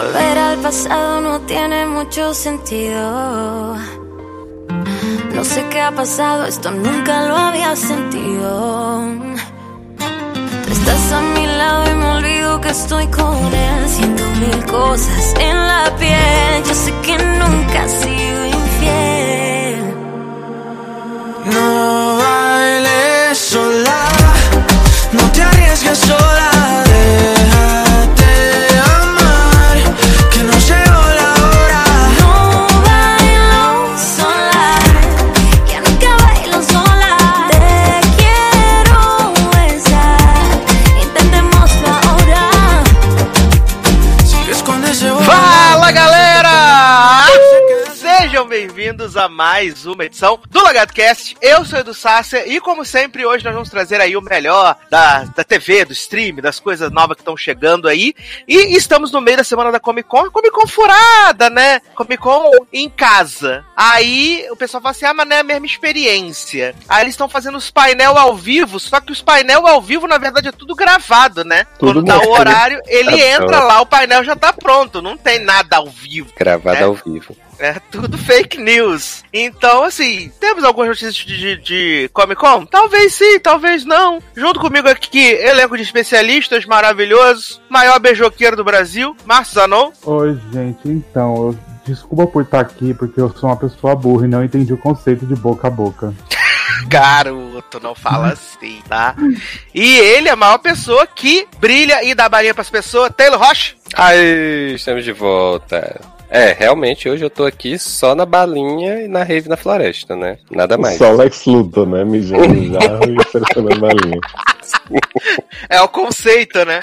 Volver al pasado no tiene mucho sentido. No sé qué ha pasado, esto nunca lo había sentido. Tú estás a mi lado y me olvido que estoy con él. Siento mil cosas en la piel. Yo sé que nunca he sido infiel. No bailes sola, no te arriesgues sola, a mais uma edição do LagartoCast. Eu sou o Edu Sácia e, como sempre, hoje nós vamos trazer aí o melhor da, da TV, do stream, das coisas novas que estão chegando aí. E estamos no meio da semana da Comic Con, Comic Con furada, né? Comic Con em casa. Aí o pessoal fala assim: ah, mas não é a mesma experiência. Aí eles estão fazendo os painel ao vivo, só que os painel ao vivo, na verdade, é tudo gravado, né? Tudo Quando dá o mesmo. horário, ele Tá entra lá, o painel já tá pronto, não tem nada ao vivo. Gravado É. ao vivo. É tudo fake news. Então, assim, temos algumas notícias de, de, de Comic Con? Talvez sim, talvez não. Junto comigo aqui, elenco de especialistas maravilhosos, maior beijoqueiro do Brasil, Márcio Zanon. Oi, gente, então, eu- desculpa por estar aqui, porque eu sou uma pessoa burra e não entendi o conceito de boca a boca. Garoto, não fala assim, tá? E ele é a maior pessoa que brilha e dá balinha pras pessoas, Taylor Rocha. Aí, estamos de volta. É, realmente, hoje eu tô aqui só na balinha e na rave na floresta, né? Nada mais. Só Lex Luthor, né? Mijando no jarro e a balinha. É o conceito, né?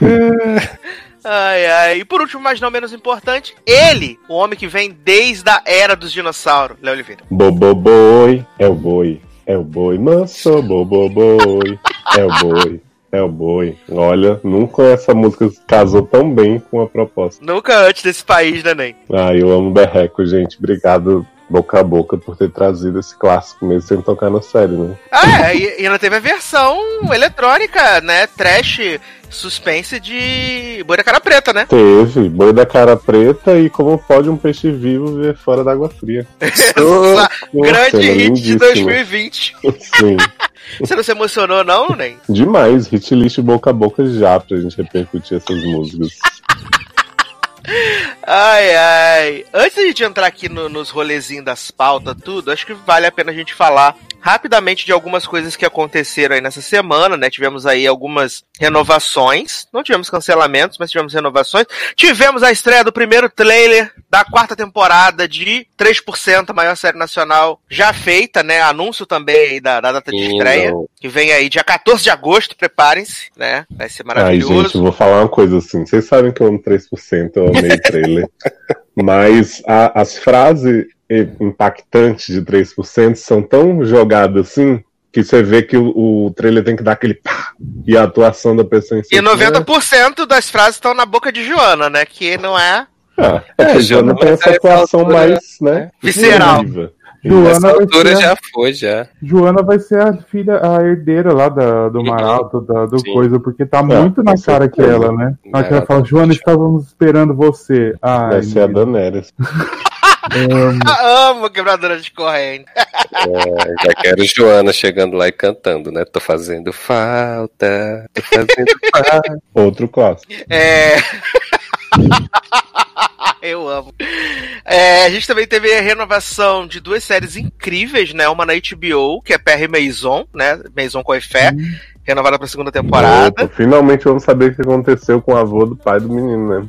Ai, ai. E por último, mas não menos importante, ele, o homem que vem desde a era dos dinossauros, Léo Oliveira. Boboboi, é o boi. É o boi, manso, boboboi. É o boi, é o boi. Olha, nunca essa música casou tão bem com a proposta. Nunca antes desse país, né, Nen? Ah, eu amo Berreco, gente. Obrigado, boca a boca, por ter trazido esse clássico mesmo sem tocar na série, né? Ah, é, e, e ainda teve a versão eletrônica, né? Trash, suspense de Boi da Cara Preta, né? Teve boi da cara preta e como pode um peixe vivo ver fora da água fria. Essa grande ela é hit de lindíssima. 2020. Sim. Você não se emocionou, não, Nen? Demais, hit list boca a boca já pra gente repercutir essas músicas. Ai, ai. Antes da gente entrar aqui no- nos rolezinhos das pautas, tudo, acho que vale a pena a gente falar rapidamente de algumas coisas que aconteceram aí nessa semana, né? Tivemos aí algumas renovações. Não tivemos cancelamentos, mas tivemos renovações. Tivemos a estreia do primeiro trailer da quarta temporada de 3%, a maior série nacional já feita, né? Anúncio também aí da, da data de Sim, estreia, não. que vem aí dia 14 de agosto, preparem-se, né? Vai ser Ai, maravilhoso. gente, eu vou falar uma coisa assim. Vocês sabem que eu amo 3%, eu amei o trailer. Mas a- as frases impactantes de 3% são tão jogadas assim que você vê que o, o trailer tem que dar aquele pá e a atuação da pessoa em si. E 90% das frases estão na boca de Joana, né? Que não é Ah, é, É, que Joana, tem mas essa atuação altura, mais, né? Visceral. viva. Joana Nessa altura ser, já foi, já. Joana vai ser a filha, a herdeira lá da, do Maralto, da, do Sim. coisa, porque tá muito na cara que certeza. ela, né? Na que ela fala, Joana, estávamos esperando você. Ai, Vai ser a Daenerys. amo. Amo quebradora de corrente. É, já quero Joana chegando lá e cantando, né? Tô fazendo falta, tô fazendo falta. Outro clássico. É. Eu amo. É, a gente também teve a renovação de duas séries incríveis, né? Uma na HBO, que é Perry Maison, né? Maison com Fé, renovada pra segunda temporada. Opa, finalmente vamos saber o que aconteceu com o avô do pai do menino, né?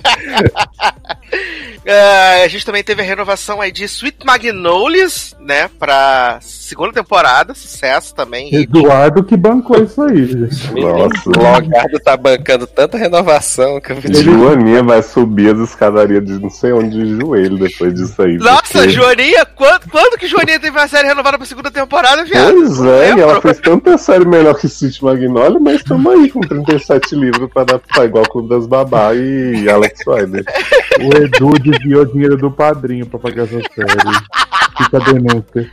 É, a gente também teve a renovação aí de Sweet Magnolias, né? Pra segunda temporada, sucesso também. Eduardo que bancou isso aí, gente. Nossa. O Logardo tá bancando tanta renovação que eu vou Joaninha vai subir as escadarias de não sei onde de joelho depois disso aí. Nossa, porque- Joaninha, quando, quando que Joaninha teve uma série renovada pra segunda temporada, viado? Pois é, e ela fez tanta série melhor que City Magnolia, mas estamos aí com 37 livros pra adaptar, igual Clube das Babá e Alex Wilder. O Edu desviou dinheiro do padrinho pra pagar essa série. Fica a denúncia.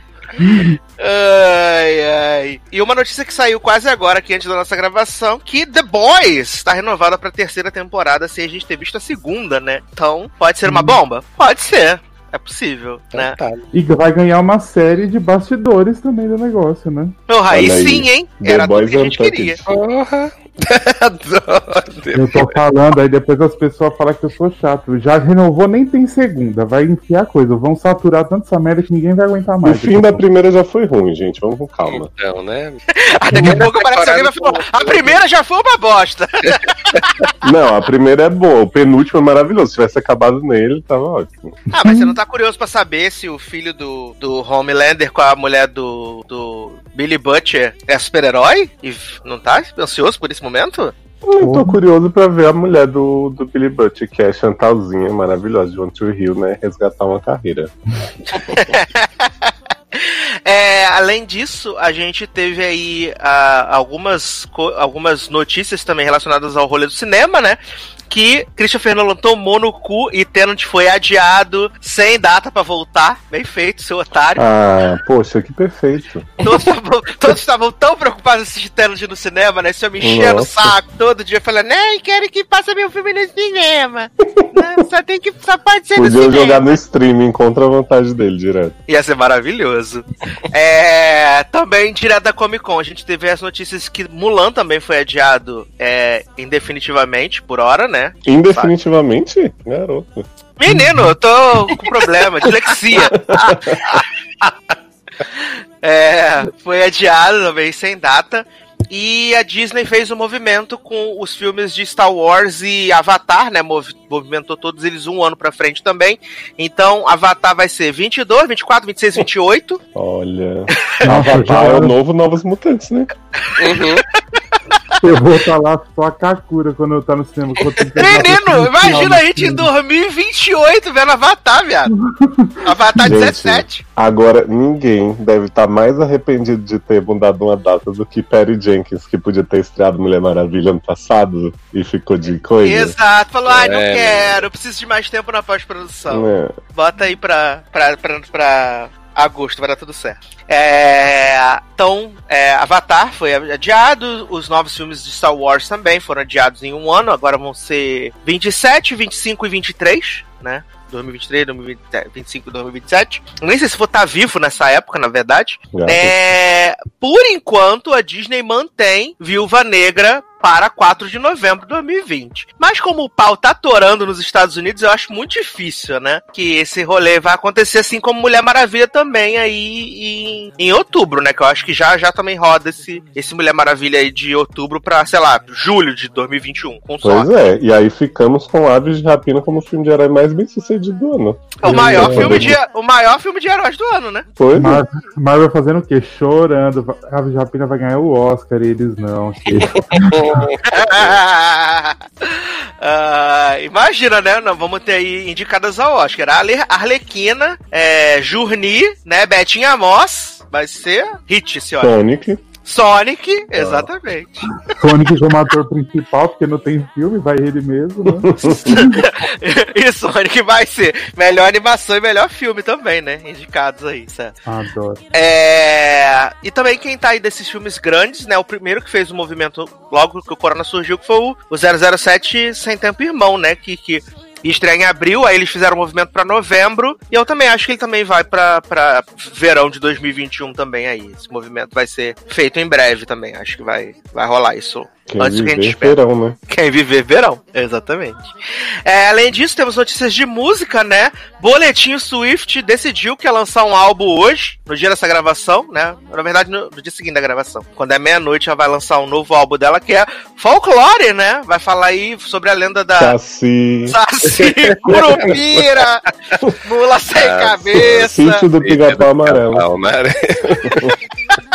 Ai, ai. E uma notícia que saiu quase agora, aqui antes da nossa gravação, que The Boys está renovada pra terceira temporada sem a gente ter visto a segunda, né? Então, pode ser uma bomba? Pode ser. É possível, né? Então tá. E vai ganhar uma série de bastidores também do negócio, né? Oh, aí aí. sim, hein? The Era tudo Boys que a gente Untucked. queria. Porra! Adoro. Eu tô falando, aí depois as pessoas falam que eu sou chato. Já renovou, nem tem segunda. Vai enfiar coisa. Vão saturar tanto essa merda que ninguém vai aguentar O mais. fim da primeira já foi ruim, gente. Vamos com calma. Então, né? Ah, daqui a pouco parece que alguém vai falar. A primeira já foi uma bosta. Não, a primeira é boa. O penúltimo é maravilhoso. Se tivesse acabado nele, tava ótimo. Ah, mas você não tá curioso pra saber se o filho do, do Homelander com a mulher do, do Billy Butcher é super-herói? E não tá ansioso por esse momento? Eu tô curioso pra ver a mulher do, do Billy Butcher, que é a Chantalzinha, maravilhosa, de One Tree Hill, né? Resgatar uma carreira. É, além disso, a gente teve aí ah, algumas, algumas notícias também relacionadas ao rolê do cinema, né? Que Christopher Nolan tomou no cu e Tenant foi adiado sem data pra voltar. Bem feito, seu otário. Ah, poxa, que perfeito. Todos estavam- Todos estavam tão preocupados em assistir Tenant no cinema, né? Esse homem enchendo o Nossa. saco todo dia, falando, nem quero que passe meu filme no cinema. Não, só tem que. Só pode ser no Podiam cinema. jogar no streaming contra a vontade dele direto. Ia ser maravilhoso. É, também, direto da Comic Con, a gente teve as notícias que Mulan também foi adiado é, indefinitivamente, por hora, né? Indefinitivamente? Garoto. Menino, eu tô com problema, dislexia. É, foi adiado também, sem data. E a Disney fez um movimento com os filmes de Star Wars e Avatar, né? Movi- movimentou todos eles um ano pra frente também. Então, Avatar vai ser 22, 24, 26, 28. Olha. Avatar é o novo Novos Mutantes, né? Eu vou estar lá só a Kakura quando eu tá no cinema. Menino, imagina a gente em filme. 2028 vendo Avatar, viado. Avatar Gente, 17. Agora, ninguém deve estar mais arrependido de ter mudado uma data do que Perry Jenkins, que podia ter estreado Mulher Maravilha ano passado e ficou de coisa. Exato, falou, ai, não É, quero, eu preciso de mais tempo na pós-produção. É. Bota aí pra, pra, pra, pra agosto, vai dar tudo certo. É, então, é, Avatar foi adiado, os novos filmes de Star Wars também foram adiados em um ano, agora vão ser 27, 25 e 23, né? 2023, 2025 e 2027. Nem sei se vou estar vivo nessa época, na verdade. É, por enquanto, a Disney mantém Viúva Negra para 4 de novembro de 2020. Mas como o pau tá atorando nos Estados Unidos, eu acho muito difícil, né? Que esse rolê vai acontecer assim como Mulher Maravilha também aí em, em outubro, né? Que eu acho que já já também roda esse, esse Mulher Maravilha aí de outubro pra, sei lá, julho de 2021, com Pois sorte. é, e aí ficamos com Aves de Rapina como o filme de herói mais bem sucedido do ano. O maior, Eu- filme de, o maior filme de heróis do ano, né? Foi? Mar- Marvel fazendo o quê? Chorando. A Japina vai ganhar o Oscar e eles não. Ah, imagina, né? Nós vamos ter aí indicadas ao Oscar. Arle- Arlequina, é, Journey, né? Betinha Moss. Vai ser hit esse. Sonic. Sonic, exatamente. Sonic como ator principal, porque não tem filme, vai ele mesmo, né? e Sonic vai ser melhor animação e melhor filme também, né? Indicados aí, certo? Adoro. É... E também quem tá aí desses filmes grandes, né? O primeiro que fez o movimento logo que o Corona surgiu, que foi o, o 007 Sem Tempo Irmão, né? Que, que ia estrear em abril, aí eles fizeram o movimento pra novembro. E eu também acho que ele também vai pra verão de 2021 também aí. Esse movimento vai ser feito em breve também. Acho que vai, vai rolar isso. Quem Antes do que a gente espera. verão, né? Quem viver verão, exatamente. É, além disso, temos notícias de música, né? Boletim Swift decidiu que ia lançar um álbum hoje, no dia dessa gravação, né? Na verdade, no, no dia seguinte da gravação. Quando é meia-noite, ela vai lançar um novo álbum dela, que é Folklore, né? Vai falar aí sobre a lenda da Cassi. Saci, Curupira, Mula Sem Cabeça. Sítio do Pica-Pau Amarelo. Amarelo.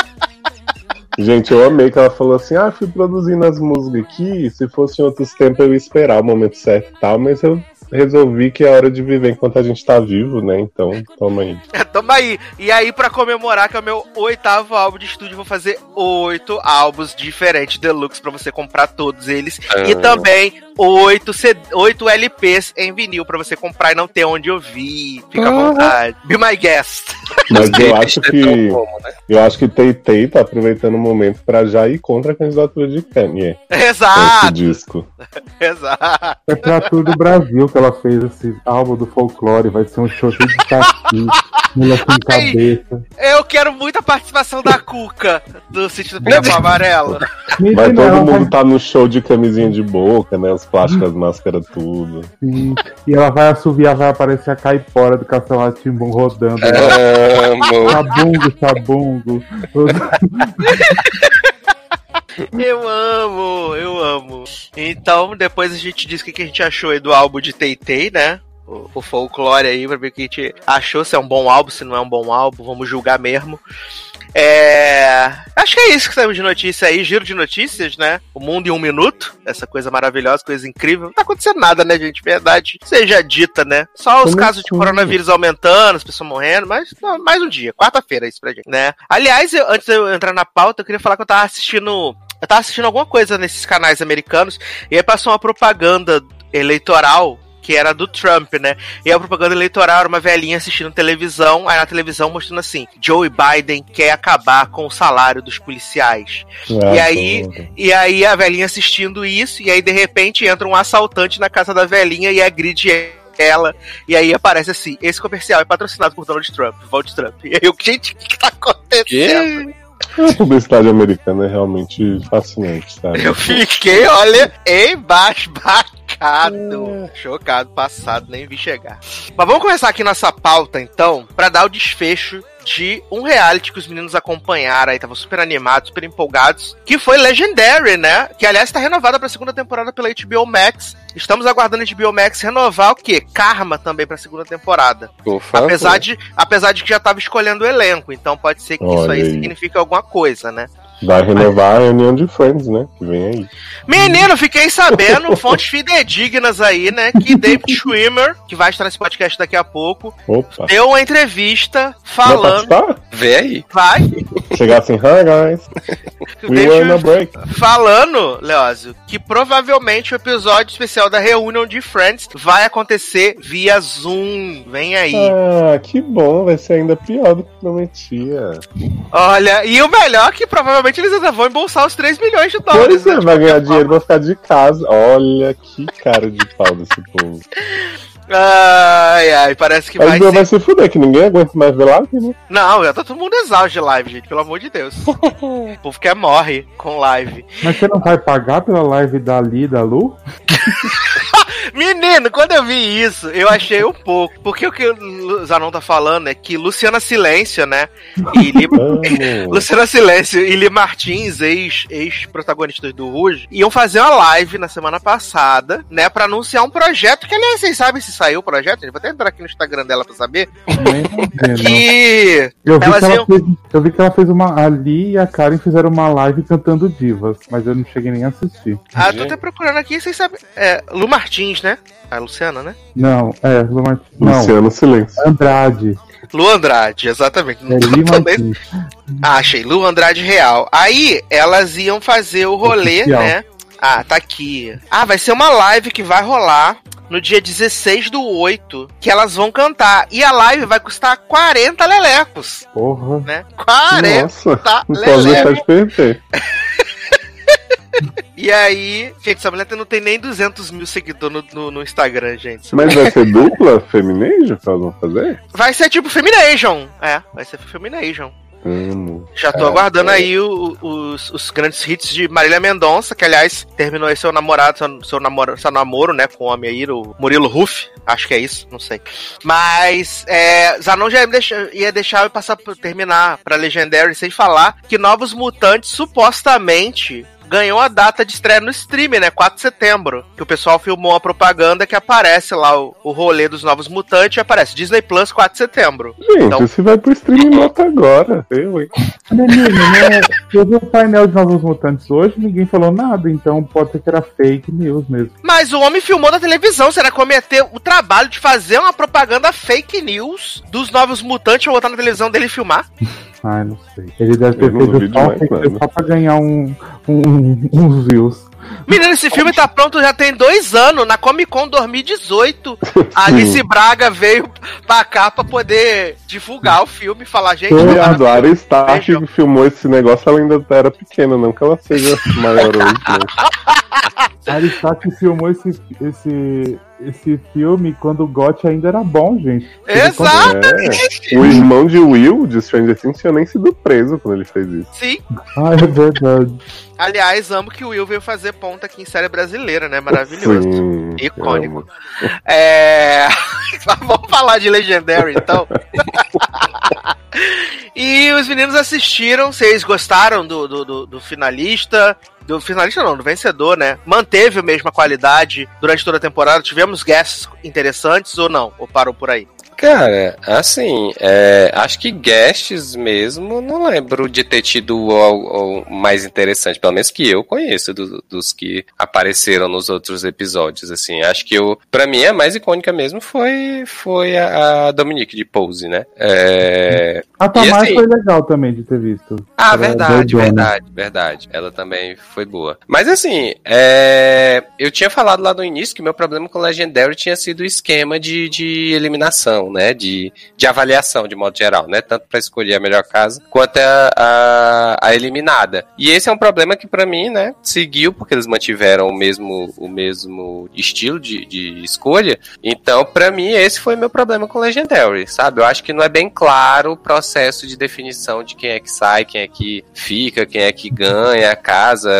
Gente, eu amei que ela falou assim: ah, fui produzindo as músicas aqui. Se fosse em outros tempos, eu ia esperar o momento certo e tal, mas eu resolvi que é hora de viver enquanto a gente tá vivo, né? Então, toma aí. Toma aí. E aí, pra comemorar que é o meu oitavo álbum de estúdio, vou fazer oito álbuns diferentes deluxe pra você comprar todos eles. E Ah. também oito, C- oito LPs em vinil pra você comprar e não ter onde ouvir. Fica à Ah. vontade. Be my guest. Mas eu acho é que. como, né? Eu acho que Tay tá aproveitando o momento pra já ir contra a candidatura de Kanye. com Esse Exato, disco. exato. É pra tudo do Brasil que ela fez esse álbum do folclore. Vai ser um show cheio de caqui, mulher sem Ai. cabeça. Eu quero muito a participação da Cuca do sítio do Pica Amarelo. Vai Menina, todo mundo tá no show de camisinha de boca, né? Os plásticos, as máscaras, tudo. Sim. E ela vai assoviar, vai aparecer a caipora do Castelo Timbum rodando. Amo. Sabungo, sabungo. Eu amo, eu amo. Então, depois a gente diz o que que a gente achou aí do álbum de Teitei, né? O, o folclore aí, pra ver o que a gente achou, se é um bom álbum, se não é um bom álbum, vamos julgar mesmo. É. Acho que é isso que temos de notícia aí, giro de notícias, né? O mundo em um minuto, essa coisa maravilhosa, coisa incrível. Não tá acontecendo nada, né, gente? Verdade seja dita, né? Só os Como casos de assim? coronavírus aumentando, as pessoas morrendo, mas não, mais um dia, quarta-feira, isso pra gente, né? Aliás, eu- antes de eu entrar na pauta, eu queria falar que eu tava assistindo. Eu tava assistindo alguma coisa nesses canais americanos e aí passou uma propaganda eleitoral que era do Trump, né? E a propaganda eleitoral era uma velhinha assistindo televisão, aí na televisão mostrando assim: Joe Biden quer acabar com o salário dos policiais. Ah, E aí-. E aí a velhinha assistindo isso, e aí de repente entra um assaltante na casa da velhinha e agride ela. E aí aparece assim: esse comercial é patrocinado por Donald Trump, Donald Trump. E aí eu, gente, o que, que tá acontecendo? Que? A publicidade americana é realmente fascinante, sabe? Eu fiquei, olha, embasbacado. Chocado, passado, nem vi chegar. Mas vamos começar aqui nossa pauta, então, pra dar o desfecho de um reality que os meninos acompanharam aí, estavam super animados, super empolgados, que foi Legendary, né? Que, aliás, tá renovada pra segunda temporada pela HBO Max. Estamos aguardando a HBO Max renovar o quê? Karma também pra segunda temporada. Por favor. Apesar de, apesar de que já tava escolhendo o elenco, então pode ser que isso Olha aí aí. signifique alguma coisa, né? Vai renovar a reunião de Friends, né? Que vem aí. Menino, fiquei sabendo, fontes fidedignas aí, né? Que David Schwimmer, que vai estar nesse podcast daqui a pouco, Opa. deu uma entrevista Vai falando. participar? Vê aí. Vai, Chegar assim, hi guys, we David were on break. falando, Leózio, que provavelmente o episódio especial da reunião de Friends vai acontecer via Zoom. Vem aí. Ah, que bom, vai ser ainda pior do que prometia. Olha, e o melhor é que provavelmente eles ainda vão embolsar os 3 milhões de dólares. Pois é, né, vai ganhar forma. dinheiro pra ficar de casa. Olha que cara de pau desse povo. Ai, ai, parece que Mas vai vai, ser. vai se fuder, que ninguém aguenta mais ver live, né? Não, já tá todo mundo exausto de live, gente, pelo amor de Deus. o povo quer morre com live. Mas você não vai pagar pela live da Li e da Lu? Menino, quando eu vi isso, eu achei um pouco. Porque o que o Zanon tá falando é que Luciana Silêncio, né? E Li... Luciana Silêncio e Li Martins, ex- ex-protagonistas do Rouge, iam fazer uma live na semana passada, né? Pra anunciar um projeto. Que, aliás, vocês sabem se saiu o projeto? Eu vou até entrar aqui no Instagram dela pra saber. Que. Eu vi, Elas que ela iam- fez, eu vi que ela fez uma. A Li e a Karen fizeram uma live cantando divas, mas eu não cheguei nem a assistir. Ah, eu tô até procurando aqui, vocês sabem. É, Lu Martins, né? A Luciana, né? Não, é, Lu Martins. Não, Luciano Silêncio. Andrade. Lu Andrade, exatamente. É Li Também- Martins. Ah, achei. Lu Andrade Real. Aí, elas iam fazer o rolê, Oficial. né? Ah, tá aqui. Ah, vai ser uma live que vai rolar no dia 16 do 8, que elas vão cantar. E a live vai custar 40 lelecos, Porra. né? 40 Nossa, lelecos. deixar de perder. E aí, gente, essa mulher não tem nem 200 mil seguidores no, no, no Instagram, gente. Mas vai ser dupla Feminejo que elas vão fazer? Vai ser tipo Femination. É, vai ser Femination. Amo. Já tô Ah, aguardando é. aí o- os, os grandes hits de Marília Mendonça, que aliás terminou aí seu namorado, seu, seu, namoro, seu namoro, né, com o homem aí, o Murilo Ruff, acho que é isso, não sei. Mas é, Zanon já ia deixar, ia deixar eu passar por terminar pra Legendary sem falar que Novos Mutantes supostamente ganhou a data de estreia no stream, né? 4 de setembro. Que o pessoal filmou a propaganda que aparece lá o, o rolê dos Novos Mutantes e aparece Disney Plus 4 de setembro. Gente, Então- se vai pro streaming, nota agora. Eu, hein? Menino, né? Eu vi o painel de Novos Mutantes hoje ninguém falou nada, então pode ser que era fake news mesmo. Mas o homem filmou na televisão. Será que ter o trabalho de fazer uma propaganda fake news dos novos mutantes ou botar na televisão dele e filmar? Ai, não sei. Ele deve ter feito só, mais só pra ganhar um, um- uns views. Menino, esse filme tá pronto já tem dois anos, na Comic Con 2018. A Alice Braga veio pra cá pra poder divulgar o filme e falar, gente. Foi cara, a Stark Vejam. que filmou esse negócio, ela ainda era pequena, não que ela seja maior hoje. Não. Aristark filmou esse, esse, esse filme quando o GOT ainda era bom, gente. Exato, É. O irmão de Will, de Stranger Things, tinha nem sido preso quando ele fez isso. sim. Ah, é verdade. Aliás, amo que o Will veio fazer ponta aqui em série brasileira, né? Maravilhoso. Sim, Icônico. É. Vamos falar de Legendary, então. e os meninos assistiram, vocês gostaram do, do, do- do finalista? Do finalista não, do vencedor, né? Manteve a mesma qualidade durante toda a temporada? Tivemos guests interessantes ou não? Ou parou por aí? Cara, assim, é, acho que guests mesmo, não lembro de ter tido o, mais interessante, pelo menos que eu conheço do- dos que apareceram nos outros episódios, assim. Acho que eu, pra mim, a mais icônica mesmo foi, foi a, a Dominique de Pose, né? É, A Tamar assim- foi legal também de ter visto. Ah, Ela é verdade, verdade, verdade. Ela também foi boa. Mas assim, é, eu tinha falado lá no início que meu problema com Legendary tinha sido o esquema de, de eliminação, né? De, de avaliação, de modo geral, né? Tanto para escolher a melhor casa quanto a, a, a eliminada. E esse é um problema que pra mim, né, seguiu, porque eles mantiveram o mesmo, o mesmo estilo de, de escolha. Então, pra mim, esse foi meu problema com Legendary, sabe? Eu acho que não é bem claro o processo de definição de quem é que sai, quem é que fica, quem é que ganha a casa,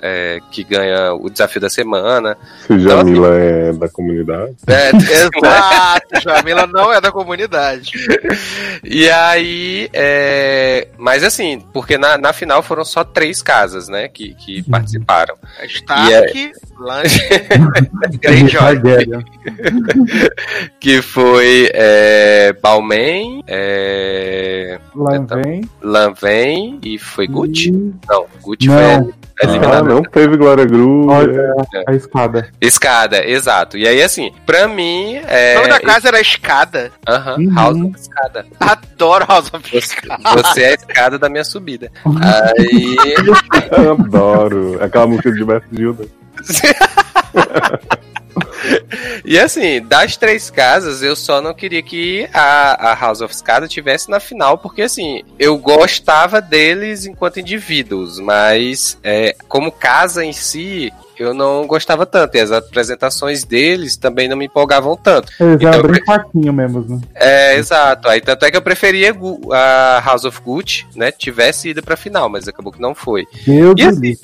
é, que ganha o desafio da semana. Se Jamila é da comunidade. É, Exato, Jamila não é da comunidade. E aí, é... mas assim, porque na, na final foram só três casas, né, que, que participaram. Stark, Lange, Greyjoy. Que foi é, Balmain, é, Lá Então, vem. Lanvin e foi Gucci? e- Não, Gucci Não. foi Ah, eliminado. não teve Glória Groove. Olha a escada. Escada, exato. E aí, assim, pra mim. O É... nome da casa era Escada. Aham, Uhum. House of Escada. Adoro House of Escada. você é a escada da minha subida. Aí. Adoro. Aquela música de Gilberto Gilda. E assim, das três casas, eu só não queria que a, a House of Escada tivesse na final, porque assim, eu gostava deles enquanto indivíduos, mas é, como casa em si, eu não gostava tanto. E as apresentações deles também não me empolgavam tanto. Eles Então, eram bem fraquinho mesmo, né? É, exato. Aí tanto é que eu preferia a House of Gucci, né? Tivesse ido pra final, mas acabou que não foi. Meu E Deus. assim?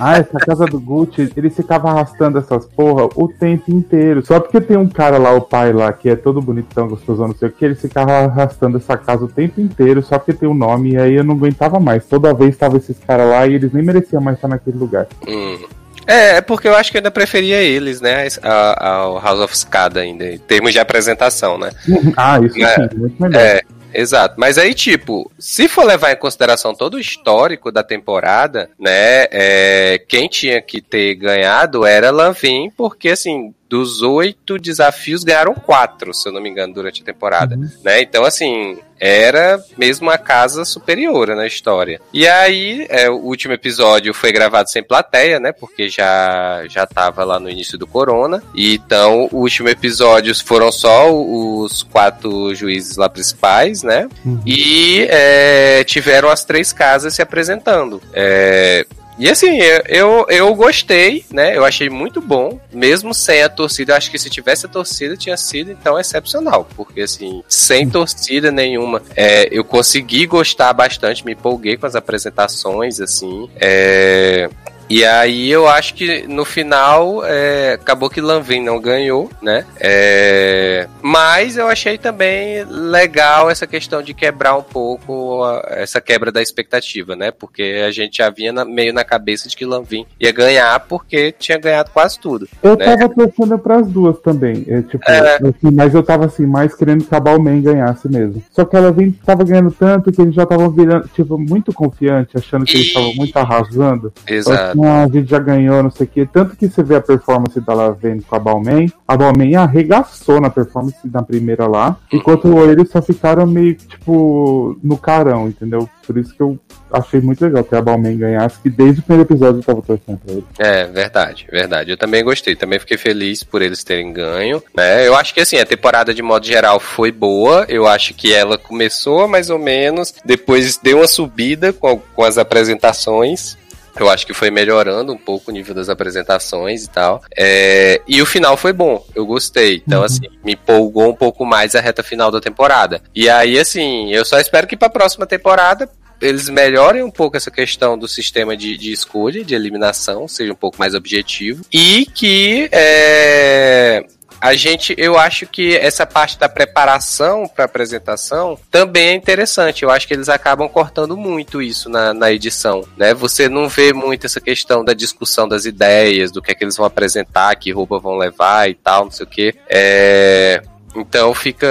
Ah, essa casa do Gucci, ele ficava arrastando essas porra o tempo inteiro. Só porque tem um cara lá, o pai lá, que é todo bonitão, gostosão, não sei o que, ele ficava arrastando essa casa o tempo inteiro, só porque tem o nome, e aí eu não aguentava mais. Toda vez tava esses caras lá e eles nem mereciam mais estar naquele lugar. Hum. É, é porque eu acho que eu ainda preferia eles, né? Ao House of Escada ainda, em termos de apresentação, né? Ah, isso É. sim, muito melhor. É, exato. Mas aí, tipo, se for levar em consideração todo o histórico da temporada, né? é, quem tinha que ter ganhado era Lanvin, porque assim. Dos oito desafios, ganharam quatro, se eu não me engano, durante a temporada. Né? Então, assim, era mesmo a casa superior na história. E aí, é, o último episódio foi gravado sem plateia, né? Porque já, já tava lá no início do Corona. E então, o último episódio foram só os quatro juízes lá principais, né? Uhum. E é, tiveram as três casas se apresentando. É, e assim, eu, eu, gostei, né? Eu achei muito bom, mesmo sem a torcida. Acho que se tivesse a torcida, tinha sido então excepcional. Porque, assim, sem torcida nenhuma, é, eu consegui gostar bastante, me empolguei com as apresentações, assim. É, e aí eu acho que no final é, acabou que Lanvin não ganhou, né? É, mas eu achei também legal essa questão de quebrar um pouco a- essa quebra da expectativa, né? Porque a gente já vinha na- meio na cabeça de que Lanvin ia ganhar porque tinha ganhado quase tudo. Eu né? tava torcendo pras duas também. É, tipo, É. assim, mas eu tava assim, mais querendo que a Balmain ganhasse mesmo. Só que ela vem, tava ganhando tanto que eles já estavam virando, tipo, muito confiante, achando que eles estavam muito arrasando. Exato. Ah, a gente já ganhou, não sei o quê. Tanto que você vê a performance da Lavene com a Balmain, a Balmain arregaçou na performance na primeira lá, enquanto eles só ficaram meio, tipo, no carão, entendeu? Por isso que eu achei muito legal que a Balmain ganhasse, que desde o primeiro episódio eu tava torcendo pra ele. É, verdade, verdade. Eu também gostei, também fiquei feliz por eles terem ganho, né? Eu acho que assim, a temporada de modo geral foi boa, eu acho que ela começou mais ou menos, depois deu uma subida com, com as apresentações, eu acho que foi melhorando um pouco o nível das apresentações e tal. É, e o final foi bom, eu gostei. Então, uhum. assim, me empolgou um pouco mais a reta final da temporada. E aí, assim, eu só espero que pra próxima temporada eles melhorem um pouco essa questão do sistema de, de escolha, de eliminação, seja um pouco mais objetivo. E que é, a gente, eu acho que essa parte da preparação para apresentação também é interessante. Eu acho que eles acabam cortando muito isso na, na edição, né? Você não vê muito essa questão da discussão das ideias, do que é que eles vão apresentar, que roupa vão levar e tal, não sei o que. É... Então fica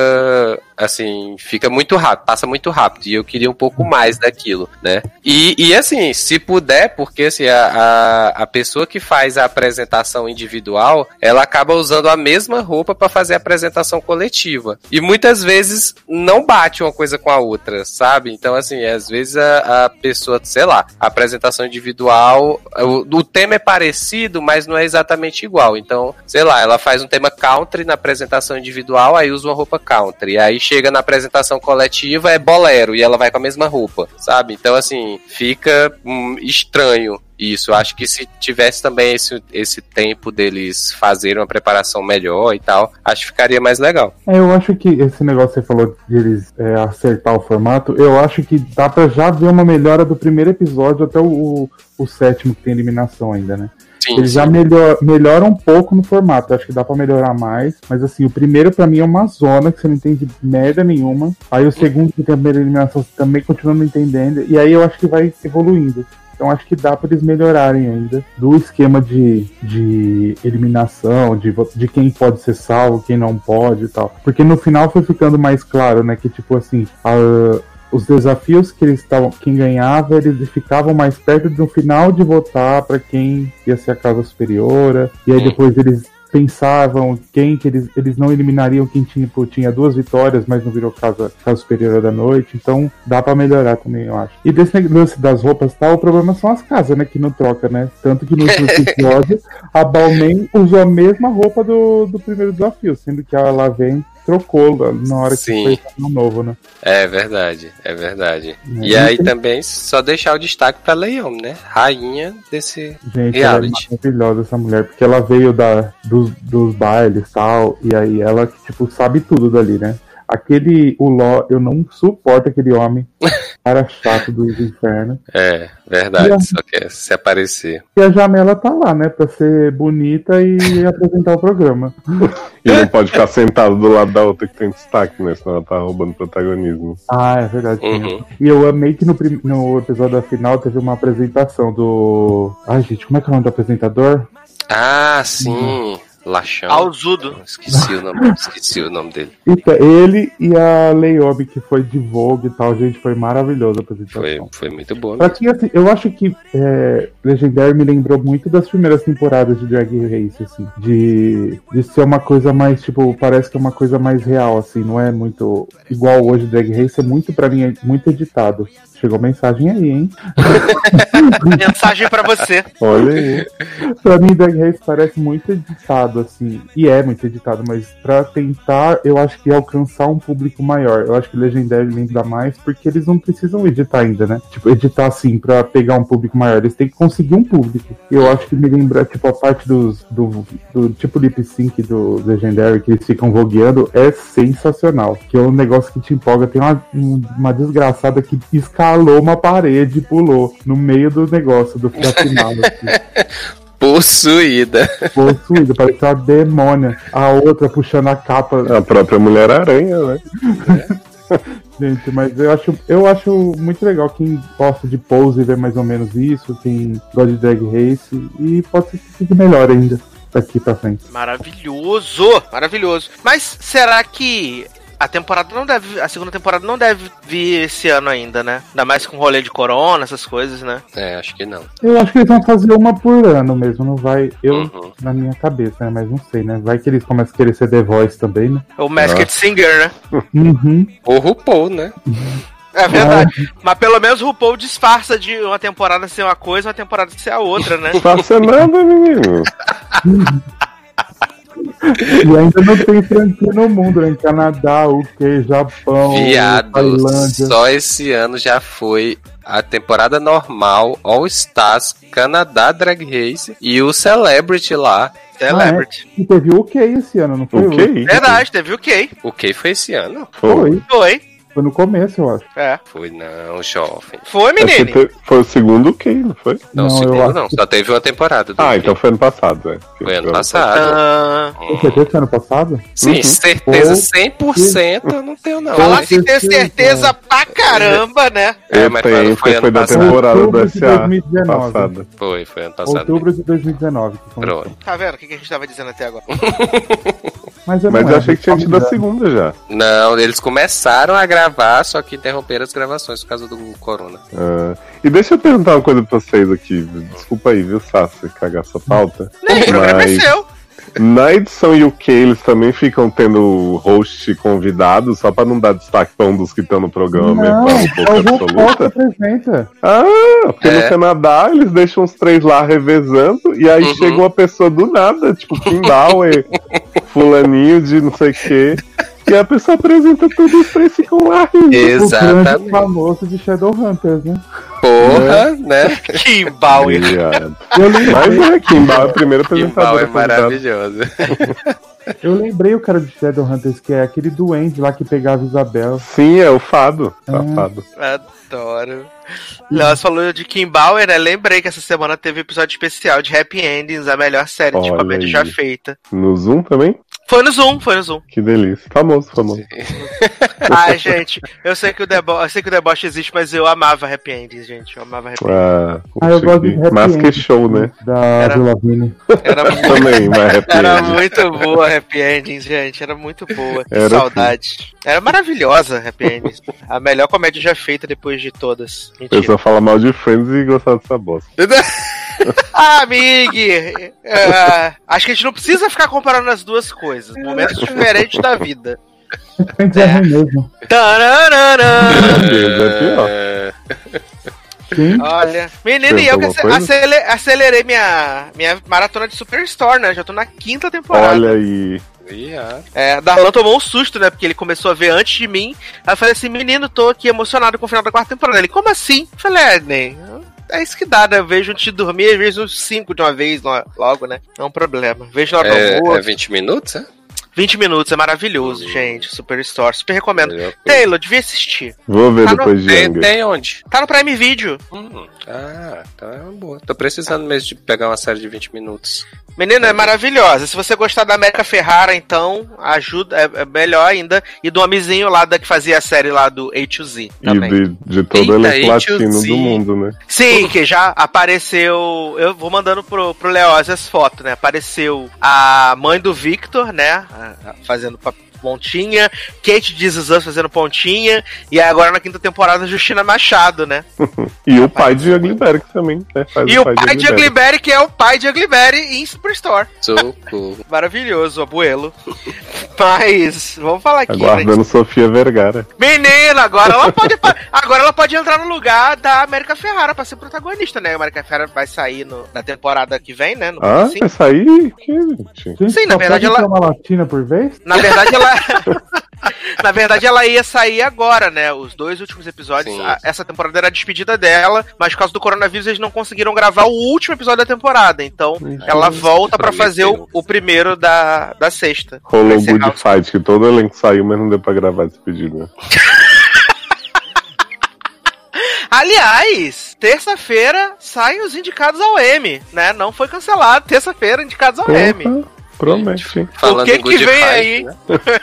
assim, fica muito rápido, passa muito rápido. E eu queria um pouco mais daquilo, né? E, e assim, se puder, porque assim, a, a, a pessoa que faz a apresentação individual, ela acaba usando a mesma roupa para fazer a apresentação coletiva. E muitas vezes não bate uma coisa com a outra, sabe? Então, assim, às vezes a, a pessoa, sei lá, a apresentação individual, o, o tema é parecido, mas não é exatamente igual. Então, sei lá, ela faz um tema country na apresentação individual, aí usa uma roupa country. Aí chega na apresentação coletiva é bolero e ela vai com a mesma roupa, sabe? Então, assim, fica hum, estranho isso, acho que se tivesse também esse, esse tempo deles fazerem uma preparação melhor e tal, acho que ficaria mais legal. É, eu acho que esse negócio que você falou de eles é, acertar o formato, eu acho que dá pra já ver uma melhora do primeiro episódio até o, o, o sétimo que tem eliminação ainda, né? Sim, Ele sim. já melhor, melhora um pouco no formato. Acho que dá para melhorar mais. Mas assim, o primeiro para mim é uma zona que você não entende merda nenhuma. Aí o segundo, que tem a primeira eliminação, você também continua não entendendo. E aí eu acho que vai evoluindo. Então acho que dá para eles melhorarem ainda do esquema de, de eliminação, de, de quem pode ser salvo, quem não pode e tal. Porque no final foi ficando mais claro, né? Que tipo assim, a, os desafios que eles estavam, quem ganhava, eles ficavam mais perto do final de votar para quem ia ser a casa superiora, e aí depois eles pensavam quem que eles, eles não eliminariam quem tinha, tipo, tinha duas vitórias, mas não virou casa, casa superior da noite, então dá para melhorar também, eu acho. E desse lance das roupas tal, o problema são as casas, né, que não troca, né? Tanto que no último episódio a Balmain usou a mesma roupa do, do primeiro desafio, sendo que ela vem trocou na hora que Sim. foi no novo, né? É verdade, é verdade. É, e aí também só deixar o destaque pra Leon, né? Rainha desse Gente, reality. Ela é maravilhosa essa mulher, porque ela veio da, dos, dos bailes e tal, e aí ela, tipo, sabe tudo dali, né? Aquele, o Ló, eu não suporto aquele homem. Cara chato do inferno. É, verdade, a, só quer se aparecer. E a Jamela tá lá, né, pra ser bonita e apresentar o programa. E não pode ficar sentado do lado da outra que tem destaque, né, senão ela tá roubando protagonismo. Ah, é verdade. Uhum. E eu amei que no, no episódio da final teve uma apresentação do. Ai, gente, como é que é o nome do apresentador? Ah, sim. Uhum. Lachão. Alzudo. Esqueci o nome, esqueci o nome dele. Então, ele e a Leiob, que foi de Vogue e tal, gente, foi maravilhoso a apresentação. Foi, foi muito boa. Assim, eu acho que é, Legendary me lembrou muito das primeiras temporadas de Drag Race, assim. De, de ser uma coisa mais, tipo, parece que é uma coisa mais real, assim, não é muito igual hoje Drag Race, é muito, pra mim, é muito editado. Chegou mensagem aí, hein? mensagem para você. Olha aí. Pra mim, Drag Race parece muito editado, assim. E é muito editado, mas pra tentar, eu acho que alcançar um público maior. Eu acho que Legendary lembra mais, porque eles não precisam editar ainda, né? Tipo, editar assim pra pegar um público maior. Eles têm que conseguir um público. Eu acho que me lembra, tipo, a parte dos, do, do tipo lip sync do Legendary, que eles ficam vogueando, é sensacional. Que é um negócio que te empolga. Tem uma, uma desgraçada que escala escalou uma parede e pulou no meio do negócio, do final. Assim. Possuída. Possuída, parece uma demônia. A outra puxando a capa. A própria Mulher-Aranha, né? Gente, mas eu acho, eu acho muito legal quem gosta de pose ver mais ou menos isso, quem gosta de drag race, e pode ser que fique melhor ainda daqui pra frente. Maravilhoso! Maravilhoso. Mas será que a temporada não deve. A segunda temporada não deve vir esse ano ainda, né? Ainda mais com rolê de corona, essas coisas, né? É, acho que não. Eu acho que eles vão fazer uma por ano mesmo, não vai. Eu, Uhum. na minha cabeça, né? Mas não sei, né? Vai que eles começam a querer ser The Voice também, né? O Masked Singer, né? Uhum. O RuPaul, né? É verdade. Mas pelo menos o RuPaul disfarça de uma temporada ser uma coisa, uma temporada ser a outra, né? Não faça nada, menino. E ainda não tem franquia no mundo, né? Em Canadá, UK, Japão, Viado, Tailândia. só esse ano já foi a temporada normal, All Stars, Canadá Drag Race e o Celebrity lá. Celebrity. E teve o UK esse ano, não foi? O que é isso? Verdade, teve o Kay. O que foi esse ano? Foi. Foi. Foi. Foi no começo, eu acho. É. Foi não, jovem. Foi, que menino. te- foi o segundo que, não foi? Não, Não, eu segundo não, que- só teve uma temporada. do Ah, que. então foi ano passado, é. Foi ano passado. Ah, Tem certeza que foi ano passado? Sim, Uhum. certeza, Ou- 100% eu não tenho não. falar Fala- assim, ter certeza pra caramba, né? É, Eu mas tenho, foi ano foi da passado. temporada do SA 2019. passada. Foi, foi ano passado. Outubro de 2019. Que começou. Pronto. Tá vendo o que que a gente tava dizendo até agora? Mas eu, Mas não eu é, achei que tinha tido a segunda já. Não, eles começaram a gravar, só que interromperam as gravações por causa do corona. Ah, e deixa eu perguntar uma coisa pra vocês aqui. Desculpa aí, viu, Sassi, cagar sua pauta. Nem o programa é Mas- seu. Na edição UK, eles também ficam tendo host convidado, só pra não dar destaque pra um dos que estão no programa Não, mesmo, é um absoluta. apresenta. Ah, porque no É. Canadá eles deixam os três lá revezando, e aí Uhum. chega uma pessoa do nada, tipo Kim Bauer, fulaninho de não sei o quê, e a pessoa apresenta tudo e os três ficam lá rindo. O grande Exatamente. famoso de Shadowhunters, né? Porra, né? Kim Bauer. Viado. Eu lembrei, Mas é, Kim Bauer é a primeira Kimball apresentadora. é maravilhoso. eu lembrei o cara de Shadowhunters, que é aquele duende lá que pegava Isabel. Sim, é o Fado. É o Fado. Adoro. Léo, você falou de Kim Bauer, né? Lembrei que essa semana teve episódio especial de Happy Endings, a melhor série de Olha comédia aí. já feita. No Zoom também? Foi no Zoom, foi no Zoom. Que delícia. Famoso, famoso. Ai, gente, eu sei que o deboche, eu sei que o deboche existe, mas eu amava Happy Endings, gente. Eu amava Happy Endings. Ah, Ah, eu gosto de Happy Mas que show, né? Da Era- Avril Lavigne. Era muito, Também, mas happy era muito boa Happy Endings, gente. Era muito boa. Que Era saudade. Era maravilhosa Happy Endings. A melhor comédia já feita depois de todas. Mentira. pessoa fala mal de Friends e gostar dessa bosta. Ah, Mig! é, acho que a gente não precisa ficar comparando as duas coisas. Momentos diferentes da vida. É ruim mesmo. Deus, é pior. É, Sim. Olha, menino, e eu que acele- acelerei minha, minha maratona de Superstore, né? Já tô na quinta temporada. Olha aí. viado. É, Darlan tomou um susto, né? Porque ele começou a ver antes de mim. Aí eu falei assim, menino, tô aqui emocionado com o final da quarta temporada. Ele, como assim? Eu falei, é, Ney, é isso que dá, né? Eu vejo antes de dormir, às vezes uns 5 de uma vez lo- logo, né? Não é um problema. Vejo na hora do É, almoço. é 20 minutos, é? 20 minutos, é maravilhoso, gente. Superstore, super recomendo. Eu- Taylor, devia assistir. Vou ver Tá no- depois de Tem, tem onde? Tá no Prime Video. Hum, ah, então é uma boa. Tô precisando mesmo de pegar uma série de 20 minutos. Menina, é maravilhosa. Se você gostar da América Ferrara, então ajuda, é, é melhor ainda. E do homenzinho lá da que fazia a série lá do A to Z E também. de, de todo o Eita, elenco H2Z. latino do mundo, né? Sim, que já apareceu. Eu vou mandando pro, pro Leoz as fotos, né? Apareceu a mãe do Victor, né? Fazendo pa- pontinha. Kate Jesus Us fazendo pontinha. E aí agora na quinta temporada, Justina Machado, né? E o pai de Uglyberg também, né? Faz E o pai de Uglyberry, que é o pai de Uglyberry em Superstore. Socorro. Maravilhoso, abuelo. Mas, vamos falar aqui. né? Aguardando Sofia Vergara. Menina, agora ela pode agora ela pode entrar no lugar da América Ferrara pra ser protagonista, né? A América Ferrara vai sair no, na temporada que vem, né? No Ah, assim. vai sair? Que, gente? Gente, Sim, na verdade, ela- uma latina por vez? Na verdade, ela. Na verdade, ela ia sair agora, né? Os dois últimos episódios. Sim. a- essa temporada era a despedida dela, mas por causa do coronavírus eles não conseguiram gravar o último episódio da temporada. Então, ela volta pra fazer o, o primeiro da, da sexta. Rolou Good House. Fight, que todo elenco saiu, mas não deu pra gravar pedido, né? Aliás, terça-feira saem os indicados ao M, né? Não foi cancelado. Terça-feira, indicados ao M. Promete, hein? Falando que que vem Fight, aí? né?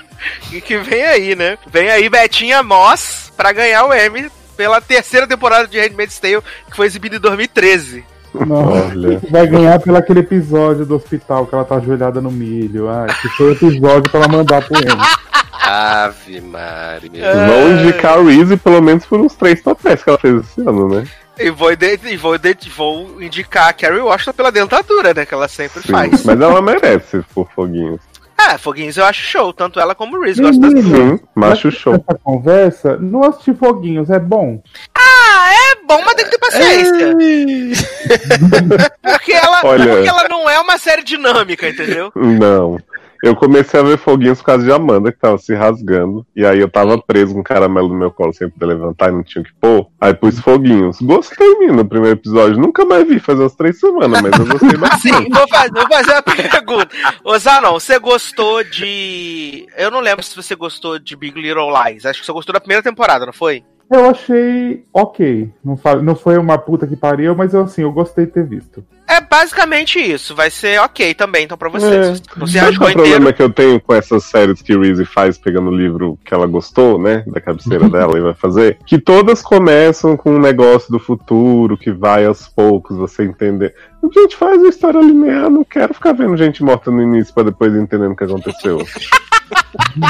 E que vem aí, né? Vem aí Betinha Moss pra ganhar o M pela terceira temporada de Handmaid's Tale, que foi exibida em 2013. Não. Olha. Vai ganhar pelo aquele episódio do hospital que ela tá ajoelhada no milho. Ah, que foi o episódio pra ela mandar pro M. Ave Mari, meu É. Vão indicar a Reese pelo menos por uns três papéis que ela fez esse ano, né? E vou, e vou, vou indicar a Carrie Washington pela dentadura, né? Que ela sempre Sim, faz. Mas ela merece por foguinhos. É, Foguinhos eu acho show, tanto ela como o Reese gostam das duas. Sim, macho show. Essa conversa, não assisti Foguinhos, é bom. Ah, é bom, mas tem que ter paciência. Porque ela, Olha- porque ela não é uma série dinâmica, entendeu? Não. Eu comecei a ver foguinhos por causa de Amanda, que tava se rasgando. E aí eu tava preso com um caramelo no meu colo sem poder levantar e não tinha o que pôr. Aí pus foguinhos. Gostei, menino, no primeiro episódio. Nunca mais vi, faz umas três semanas, mas eu gostei bastante. Vou fazer, vou fazer uma pergunta. Ô, Zanon, você gostou de. Eu não lembro se você gostou de Big Little Lies. Acho que você gostou da primeira temporada, não foi? Eu achei ok. Não, fa- não foi uma puta que pariu, mas eu, assim, eu gostei de ter visto. É basicamente isso. Vai ser ok também, então, pra vocês. É. Se Sabe é o problema inteiro. que eu tenho com essas séries que Reese faz pegando o livro que ela gostou, né? Da cabeceira dela e vai fazer? Que todas começam com um negócio do futuro que vai aos poucos você entender. Gente, faz uma história linear, não quero ficar vendo gente morta no início pra depois entendendo o que aconteceu.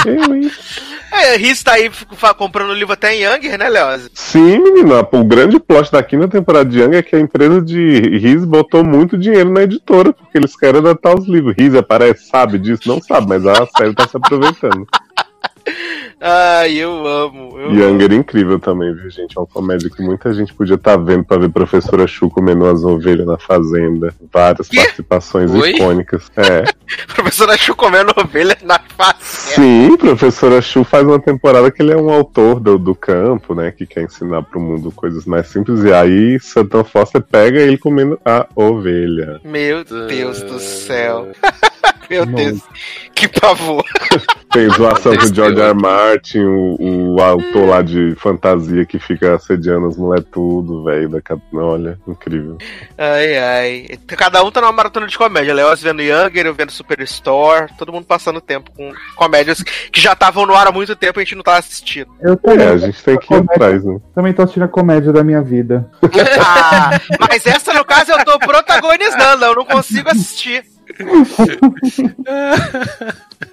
eu, hein? É, Riz tá aí comprando o livro até em Younger, né, Leoz? Sim, menina, o grande plot da quinta temporada de Young é que a empresa de Riz botou muito dinheiro na editora, porque eles querem adaptar os livros. Riz aparece, sabe disso? Não sabe, mas a série tá se aproveitando. Ai, eu amo. Eu amo. Younger é incrível também, viu, gente? É uma comédia que muita gente podia estar vendo pra ver Professora Chu comendo as ovelhas na fazenda. Várias Quê? participações Oi? icônicas. É. Professora Chu comendo ovelha na face. Sim, Professora Chu faz uma temporada que ele é um autor do, do campo, né? Que quer ensinar pro mundo coisas mais simples. E aí, Satan Foster pega ele comendo a ovelha. Meu Deus do céu. Meu Não. Deus. Que pavor. Tem zoação do Aconteceu. George R. Martin, o, o autor lá de fantasia que fica assediando as mulheres tudo, velho. Da... cap- Olha, incrível. Ai, ai. Cada um tá numa maratona de comédia. Leoz vendo Younger, eu vendo Superstore. Todo mundo passando tempo com comédias que já estavam no ar há muito tempo e a gente não tava assistindo. Eu também, É, a gente tem que ir atrás, né? também tô assistindo a comédia da minha vida. Ah, mas essa, no caso, eu tô protagonizando. Eu não consigo assistir.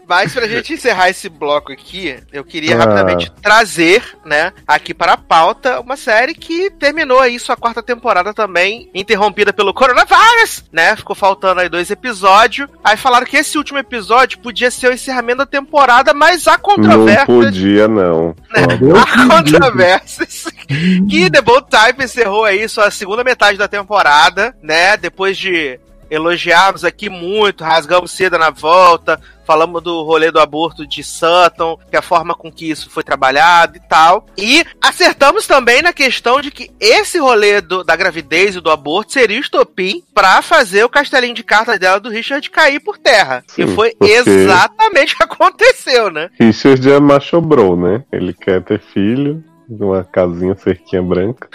Mas pra gente encerrar esse bloco aqui, eu queria Ah. rapidamente trazer, né, aqui para a pauta uma série que terminou aí sua quarta temporada também, interrompida pelo coronavírus, né? Ficou faltando aí dois episódios. Aí falaram que esse último episódio podia ser o encerramento da temporada, mas há Não controvérsias. podia, não. Deus Há controvérsias que The Bold Type encerrou aí sua segunda metade da temporada, né? Depois de elogiarmos aqui muito, rasgamos seda na volta, falamos do rolê do aborto de Sutton, que a forma com que isso foi trabalhado e tal. E acertamos também na questão de que esse rolê do- da gravidez e do aborto seria o estopim pra fazer o castelinho de cartas dela do Richard cair por terra. Sim, e foi exatamente o que aconteceu, né? Richard é machobrou, né? Ele quer ter filho, uma casinha cerquinha branca.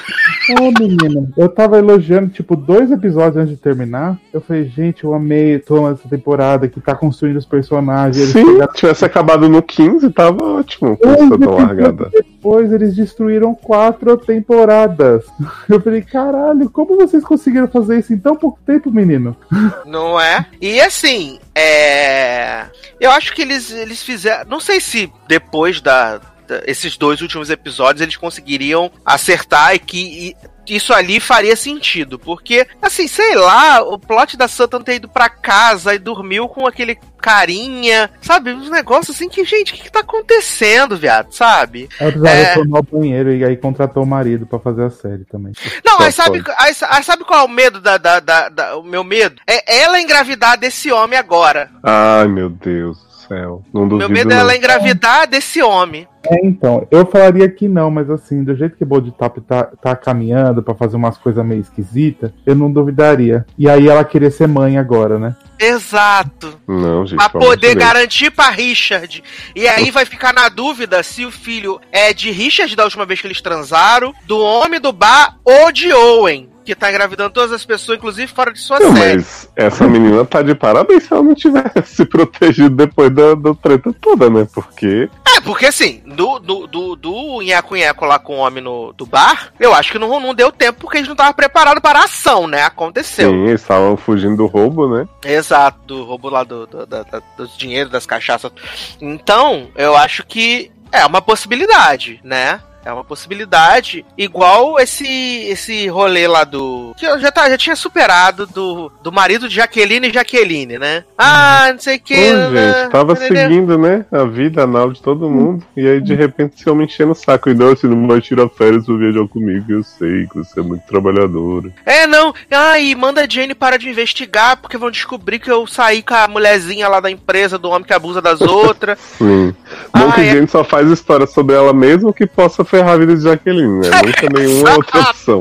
Ô, menino, eu tava elogiando, tipo, dois episódios antes de terminar. Eu falei, gente, eu amei toda essa temporada que tá construindo os personagens. Sim, pegaram- tivesse acabado no 15, tava ótimo com Dois essa tão episódios largada. Depois eles destruíram quatro temporadas. Eu falei, caralho, como vocês conseguiram fazer isso em tão pouco tempo, menino? Não é? E assim, é. Eu acho que eles, eles fizeram. Não sei se depois da- esses dois últimos episódios eles conseguiriam acertar e que. e isso ali faria sentido, porque, assim, sei lá, o plot da Sutton ter ido pra casa e dormiu com aquele carinha, sabe? Uns negócios assim que, gente, o que, que tá acontecendo, viado, sabe? Ela precisava É. reformar o banheiro e aí contratou o marido pra fazer a série também. Não, aí sabe, aí, sa- aí sabe qual é o medo da, da, da- da- O meu medo? É ela engravidar desse homem agora. Ai, meu Deus do céu. Não Meu medo é não. ela engravidar desse homem. É, então, eu falaria que não, mas assim, do jeito que o Bold Top tá, tá caminhando pra fazer umas coisas meio esquisitas, eu não duvidaria. E aí ela queria ser mãe agora, né? Exato. Não, gente. Pra poder garantir pra Richard. E aí vai ficar na dúvida se o filho é de Richard da última vez que eles transaram, do homem do bar ou de Owen. Que tá engravidando todas as pessoas, inclusive fora de sua Não, série. mas essa menina tá de parabéns se ela não tivesse se protegido depois da, da treta toda, né? Porque. É, porque assim, do, do, do, do nheco-nheco lá com o homem no, do bar, eu acho que não, não deu tempo porque eles não estavam preparados para a ação, né? Aconteceu. Sim, eles estavam fugindo do roubo, né? Exato, do roubo lá do, do, da- da- dos dinheiros, das cachaças. Então, eu acho que é uma possibilidade, né? É uma possibilidade, igual esse esse rolê lá do. Que eu já, tá, já tinha superado do, do marido de Jaqueline e Jaqueline, né? Ah, não sei o Pô, que. gente, tava seguindo, né? A vida anal de todo mundo. E aí, de repente, esse homem enchendo o saco. E não, você não vai tirar férias pra viajar comigo. Eu sei que você é muito trabalhadora. É, não. Ah, e manda a Jane para de investigar, porque vão descobrir que eu saí com a mulherzinha lá da empresa, do homem que abusa das outras. Sim. Bom Ah, que é. gente só faz história sobre ela mesmo que possa ferrar a vida de Jaqueline, né? Nunca nenhuma outra opção.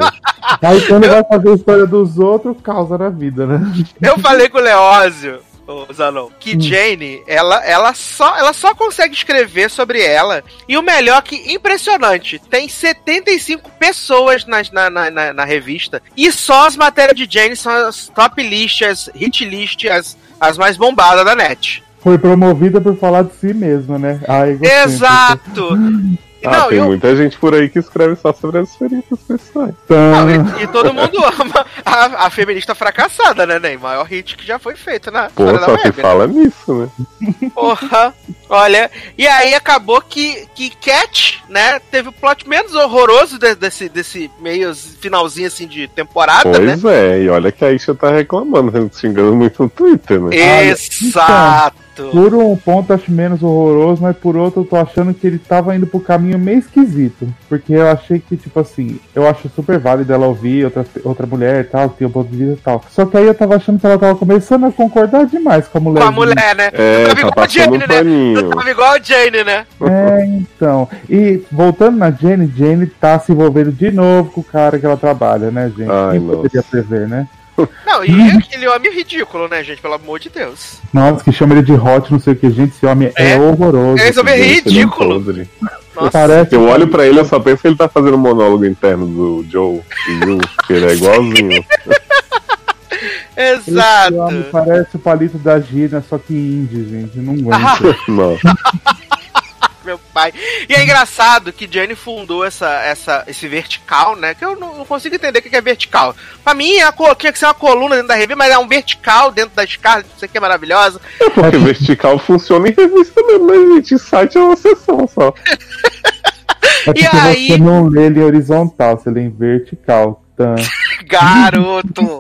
Aí quando vai fazer a história dos outros, causa na vida, né? Eu falei com o Leózio, ô Zanon, que Jane, ela, ela, só, ela só consegue escrever sobre ela. E o melhor que, impressionante, tem 75 pessoas nas- na, na, na, na revista. E só as matérias de Jane são as top list, as hit list, as, as mais bombadas da net. Foi promovida por falar de si mesma, né? Ah. Exato! Ah, Não, tem eu- muita gente por aí que escreve só sobre as experiências pessoais. Não, Então, e, e todo mundo ama a, a feminista fracassada, né, Ney? Maior hit que já foi feito na Pô, da só se web, né? fala nisso, né? Porra, olha, e aí acabou que, que Cat, né, teve o plot menos horroroso de- desse, desse meio finalzinho assim de temporada, né? Pois é, e olha que a Isha tá reclamando, xingando muito no Twitter, né? Exato. Por um ponto acho menos horroroso, mas por outro eu tô achando que ele tava indo pro caminho meio esquisito. Porque eu achei que, tipo assim, eu acho super válido ela ouvir outra, outra mulher e tal, que tem um ponto de vista e tal. Só que aí eu tava achando que ela tava começando a concordar demais com a mulher. Com a mulher, né? É, tava tá igual a Jane, né? paninho. Tava igual a Jane, né? É, então. E voltando na Jane, Jane tá se envolvendo de novo com o cara que ela trabalha, né, gente? Ai, Quem poderia nossa. prever, né? Não, e aquele homem ridículo, né, gente? Pelo amor de Deus. Nossa, que chama ele de hot, não sei o que, gente. Esse homem é, É. horroroso. Esse homem é é ridículo. podre. Nossa. Parece Eu olho pra ele, eu só penso que ele tá fazendo um monólogo interno do Joe e Will, que ele é igualzinho. Esse homem Exato. parece o palito da Gina, só que indie, gente. Não Ah, aguento. Meu pai. E é engraçado que Jane fundou essa, essa, esse vertical, né? Que eu não, não consigo entender o que é vertical. Pra mim, a, co- tinha que ser uma coluna dentro da revista, mas é um vertical dentro da Scarlet, isso aqui é maravilhosa. É porque vertical funciona em revista mesmo, mas gente, em site é uma sessão só. É porque aí- você não lê ele em horizontal, você lê em vertical. Tá. Garoto!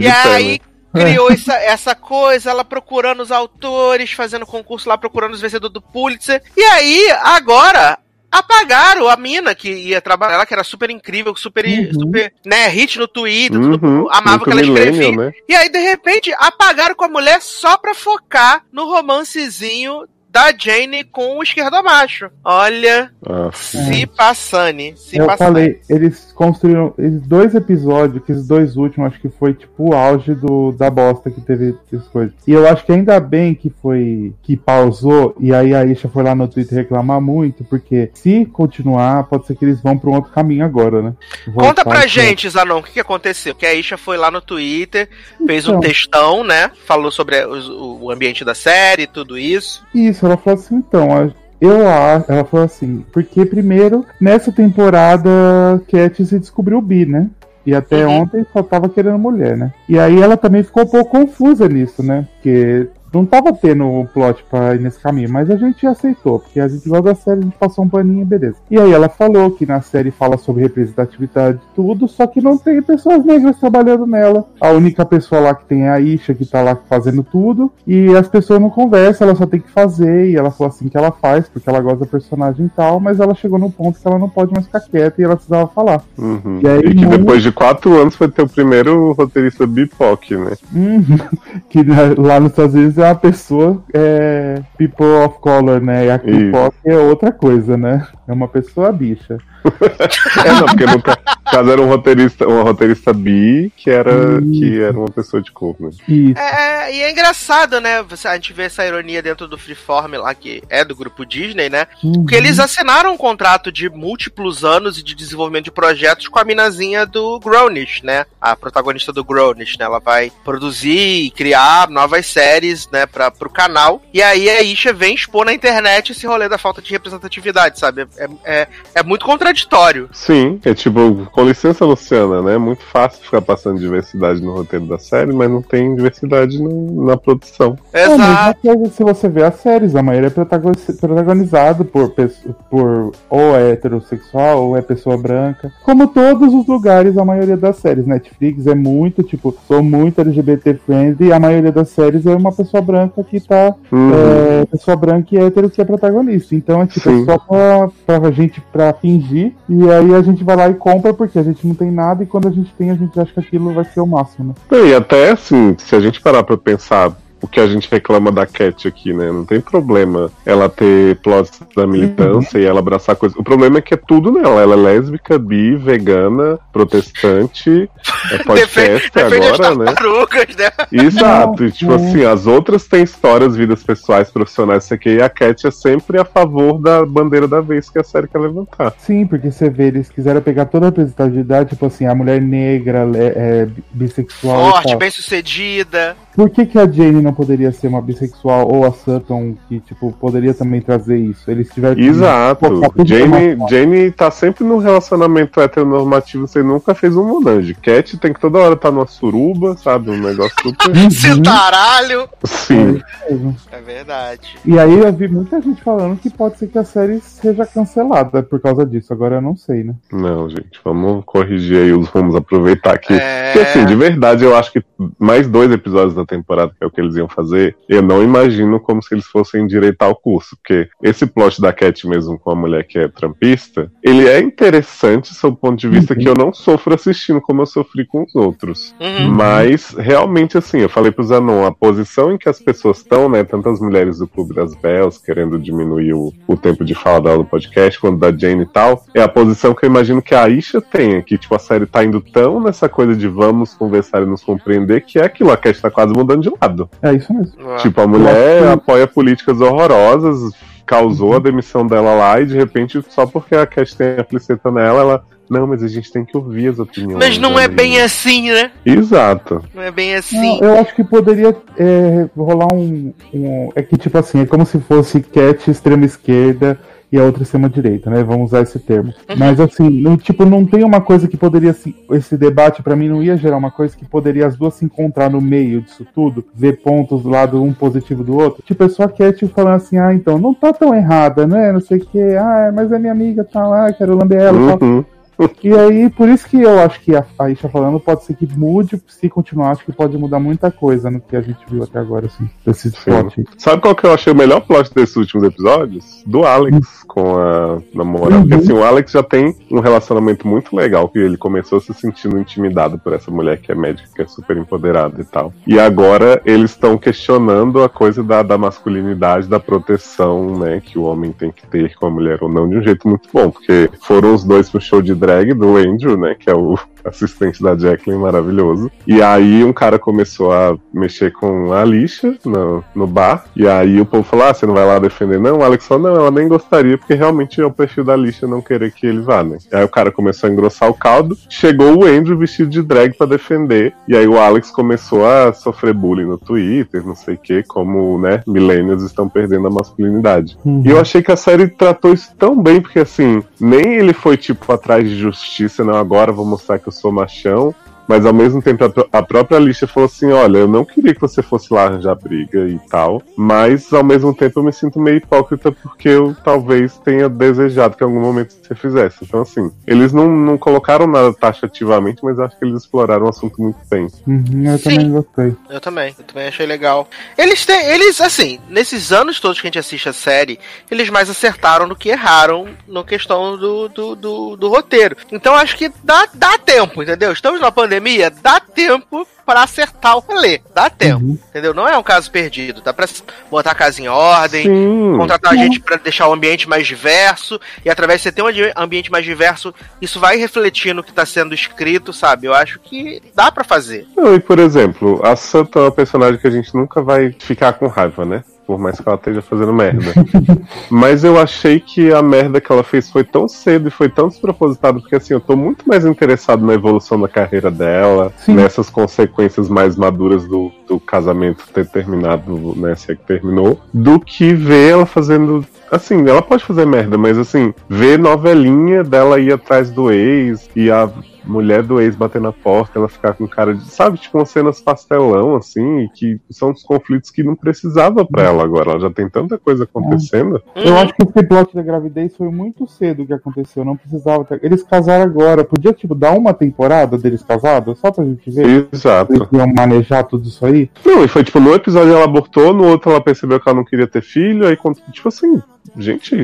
E aí. Criou essa, essa coisa, ela procurando os autores, fazendo concurso lá, procurando os vencedores do Pulitzer. E aí, agora. Apagaram a mina que ia trabalhar lá, que era super incrível, super, Uhum. super né, hit no Twitter, Uhum, mundo amava o muito que ela escrevia. né? E aí, de repente, apagaram com a mulher só pra focar no romancezinho da Jane com o esquerdomacho. Olha, Ah, se passane, se Eu passane. falei, eles construíram esses dois episódios, que esses dois últimos, acho que foi tipo o auge do, da bosta que teve essas coisas. E eu acho que ainda bem que foi que pausou, e aí a Isha foi lá no Twitter reclamar muito, porque se continuar, pode ser que eles vão pra um outro caminho agora, né? Conta Voltar pra pro- gente, Zanon, o que, que aconteceu? Que a Isha foi lá no Twitter, fez um Então. textão, né? Falou sobre os- o, o ambiente da série, tudo isso. Isso, ela falou assim, então, a- eu acho, ela falou assim, porque primeiro, nessa temporada, Cat se descobriu bi, né? E até Uhum. ontem só tava querendo mulher, né? E aí ela também ficou um pouco confusa nisso, né? Porque não tava tendo o plot pra ir nesse caminho, mas a gente aceitou, porque a gente gosta da série, a gente passou um paninho, beleza. E aí ela falou que na série fala sobre representatividade e tudo, só que não tem pessoas negras trabalhando nela. A única pessoa lá que tem é a Isha, que tá lá fazendo tudo, e as pessoas não conversam, ela só tem que fazer, e ela falou assim que ela faz, porque ela gosta da personagem e tal, mas ela chegou no ponto que ela não pode mais ficar quieta e ela precisava falar. uhum. E aí, E que depois de quatro anos foi ter o primeiro roteirista bipoc, né? Hum, que né, lá nos Estados Unidos uma pessoa é, people of color, né? E a. K-pop é outra coisa, né? É uma pessoa bicha. É, não, porque no, ca- caso era um roteirista, uma roteirista bi que era, Isso. que era uma pessoa de cor, né? Isso. É, e é engraçado, né? A gente vê essa ironia dentro do Freeform lá, que é do grupo Disney, né? Porque eles assinaram um contrato de múltiplos anos de desenvolvimento de projetos com a minazinha do Grownish, né? A protagonista do Grownish, né? Ela vai produzir e criar novas séries, né, pra, pro canal. E aí a Isha vem expor na internet esse rolê da falta de representatividade, sabe? É, é, é muito contraditório. Sim, é tipo, com licença, Luciana, né? É muito fácil ficar passando diversidade no roteiro da série, mas não tem diversidade no- na produção. É, mas Exato. coisa, se você vê as séries, a maioria é protagoni- protagonizado por, por ou é heterossexual ou é pessoa branca. Como todos os lugares, a maioria das séries. Netflix é muito, tipo, sou muito LGBT friendly e a maioria das séries é uma pessoa branca que tá. Uhum. É, pessoa branca e hétero que é protagonista. Então é tipo, é Sim. só pra, pra gente pra fingir. E aí a gente vai lá e compra porque a gente não tem nada e quando a gente tem, a gente acha que aquilo vai ser o máximo, né? E até assim, se a gente parar pra pensar o que a gente reclama da Cat aqui, né? Não tem problema ela ter plots da militância e ela abraçar coisas. O problema é que é tudo nela. Ela é lésbica, bi, vegana, protestante, é podcast Defende agora, né? né? Exato, e, tipo Não. assim, as outras têm histórias, vidas pessoais, profissionais, isso aqui, e a Cat é sempre a favor da bandeira da vez que a série quer levantar. Sim, porque você vê, eles quiseram pegar toda a representatividade, tipo assim, a mulher negra, le- é, bissexual e Forte, bem sucedida. Por que, que a Jane não poderia ser uma bissexual ou a Sutton, que, tipo, poderia também trazer isso? Eles tiveram que Exato. Jane, Jane tá sempre num relacionamento heteronormativo, você nunca fez um monange. Cat tem que toda hora estar numa suruba, sabe? Um negócio super. Uhum. Cintaralho. Sim. mesmo. É verdade. E aí eu vi muita gente falando que pode ser que a série seja cancelada por causa disso. Agora eu não sei, né? Não, gente, vamos corrigir aí, os- vamos aproveitar aqui. É... Porque assim, de verdade, eu acho que mais dois episódios da temporada, que é o que eles iam fazer, eu não imagino como se eles fossem endireitar o curso. Porque esse plot da Cat mesmo com a mulher que é trampista, ele é interessante sob o ponto de vista Uhum. que eu não sofro assistindo como eu sofri com os outros. Uhum. Mas, realmente, assim, eu falei pro Zanon, a posição em que as pessoas estão, né, tanto as mulheres do Clube das Bells, querendo diminuir o, o tempo de fala dela no podcast, quanto da Jane e tal, é a posição que eu imagino que a Aisha tenha, que, tipo, a série tá indo tão nessa coisa de vamos conversar e nos compreender, que é aquilo, a Cat tá quase mudando de lado. É isso mesmo. Ah. Tipo, a mulher Nossa. apoia políticas horrorosas, causou a demissão dela lá, e de repente, só porque a Cat tem a fliceta nela, ela... Não, mas a gente tem que ouvir as opiniões. Mas não é bem menina." assim, né? Exato. Não é bem assim. Não, eu acho que poderia é, rolar um, um- É que, tipo assim, é como se fosse Cat extrema esquerda e a outra extrema direita, né? Vamos usar esse termo. Mas assim, não, tipo, não tem uma coisa que poderia se. Esse debate, pra mim, não ia gerar uma coisa que poderia as duas se encontrar no meio disso tudo, ver pontos do lado um positivo do outro. Tipo, é só a Cat falando assim, ah, então, não tá tão errada, né? Não sei o que, ah, mas é minha amiga, tá lá, quero lamber ela. tal. E aí, por isso que eu acho que a Aisha falando pode ser que mude, se continuar, acho que pode mudar muita coisa no que a gente viu até agora, assim, desse plot. Sabe qual que eu achei o melhor plot desses últimos episódios? Do Alex com a namorada. Uhum. Porque assim, o Alex já tem um relacionamento muito legal, que ele começou se sentindo intimidado por essa mulher que é médica, que é super empoderada e tal. E agora eles estão questionando a coisa da, da masculinidade, da proteção, né, que o homem tem que ter com a mulher ou não, de um jeito muito bom, porque foram os dois pro show de drag do Andrew, né, que é o assistente da Jacqueline, maravilhoso. E aí um cara começou a mexer com a lixa no, no bar. E aí o povo falou: Ah, você não vai lá defender? Não, o Alex falou, não, ela nem gostaria, porque realmente é o perfil da lixa não querer que ele vá, né? E aí o cara começou a engrossar o caldo. Chegou o Andrew vestido de drag pra defender. E aí o Alex começou a sofrer bullying no Twitter, não sei o que, como, né, millennials estão perdendo a masculinidade. E eu achei que a série tratou isso tão bem, porque assim, nem ele foi tipo atrás de justiça, não, agora vou mostrar que eu sou machão. Mas ao mesmo tempo a, a própria Alicia falou assim: olha, eu não queria que você fosse lá arranjar briga e tal. Mas ao mesmo tempo eu me sinto meio hipócrita porque eu talvez tenha desejado que em algum momento você fizesse. Então, assim, eles não, não colocaram nada taxativamente, mas acho que eles exploraram o assunto muito bem. Uhum, eu Sim. também gostei. Eu também, eu também achei legal. Eles têm, eles, assim, nesses anos todos que a gente assiste a série, eles mais acertaram do que erraram na questão do, do, do, do roteiro. Então acho que dá, dá tempo, entendeu? Estamos na pandemia, pandemia, dá tempo pra acertar o rolê. Dá tempo, Uhum. entendeu? Não é um caso perdido. Dá pra botar a casa em ordem, Sim. contratar gente pra deixar o ambiente mais diverso. E através de você ter um ambi- ambiente mais diverso, isso vai refletir no que tá sendo escrito, sabe? Eu acho que dá pra fazer. Não, e por exemplo, a Santa é uma personagem que a gente nunca vai ficar com raiva, né? Por mais que ela esteja fazendo merda. Mas eu achei que a merda que ela fez foi tão cedo e foi tão despropositada, porque assim, eu tô muito mais interessado na evolução da carreira dela, Sim. nessas consequências mais maduras do, do casamento ter terminado, né? Se é que terminou, do que ver ela fazendo. Assim, ela pode fazer merda, mas assim, ver novelinha dela ir atrás do ex e a mulher do ex bater na porta, ela ficar com cara de. Sabe, tipo, umas cenas pastelão, assim, que são os conflitos que não precisava pra ela agora. Ela já tem tanta coisa acontecendo. Eu acho que esse plot da gravidez foi muito cedo que aconteceu, não precisava. Eles casaram agora, podia, tipo, dar uma temporada deles casados, só pra gente ver? Exato. Eles iam manejar tudo isso aí? Não, e foi tipo, no episódio ela abortou, no outro ela percebeu que ela não queria ter filho, aí tipo assim, gente,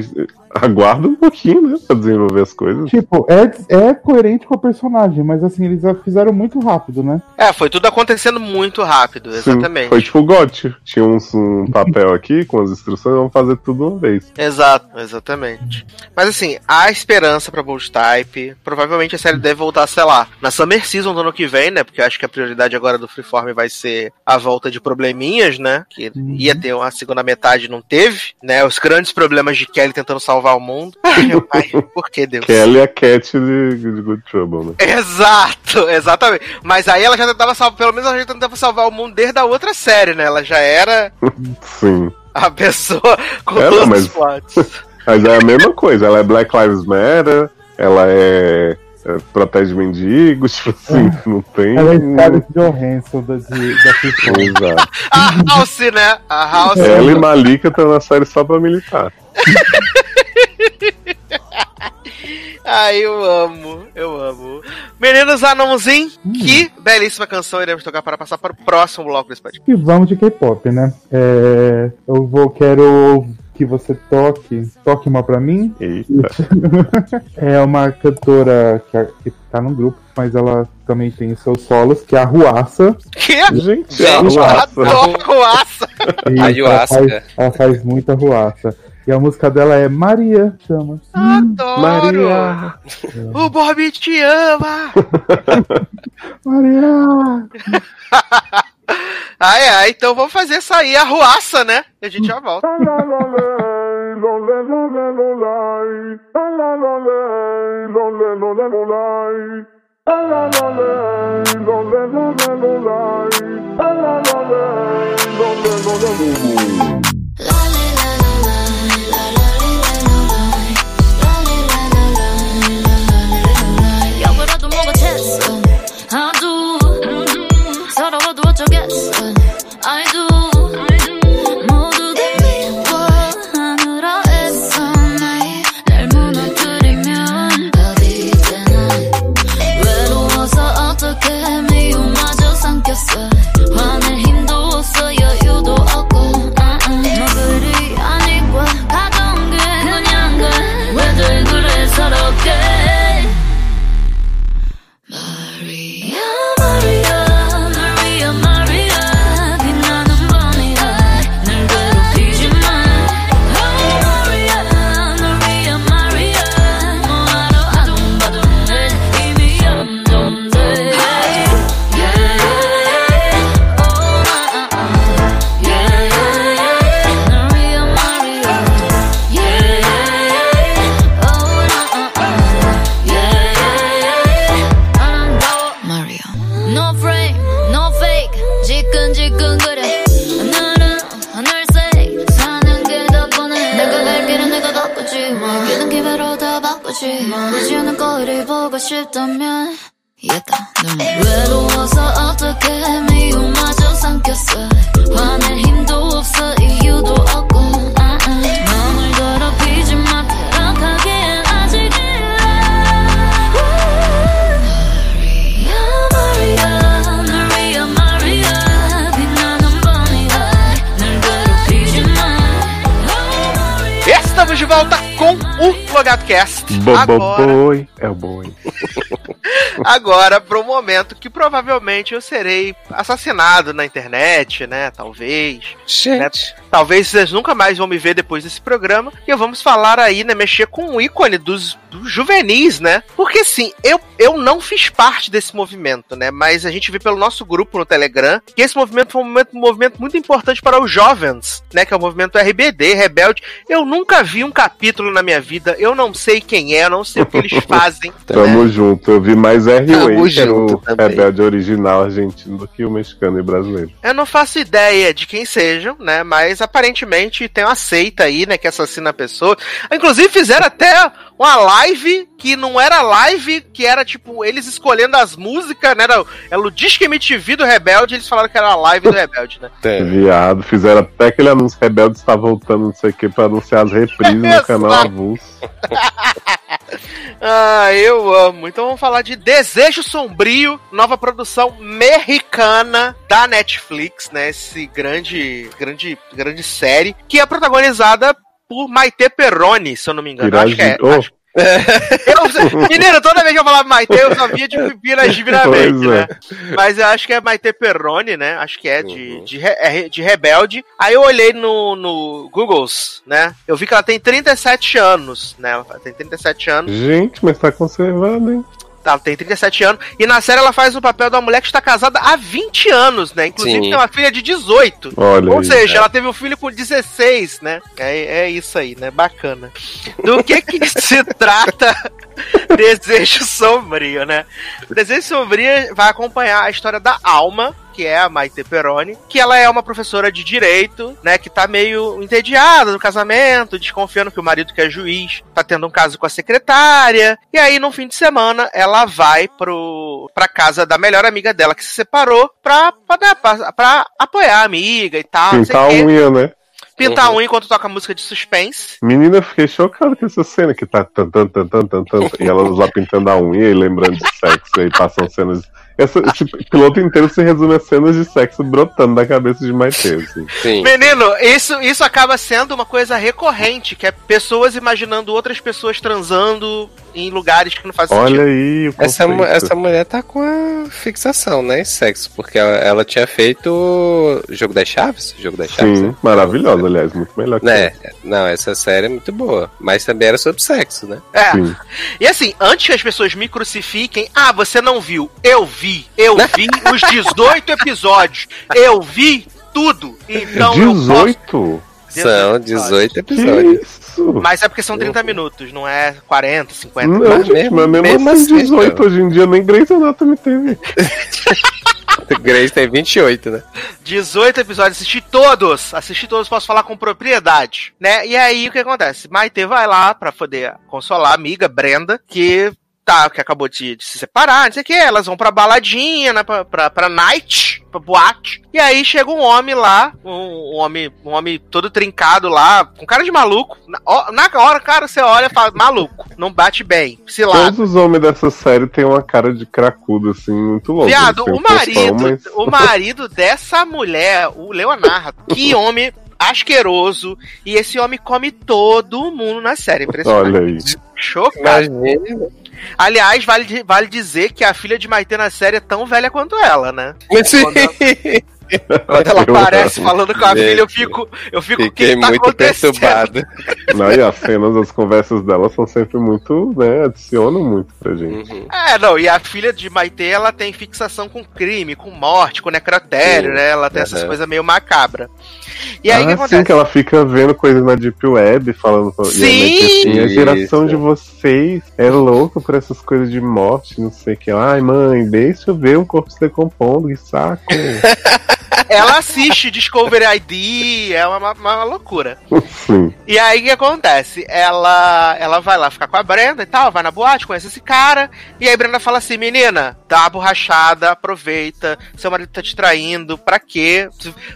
aguarda um pouquinho, né, pra desenvolver as coisas. Tipo, é, é coerente com a personagem, mas assim, eles fizeram muito rápido, né? É, foi tudo acontecendo muito rápido, Sim, exatamente. foi tipo o GOT. Tinha uns, um papel aqui com as instruções, vamos fazer tudo uma vez. Exato, exatamente. Mas assim, há esperança pra Bold Type. Provavelmente a série deve voltar, sei lá, na Summer Season do ano que vem, né? Porque eu acho que a prioridade agora do Freeform vai ser a volta de probleminhas, né? Que Uhum. ia ter uma segunda metade não teve, né? Os grandes problemas de Kelly tentando salvar o mundo. Ai, meu pai, por que Deus? Kelly é a Cat de, de Good Trouble, né? Exato, exatamente. Mas aí ela já tentava salvar, pelo menos ela já tentava salvar o mundo desde a outra série, né? Ela já era Sim. a pessoa com Ela, todos mas- os plots. Mas é a mesma coisa, ela é Black Lives Matter, ela é. é protege mendigos, tipo assim, não tem. Ela é Scarlett Johansson da, de, da. Exato. A House, né? A House. Ela e Malika estão na série só pra militar. Ai, eu amo, eu amo. Meninos Anãozinho, que belíssima canção iremos tocar para passar para o próximo bloco desse podcast. E vamos de K-pop, né? É, eu vou, quero que você toque, toque uma pra mim. Eita. É uma cantora que, que tá no grupo, mas ela também tem os seus solos, que é a Ruaça. Que? Gente, Gente, a eu Ruaça. adoro Ruaça. A ela faz, ela faz muita Ruaça. E a música dela é Maria, chama. Adoro. Maria. O Bob te ama. Maria! Ai, ai, então vamos fazer sair a Ruaça, né? E a gente já volta. So. 싶다면 얘가 너무 외로워서 어떻게 미움마저 삼켰어 화낼 힘도 없어 이유도 없고 아, 아. 마음을 더럽히지 마 타락하기엔 아직이야 Maria, Maria, Maria 빛나는 밤이야 날 괴롭히지 마 Oh Maria Estamos de volta com o LogadoCast. Agora, Boboi. É o boi. agora pro momento que provavelmente eu serei assassinado na internet, né? Talvez. Gente. Talvez vocês nunca mais vão me ver depois desse programa. E vamos falar aí, né? Mexer com o ícone dos, dos juvenis, né? Porque assim, eu, eu não fiz parte desse movimento, né? Mas a gente vê pelo nosso grupo no Telegram que esse movimento foi um movimento, um movimento muito importante para os jovens, né? Que é o movimento RBD, Rebelde. Eu nunca vi um capítulo na minha vida. Eu não sei quem é, eu não sei o que eles fazem. Tamo junto. Eu vi mais R-Way, que era o também. rebelde original argentino, do que o mexicano e brasileiro. Eu não faço ideia de quem sejam, né? Mas aparentemente tem uma seita aí, né? Que assassina a pessoa. Inclusive fizeram até uma live que não era live, que era tipo eles escolhendo as músicas, né? Era, era o Disque MTV do Rebelde, eles falaram que era a live do Rebelde, né? É. Viado, fizeram até aquele anúncio rebelde está voltando, não sei o que, pra anunciar as reprises no canal. Avulso. Ah, eu amo. Então vamos falar de Desejo Sombrio, nova produção mexicana da Netflix, né? Esse grande, grande, grande série, que é protagonizada por Maite Perrone, se eu não me engano. Acho que é. Iragi- Oh, acho- Eu, menino, toda vez que eu falava Maite, eu só via de pipira divinamente, é. né? Mas eu acho que é Maite Perrone, né? Acho que é de, Uhum. de, re- é de rebelde. Aí eu olhei no, no Googles, né? Eu vi que ela tem 37 anos, né? Ela tem 37 anos. Gente, mas tá conservado, hein? Ela tem 37 anos. E na série ela faz o papel de uma mulher que está casada há 20 anos, né? Inclusive Sim. tem uma filha de 18. Olha Ou aí. seja, ela teve um filho com 16, né? É, é isso aí, né? Bacana. Do que que se trata Desejo Sombrio, né? Desejo Sombrio vai acompanhar a história da Alma, que é a Maite Peroni, que ela é uma professora de direito, né? Que tá meio entediada no casamento, desconfiando que o marido que é juiz tá tendo um caso com a secretária. E aí, no fim de semana, ela vai pro, pra casa da melhor amiga dela que se separou pra, pra, dar- pra, pra apoiar a amiga e tal. Pintar a unha, né? Pintar a Uhum. unha enquanto toca música de suspense. Menina, eu fiquei chocado com essa cena que tá tan, tan, tan, tan, tan, tan, e elas lá pintando a unha e lembrando de sexo e passam cenas. Essa, esse piloto inteiro se resume a cenas de sexo brotando da cabeça de Maite, assim. Sim. Menino, isso, isso acaba sendo uma coisa recorrente, que é pessoas imaginando outras pessoas transando em lugares que não fazem Olha sentido. aí o Essa, essa mulher tá com a fixação, né? Em sexo. Porque ela, ela tinha feito o Jogo das Chaves? Jogo das Chaves, Sim, né? maravilhosa, aliás, muito melhor que Né? Não, essa série é muito boa. Mas também era sobre sexo, né? É. Sim. E assim, antes que as pessoas me crucifiquem, ah, você não viu. Eu vi. Eu vi os 18 episódios. Eu vi tudo. Então eu posso. 18? São 18 Que episódios. isso? Mas é porque são 30 minutos, não é 40, 50. Não, Mas gente, mesmo- mas mesmo, mesmo assim, assim, 18 cara. hoje em dia nem Grey's Anatomy teve. Grace tem 28, né? 18 episódios, assisti todos. Assisti todos, posso falar com propriedade, né? E aí o que acontece? Maite vai lá pra poder consolar a amiga Brenda, que tá, que acabou de, de se separar, não sei o que, elas vão pra baladinha, né, pra, pra, pra night, pra boate, e aí chega um homem lá, um, um homem, um homem todo trincado lá, com cara de maluco, na, na hora, cara, você olha e fala, maluco, não bate bem, se lá. Todos os homens dessa série têm uma cara de cracudo, assim, muito louco. Viado, têm o marido, mas- o marido dessa mulher, o Leonardo, que homem asqueroso, e esse homem come todo mundo na série, impressionante. Olha aí. Chocado. Imagina. Aliás, vale, vale dizer que a filha de Maite na série é tão velha quanto ela, né? Sim. Quando ela aparece falando com a Gente, filha, eu fico, eu fico, o Fiquei que tá muito perturbado. Não, e as cenas, as conversas dela são sempre muito, né, adicionam muito pra gente. Uhum. É, não, e a filha de Maite, ela tem fixação com crime, com morte, com necrotério, Sim. né? Ela tem essas Aham. coisas meio macabras. E aí o que ah, acontece? sim, que ela fica vendo coisas na Deep Web, falando com- e Sim! que assim, a geração Isso. de vocês é louca por essas coisas de morte, não sei o que. Ai, mãe, deixa eu ver um corpo se decompondo, que saco. Ela assiste Discovery ID, é uma, uma loucura. sim. E aí o que acontece? Ela, ela vai lá ficar com a Brenda e tal, vai na boate, conhece esse cara. E aí a Brenda fala assim: menina, dá uma borrachada, aproveita, seu marido tá te traindo, pra quê?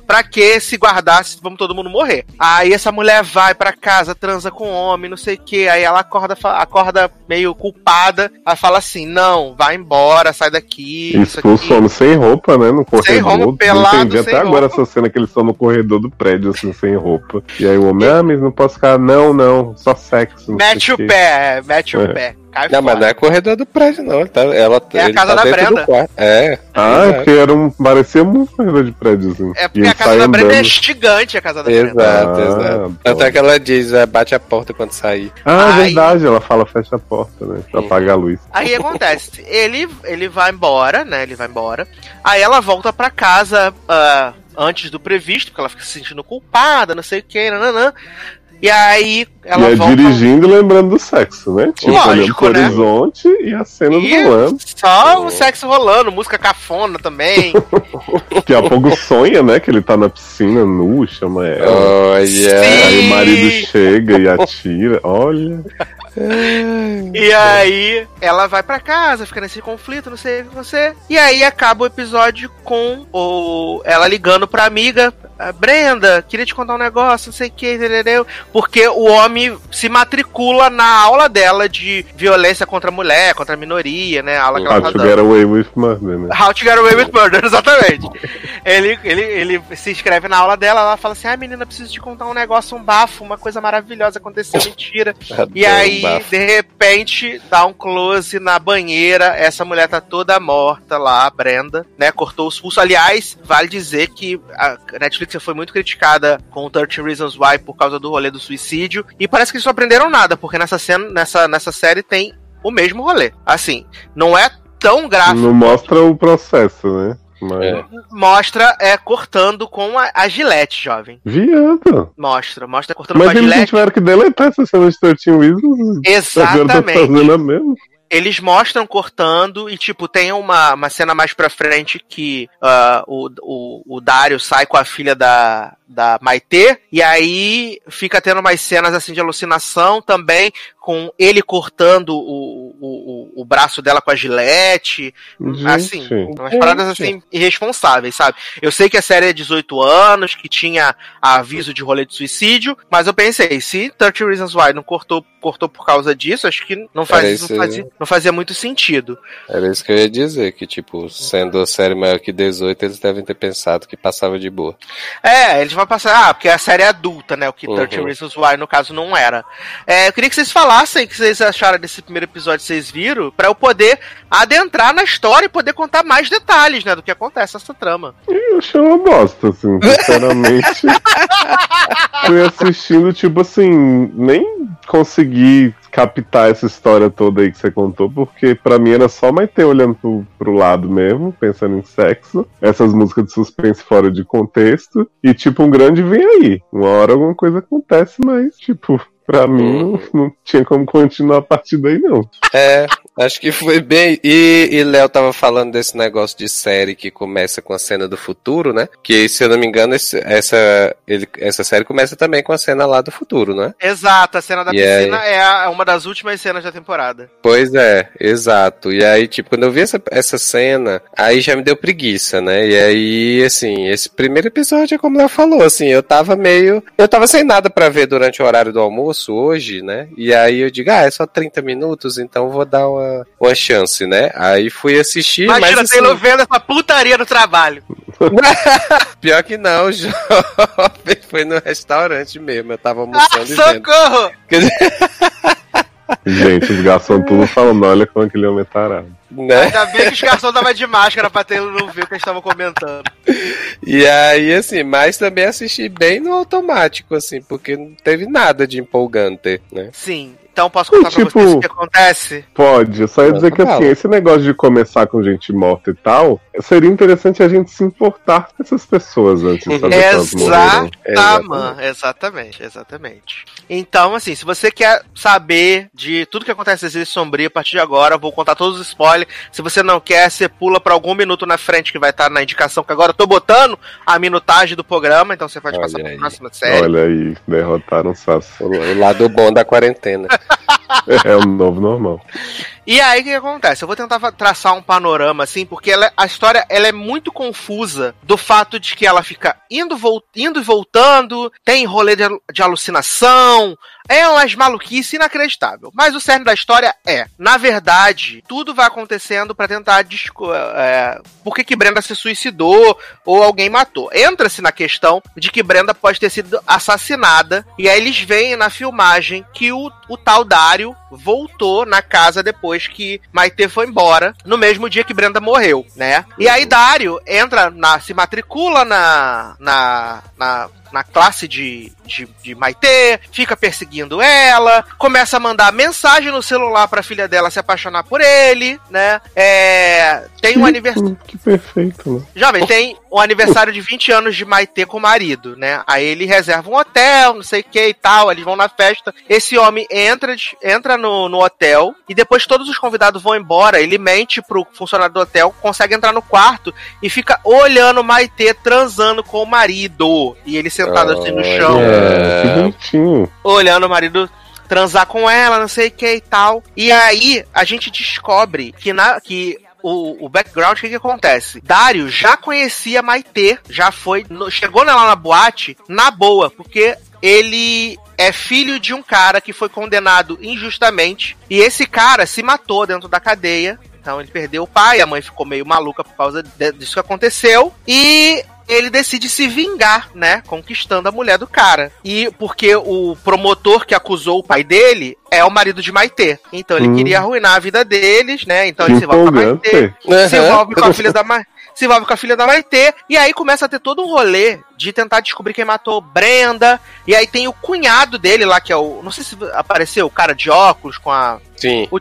Pra que se guardar se vamos todo mundo morrer? Aí essa mulher vai pra casa, transa com o homem, não sei o que. Aí ela acorda, acorda meio culpada. Ela fala assim: não, vai embora, sai daqui. isso Expulso aqui. o homem sem roupa, né? No corredor. roupa, Não pelado, entendi sem até agora roupa. essa cena que eles estão no corredor do prédio, assim, sem roupa. E aí o homem, ah, mas não posso ficar. Não, não, só sexo. Mete o quê. pé, mete o É. pé. Cai Não, mas fora. não é corredor do prédio, não. Ele tá, ela, É a casa tá da Brenda. É. Ah, é Exato. porque era um, parecia muito corredor de prédio, assim. É porque a casa da Brenda é andando. gigante, a casa da Brenda. Exato, Ah, exato. Tanto é que ela diz, é, bate a porta quando sair. Ah, Ai. verdade, ela fala fecha a porta, né? Pra Sim. apagar a luz. Aí acontece? Ele, ele vai embora, né? Ele vai embora. Aí ela volta pra casa ah, antes do previsto, porque ela fica se sentindo culpada, não sei o que, nananã. E aí ela e é volta. dirigindo e lembrando do sexo, né? Tipo, Lógico, olhando pro né? horizonte e a cena E rolando. só o sexo rolando, música cafona também. Daqui a pouco sonha, né? Que ele tá na piscina nu, chama ela. Olha. Sim. Aí o marido chega e atira. Olha. E aí ela vai pra casa, fica nesse conflito, não sei o que você. E aí acaba o episódio com o ela ligando pra amiga, "Ah, Brenda, queria te contar um negócio, não sei o que, entendeu? Porque o homem se matricula na aula dela de violência contra a mulher, contra a minoria, né? A aula que ela How tá to dando. get away with murder, né? How to Get Away with Murder, exatamente. ele, ele, ele se inscreve na aula dela, ela fala assim: ah, menina, preciso te contar um negócio, um bafo, uma coisa maravilhosa aconteceu, mentira. E aí, de repente, dá um close na banheira, essa mulher tá toda morta lá, a Brenda, né? Cortou os pulsos. Aliás, vale dizer que a Netflix já foi muito criticada com o 13 Reasons Why por causa do rolê do suicídio. E parece que eles não aprenderam nada, porque nessa cena, nessa, nessa série tem o mesmo rolê. Assim, não é tão gráfico. Não mostra o processo, né? Mas. É. Mostra é cortando com a, a gilete, jovem. Viado. Mostra, mostra cortando Mas com a eles gilete. tiveram que deletar essa cena de 13 Reasons. Agora tá Exatamente. fazendo a mesma. Eles mostram cortando e, tipo, tem uma, uma cena mais pra frente que ah, o, o, o Dario sai com a filha da, da Maitê, e aí fica tendo umas cenas assim de alucinação também, com ele cortando o, o, o, braço dela com a gilete. Assim, Gente. umas paradas assim irresponsáveis, sabe? Eu sei que a série é 18 anos, que tinha aviso de rolê de suicídio, mas eu pensei, se 30 Reasons Why não cortou, cortou por causa disso, acho que não, faz, isso não, fazia, não fazia muito sentido. Era isso que eu ia dizer, que, tipo, sendo a série maior que 18, eles devem ter pensado que passava de boa. É, eles vão passar, ah, porque a série é adulta, né? O que Uhum. 30 Reasons Why, no caso, não era. É, eu queria que vocês falassem o que vocês acharam desse primeiro episódio que vocês viram, pra eu poder adentrar na história e poder contar mais detalhes, né, do que acontece nessa trama. Eu achei uma bosta, assim, sinceramente. Fui assistindo, tipo assim, nem consegui captar essa história toda aí que você contou, porque pra mim era só Maite olhando pro, pro lado mesmo, pensando em sexo, essas músicas de suspense fora de contexto, e tipo, um grande vem aí. Uma hora alguma coisa acontece, mas, tipo, pra mim não, não tinha como continuar a partir daí, não. É, acho que foi bem. E, e Léo tava falando desse negócio de série que começa com a cena do futuro, né? Que, se eu não me engano, esse- essa, ele, essa série começa também com a cena lá do futuro, né? Exato, a cena da E aí? piscina é a- é uma das últimas cenas da temporada. Pois é, exato. E aí, tipo, quando eu vi essa, essa cena, aí já me deu preguiça, né? E aí, assim, esse primeiro episódio é como ela falou, assim, eu tava meio. Eu tava sem nada pra ver durante o horário do almoço hoje, né? E aí eu digo, ah, é só 30 minutos, então vou dar uma, uma chance, né? Aí fui assistir, Imagina mas. Assim, vendo essa putaria no trabalho. pior que não, jovem. Foi no restaurante mesmo, eu tava Ah, almoçando e vendo. socorro! Gente, os garçons tudo falando, olha como aquele homem é tarado. né? Ainda bem que os garçons estavam de máscara pra Taylor não ver o que eles estavam comentando. E aí, assim, mas também assisti bem no automático, assim, porque não teve nada de empolgante, né? Sim. Então posso contar Tipo- pra vocês o que acontece? Pode, eu só ia dizer que Fala. assim, esse negócio de começar com gente morta e tal, seria interessante a gente se importar com essas pessoas antes de saber. Exatamente, exatamente, exatamente. Então, assim, se você quer saber de tudo que acontece nesse Sombrio a partir de agora, eu vou contar todos os spoilers. Se você não quer, você pula pra algum minuto na frente que vai estar na indicação, que agora eu tô botando a minutagem do programa, então você pode Olha passar aí. pra próxima série. Olha aí, derrotaram o Sasso. O lado bom da quarentena. É o novo normal. E aí o que acontece? Eu vou tentar traçar um panorama assim, porque ela- a história ela é muito confusa do fato de que ela fica indo, indo e voltando, tem rolê de, de alucinação, é umas maluquice inacreditável. Mas o cerne da história é, na verdade, tudo vai acontecendo pra tentar é, por que que Brenda se suicidou ou alguém matou. Entra-se na questão de que Brenda pode ter sido assassinada e aí eles veem na filmagem que o, o tal Dário voltou na casa depois que Maite foi embora, no mesmo dia que Brenda morreu, né? E aí Dário entra na se matricula na na, na na classe de, de, de Maite, fica perseguindo ela, começa a mandar mensagem no celular pra filha dela se apaixonar por ele, né? É, tem um aniversário. Que perfeito, né? Jovem, tem o aniversário de 20 anos de Maitê com o marido, né? Aí ele reserva um hotel, não sei o que e tal, eles vão na festa. Esse homem entra, entra no, no hotel e depois todos os convidados vão embora. Ele mente pro funcionário do hotel, consegue entrar no quarto e fica olhando Maitê transando com o marido. E ele sentado assim no chão É, que bonitinho. olhando o marido transar com ela, não sei o que e tal. E aí a gente descobre que na que o, o background, o que, que acontece? Dário já conhecia Maitê, já foi, no- chegou lá na boate na boa, porque ele é filho de um cara que foi condenado injustamente e esse cara se matou dentro da cadeia. Então ele perdeu o pai, a mãe ficou meio maluca por causa disso que aconteceu. E ele decide se vingar, né? Conquistando a mulher do cara. E porque o promotor que acusou o pai dele é o marido de Maitê. Então ele Hum. queria arruinar a vida deles, né? Então ele se envolve com a Maitê empolgante. se envolve com a filha da Ma... se envolve com a filha da Maitê e aí começa a ter todo um rolê de tentar descobrir quem matou Brenda e aí tem o cunhado dele lá que é o não sei se apareceu o cara de óculos com a Sim. o,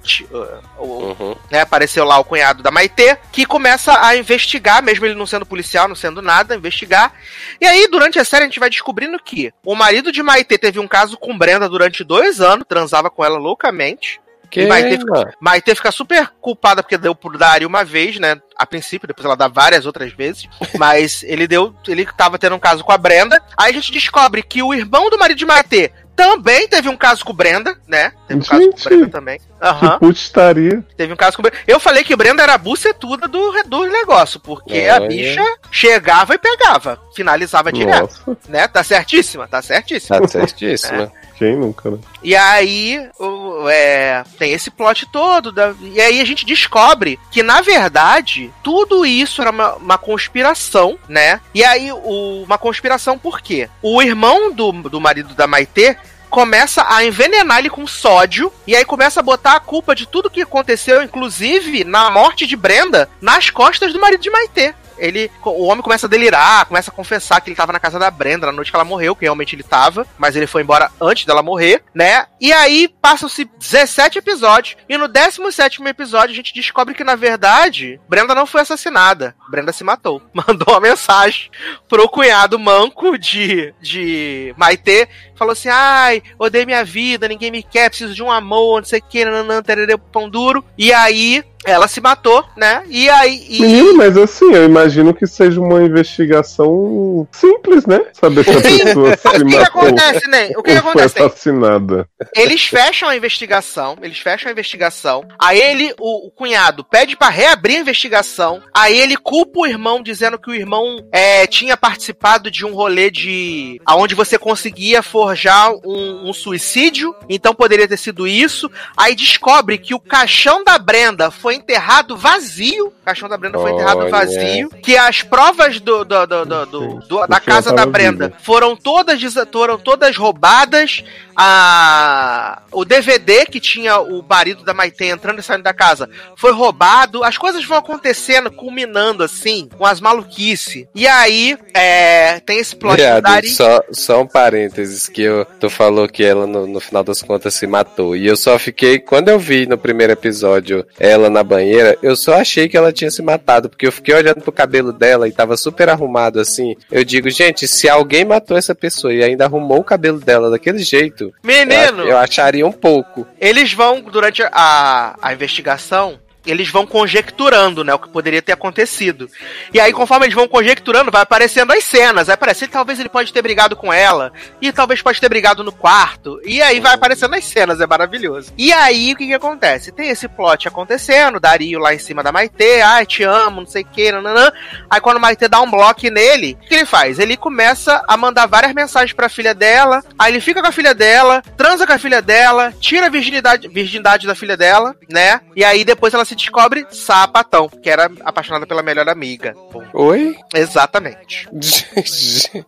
o, Uhum. né, apareceu lá o cunhado da Maitê, que começa a investigar, mesmo ele não sendo policial, não sendo nada, investigar. E aí, durante a série, a gente vai descobrindo que o marido de Maitê teve um caso com Brenda durante dois anos, transava com ela loucamente. Que, Vai ter- mano? Maitê fica super culpada porque deu por Dari uma vez, né? A princípio, depois ela dá várias outras vezes. Mas ele deu. Ele tava tendo um caso com a Brenda. Aí a gente descobre que o irmão do marido de Maitê também teve um caso com Brenda, né? Teve um caso com Gente. Brenda também. Aham. Que putaria. Teve um caso com Brenda. Eu falei que Brenda era a bucetuda do, do negócio, porque a Olha. bicha chegava e pegava. Finalizava direto, Nossa, né? Tá certíssima, tá certíssima. Tá certíssimo. quem nunca, né? E aí, o- é, tem esse plot todo. da- e aí a gente descobre que, na verdade, tudo isso era uma, uma conspiração, né? E aí, o- uma conspiração por quê? O irmão do, do marido da Maitê começa a envenenar ele com sódio e aí começa a botar a culpa de tudo que aconteceu, inclusive na morte de Brenda, nas costas do marido de Maitê. Ele, o homem começa a delirar, começa a confessar que ele tava na casa da Brenda na noite que ela morreu, que realmente ele tava, mas ele foi embora antes dela morrer, né? E aí passam-se 17 episódios, e no 17 episódio a gente descobre que, na verdade, Brenda não foi assassinada. Brenda se matou. Mandou uma mensagem pro cunhado manco de, de Maitê, falou assim: ai, odeio minha vida, ninguém me quer, preciso de um amor, não sei o que, nananã, tererê, pão duro. E aí, ela se matou, né? E aí. E... Menino, mas assim, eu imagino que seja uma investigação simples, né? Saber se a pessoa se o que, matou acontece, né? O que, que foi acontece? Ney? assassinada. Eles fecham a investigação, eles fecham a investigação. Aí ele, o, o cunhado, pede pra reabrir a investigação. Aí ele culpa o irmão, dizendo que o irmão é, tinha participado de um rolê de. aonde você conseguia forjar um, um suicídio. Então poderia ter sido isso. Aí descobre que o caixão da Brenda foi enterrado vazio. O caixão da Brenda foi enterrado Olha. vazio. Que as provas do, do- do- do- do- do- da casa da Brenda foram todas, foram todas roubadas. A, o DVD que tinha o marido da Maitê entrando e saindo da casa foi roubado. As coisas vão acontecendo, culminando assim, com as maluquice. E aí, é, tem esse plot do Viado, Dari. só, só um parênteses que eu, tu falou que ela no, no final das contas se matou. E eu só fiquei, quando eu vi no primeiro episódio ela na banheira, eu só achei que ela tinha se matado, porque eu fiquei olhando pro cabelo dela e tava super arrumado assim. Eu digo, gente, se alguém matou essa pessoa e ainda arrumou o cabelo dela daquele jeito, Menino, eu, eu acharia um pouco. eles vão, durante a, a investigação, eles vão conjecturando, né, o que poderia ter acontecido. E aí, conforme eles vão conjecturando, vai aparecendo as cenas. Vai aparecer, talvez ele pode ter brigado com ela, e talvez pode ter brigado no quarto. E aí vai aparecendo as cenas, é maravilhoso. E aí, o que que acontece? Tem esse plot acontecendo, Dario lá em cima da Maitê, ai, te amo, não sei o que, nananã. Aí quando o Maitê dá um bloco nele, o que ele faz? Ele começa a mandar várias mensagens pra filha dela, aí ele fica com a filha dela, transa com a filha dela, tira a virgindade, virgindade da filha dela, né? E aí depois ela se descobre sapatão, que era apaixonada pela melhor amiga. Oi? exatamente.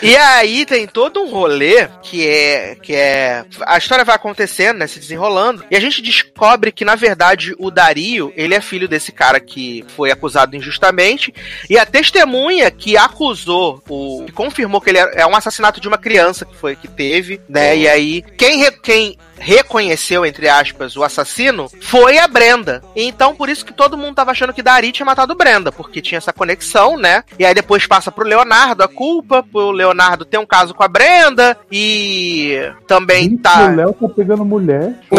E aí tem todo um rolê que é que é a história vai acontecendo, né, se desenrolando, e a gente descobre que na verdade o Dario, ele é filho desse cara que foi acusado injustamente, e a testemunha que acusou o que confirmou que ele é, é um assassinato de uma criança que foi que teve, né? E aí quem quem reconheceu, entre aspas, o assassino foi a Brenda. Então, por isso que todo mundo tava achando que Dari tinha matado Brenda, porque tinha essa conexão, né? E aí depois passa pro Leonardo a culpa, pro Leonardo ter um caso com a Brenda, e também Gente, tá. O Léo tá pegando mulher.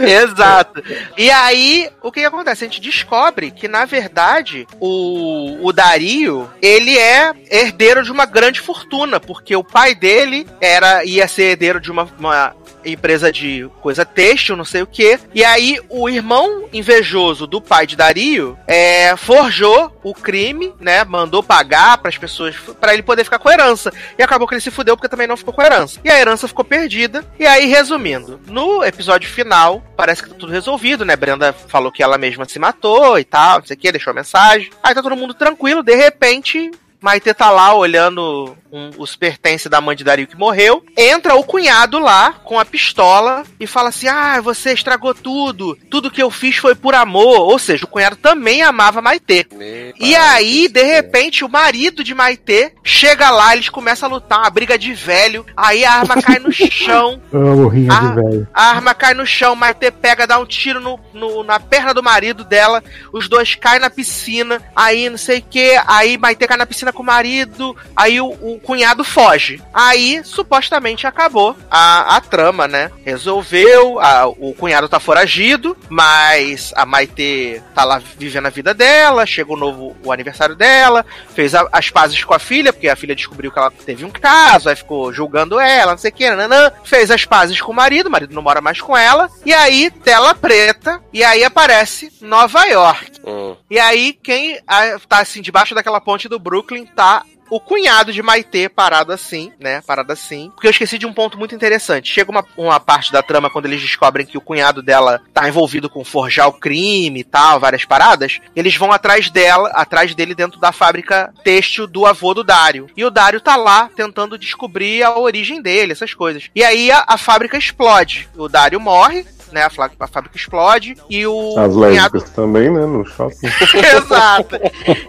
Exato. E aí, o que, que acontece? A gente descobre que, na verdade, o, o Dario, ele é herdeiro de uma grande fortuna, porque o pai dele era ia ser herdeiro de uma, uma empresa de coisa têxtil, não sei o que. E aí, o irmão invejoso do pai de Dario é, forjou o crime, né? Mandou pagar para as pessoas, para ele poder ficar com a herança. E acabou que ele se fudeu porque também não ficou com a herança. E a herança ficou perdida. E aí, resumindo, no episódio final, parece que tá tudo resolvido, né? Brenda falou que ela mesma se matou e tal, não sei o que, deixou a mensagem. Aí tá todo mundo tranquilo, de repente. Maite tá lá olhando um- os pertences da mãe de Dario que morreu. Entra o cunhado lá com a pistola e fala assim: Ah, você estragou tudo. Tudo que eu fiz foi por amor. Ou seja, o cunhado também amava Maite. E aí, de repente, o marido de Maitê chega lá, eles começam a lutar, uma briga de velho. Aí a arma cai no chão. Amo rinha Ah. de velho. A arma cai no chão, Maitê pega, dá um tiro no, no- na perna do marido dela. Os dois caem na piscina. Aí não sei o que. Aí Maitê cai na piscina com o marido. Aí o, o cunhado foge. Aí, supostamente, acabou a, a trama, né? Resolveu. a- o cunhado tá foragido. Mas a Maitê tá lá vivendo a vida dela. Chega o novo o aniversário dela. Fez a- as pazes com a filha, porque a filha descobriu que ela teve um caso. Aí ficou julgando ela, não sei o que. Nanã. Fez as pazes com o marido. O marido não mora mais com ela. E aí, tela preta. E aí aparece Nova York. Hum. E aí, quem ah, tá assim, debaixo daquela ponte do Brooklyn, tá o cunhado de Maitê parado assim, né? Parado assim. Porque eu esqueci de um ponto muito interessante. Chega uma, uma parte da trama quando eles descobrem que o cunhado dela tá envolvido com forjar o crime e tal, várias paradas. Eles vão atrás dela, atrás dele dentro da fábrica têxtil do avô do Dário. E o Dário tá lá tentando descobrir a origem dele, essas coisas. E aí a, a fábrica explode. O Dário morre. Né, a, a fábrica explode e o As cunhado também, né? No shopping. Exato.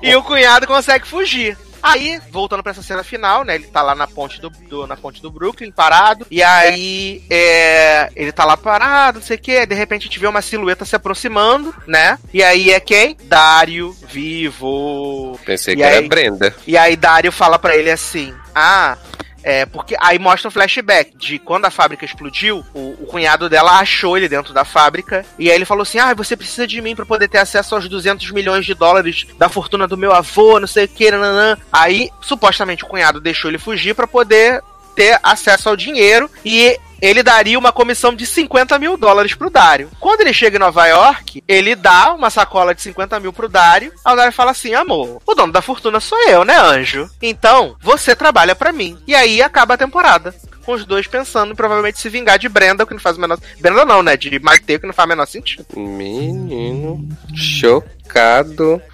E o cunhado consegue fugir. Aí, voltando pra essa cena final, né? Ele tá lá na ponte do, do- na ponte do Brooklyn, parado. E aí, é, ele tá lá parado, não sei o que. De repente, a gente vê uma silhueta se aproximando, né? E aí é quem? Dário vivo. Pensei E que era aí? Brenda. E aí, Dário fala pra ele assim: Ah. É, porque aí mostra um flashback de quando a fábrica explodiu, o, o cunhado dela achou ele dentro da fábrica, e aí ele falou assim: Ah, você precisa de mim pra poder ter acesso aos 200 milhões de dólares da fortuna do meu avô, não sei o que, nananã. Aí, supostamente, o cunhado deixou ele fugir pra poder ter acesso ao dinheiro e ele daria uma comissão de 50 mil dólares pro Dário. Quando ele chega em Nova York, ele dá uma sacola de 50 mil pro Dário. Aí o Dário fala assim: amor, o dono da fortuna sou eu, né, anjo? Então, você trabalha pra mim. E aí acaba a temporada. Com os dois pensando em provavelmente se vingar de Brenda, que não faz o menor. Brenda não, né? De Maite, o que não faz o menor sentido. Menino.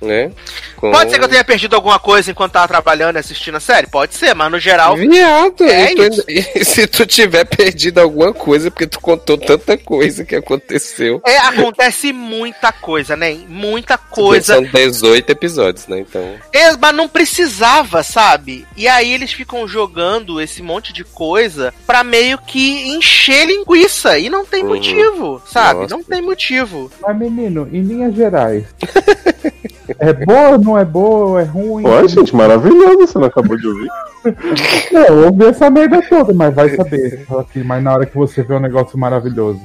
Né? Com... Pode ser que eu tenha perdido alguma coisa enquanto tava trabalhando e assistindo a série? Pode ser, mas no geral. Viado, É e tu e se tu tiver perdido alguma coisa, porque tu contou tanta coisa que aconteceu. É, acontece muita coisa, né? Muita coisa. São 18 episódios, né? Então. É, mas não precisava, sabe? E aí eles ficam jogando esse monte de coisa pra meio que encher linguiça. E não tem Uhum. motivo, sabe? Nossa. Não tem motivo. Mas, menino, em linhas gerais, É boa, não é boa, é ruim? Ué, gente, maravilhoso, você não acabou de ouvir? Não, eu ouvi essa merda toda, mas vai saber. Fala assim, mas na hora que você vê um negócio maravilhoso.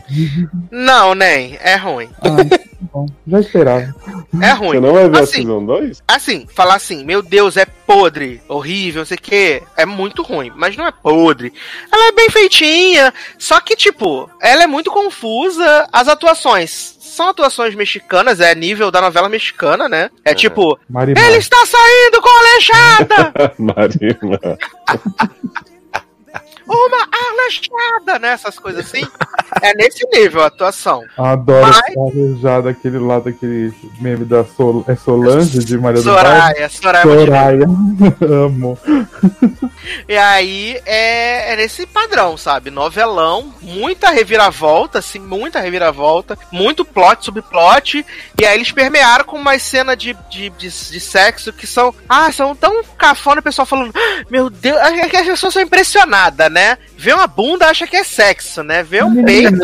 Não, nem. É ruim. Ah, tá bom, já esperava. É ruim. Você não vai ver a Assim, Season 2? assim, falar assim, meu Deus, é podre, horrível, não sei o que, é muito ruim, mas não é podre. Ela é bem feitinha, só que, tipo, ela é muito confusa, as atuações são atuações mexicanas, é nível da novela mexicana, né? É tipo, Marimar. ele está saindo com a aleijada! Marina. Uma aleijada, né? Essas coisas assim. É nesse nível a atuação. Adoro Mas- aquele lá daquele meme da Sol... é Solange de Maria do Bairro. Soraya, Soraya, Soraya. Amo. E aí é, é nesse padrão, sabe? Novelão, muita reviravolta, assim, muita reviravolta, muito plot, subplot. E aí eles permearam com uma cena de, de, de, de sexo que são. Ah, são tão cafona, o pessoal falando. "Ah, Meu Deus, é que as pessoas são impressionadas, né? Vê uma bunda, acha que é sexo, né? Vê um peito.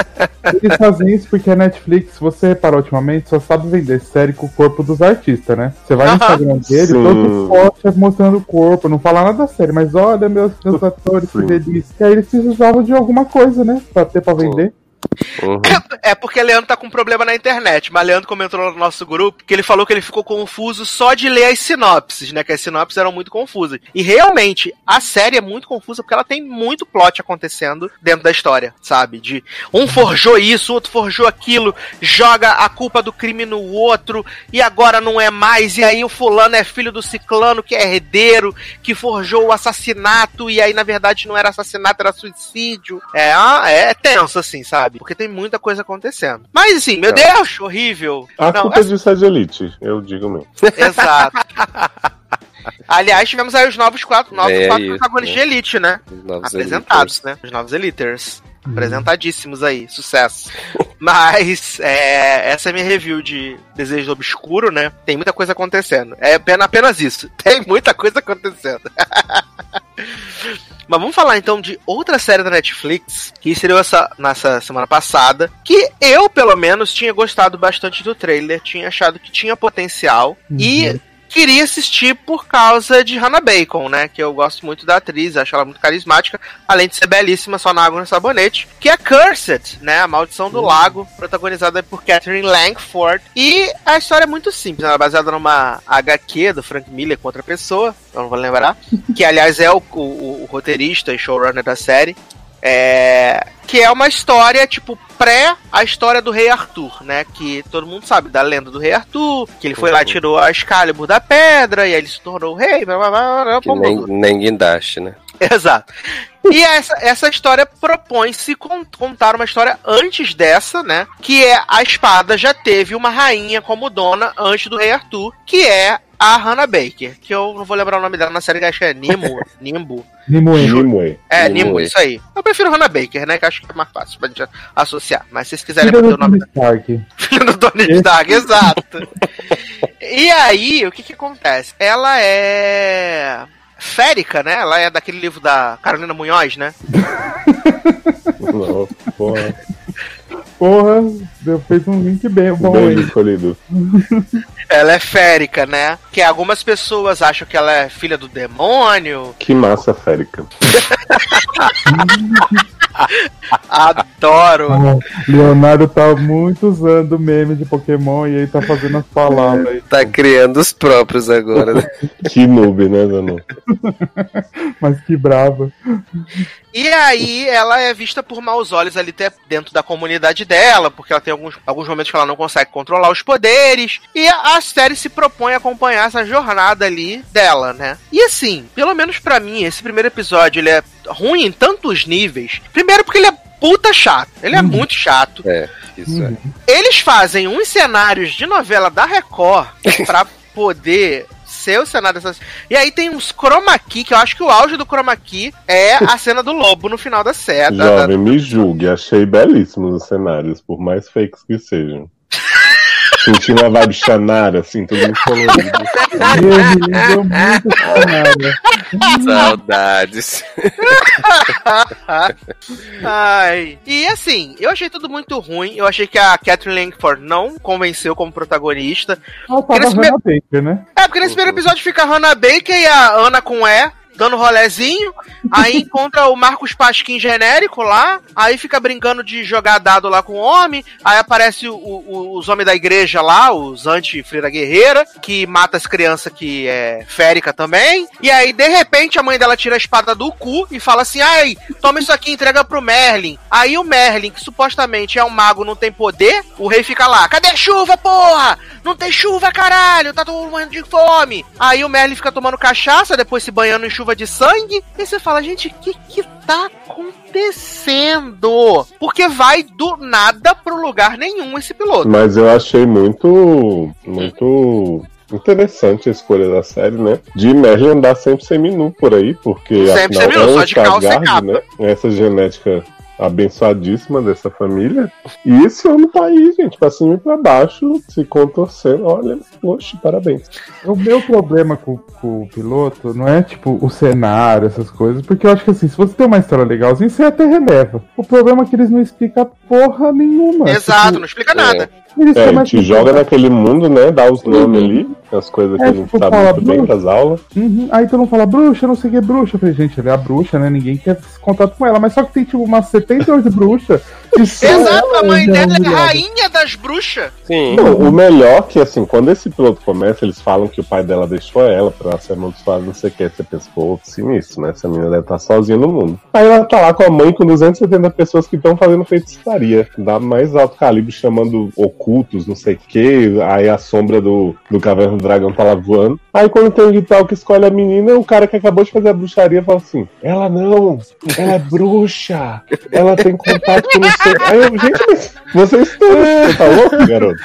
Eles fazem isso porque a Netflix, se você reparar ultimamente, só sabe vender série com o corpo dos artistas, né? Você vai no. Instagram dele, Sim. todo post é mostrando o corpo, não fala nada da série, mas olha meus, meus atores, que delícia. E aí eles precisavam de alguma coisa, né? Pra ter pra vender. Uhum. É porque Leandro tá com problema na internet, mas Leandro comentou no nosso grupo que ele falou que ele ficou confuso só de ler as sinopses, né? Que as sinopses eram muito confusas. E realmente, a série é muito confusa porque ela tem muito plot acontecendo dentro da história, sabe? De um forjou isso, outro forjou aquilo, joga a culpa do crime no outro, e agora não é mais, e aí o fulano é filho do ciclano que é herdeiro, que forjou o assassinato, e aí na verdade não era assassinato, era suicídio. É, é tenso, assim, sabe? Porque tem muita coisa acontecendo. Mas assim, meu Tá. Deus, horrível. A não, culpa é de ser de elite, eu digo mesmo. Exato. Aliás, tivemos aí os novos quatro, novos É quatro isso, protagonistas né? de Elite, né? Os novos Apresentados, né? Os novos Eliters. Apresentadíssimos aí, sucesso. Mas é, essa é minha review de Desejo Obscuro, né? Tem muita coisa acontecendo. É apenas, apenas isso. Tem muita coisa acontecendo. Mas vamos falar então de outra série da Netflix que estreou essa, nessa semana passada. Que eu, pelo menos, tinha gostado bastante do trailer, tinha achado que tinha potencial. E queria assistir por causa de Hannah Bacon, né? Que eu gosto muito da atriz, acho ela muito carismática, além de ser belíssima só na água no sabonete. Que é Cursed, né? A Maldição do Lago, protagonizada por Catherine Langford. E a história é muito simples, ela é baseada numa HQ do Frank Miller com outra pessoa, eu não vou lembrar. Que aliás é o, o- o roteirista e showrunner da série. É, que é uma história, tipo, pré a história do Rei Arthur, né? Que todo mundo sabe da lenda do Rei Arthur, que ele foi lá, tirou a Excalibur da pedra, e aí ele se tornou o rei, blá, blá, blá, blá, Que blá, nem, nem guindaste, né? Exato. E essa, essa história propõe-se con- contar uma história antes dessa, né? Que é a espada já teve uma rainha como dona antes do rei Arthur, que é a Hannah Baker, que eu não vou lembrar o nome dela na série, que acho que é Nimo, Nimbo. Nimue. É, Nimue. Nimbo, isso aí. Eu prefiro Hannah Baker, né? Que acho que é mais fácil pra gente associar. Mas se vocês quiserem manter o nome Tony Stark. filho do Tony Stark, exato. E aí, o que que acontece? Ela é férica, né? Ela é daquele livro da Carolina Munhoz, né? Não, porra. Porra, deu, fez um link bem bom Bem aí. escolhido. Ela é férica, né? Que algumas pessoas acham que ela é filha do demônio. Que massa férica. Adoro. Ah, Leonardo tá muito usando meme de Pokémon e aí tá fazendo as palavras aí. Tá criando os próprios agora, né? Que noob, né, Danu? Mas que brava. E aí, ela é vista por maus olhos ali até dentro da comunidade dela, porque ela tem alguns, alguns momentos que ela não consegue controlar os poderes. E a, série se propõe a acompanhar essa jornada ali dela, né? E assim, pelo menos pra mim, esse primeiro episódio ele é ruim em tantos níveis. Primeiro, porque ele é puta chato. Ele é muito chato. É, isso Uhum. é. Eles fazem uns cenários de novela da Record pra poder ser o cenário dessas. E aí tem uns chroma key, que eu acho que o auge do chroma key é a cena do lobo no final da série. da- da- Jovem, me julgue. Achei belíssimos os cenários, por mais fakes que sejam. Senti uma vibe Xanara, assim, tudo muito colorido. Lembrou muito Xanara. Saudades. Ai. E assim, eu achei tudo muito ruim. Eu achei que a Catherine Langford não convenceu como protagonista. Ela tava Nesse Hannah Baker, né? É, porque nesse primeiro episódio fica a Hannah Baker e a Ana com E. Dando rolezinho, aí encontra o Marcos Pasquim genérico lá, aí fica brincando de jogar dado lá com o homem, aí aparece o- o- os homens da igreja lá, os anti-freira guerreira, que mata as crianças que é férica também, e aí de repente a mãe dela tira a espada do cu e fala assim, ai, toma isso aqui e entrega pro Merlin. Aí o Merlin, que supostamente é um mago, não tem poder, o rei fica lá, cadê a chuva, porra? Não tem chuva, caralho, tá todo mundo morrendo de fome. Aí o Merlin fica tomando cachaça, depois se banhando em chuva de sangue, e você fala, gente, o que que tá acontecendo? Porque vai do nada pro lugar nenhum esse piloto. Mas eu achei muito. muito. Interessante a escolha da série, né? De Merlin andar sempre seminu por aí, porque Sempre afinal seminu, é um só de calça e capa. né? Essa genética abençoadíssima dessa família. E esse homem tá aí, gente, pra cima e pra baixo, se contorcendo. Olha, poxa, parabéns. O meu problema com, com o piloto não é, tipo, o cenário, essas coisas, porque eu acho que, assim, se você tem uma história legalzinha, você até releva. O problema é que eles não explicam porra nenhuma. Exato, Tipo, não explica nada. Eles É, a começam gente joga naquele mundo, né? Dá os nomes ali, as coisas que É, a gente tipo, sabe muito bem "Bruxa". das aulas. Uhum. Aí todo mundo fala, bruxa, não sei o que é bruxa. Eu falei, gente, ela é a bruxa, né? Ninguém quer esse contato com ela. Mas só que tem, tipo, umas 78 bruxas. Exato, a mãe dela é humilhada. rainha das bruxas. Sim. Não, o melhor que, assim, quando esse piloto começa, eles falam que o pai dela deixou ela pra ser amaldiçoada, não sei o que. Você pensa, pô, sinistro, né? Essa menina deve estar sozinha no mundo. Aí ela tá lá com a mãe com 270 pessoas que estão fazendo feitiçaria. Da mais alto calibre, chamando ocultos, não sei o que. Aí a sombra do, do Caverna do Dragão tá lá voando. Aí quando tem o ritual que escolhe a menina, o cara que acabou de fazer a bruxaria fala assim: Ela não, ela é bruxa, ela tem contato com não. Aí eu, gente, mas vocês estão. Você tá louco, garoto?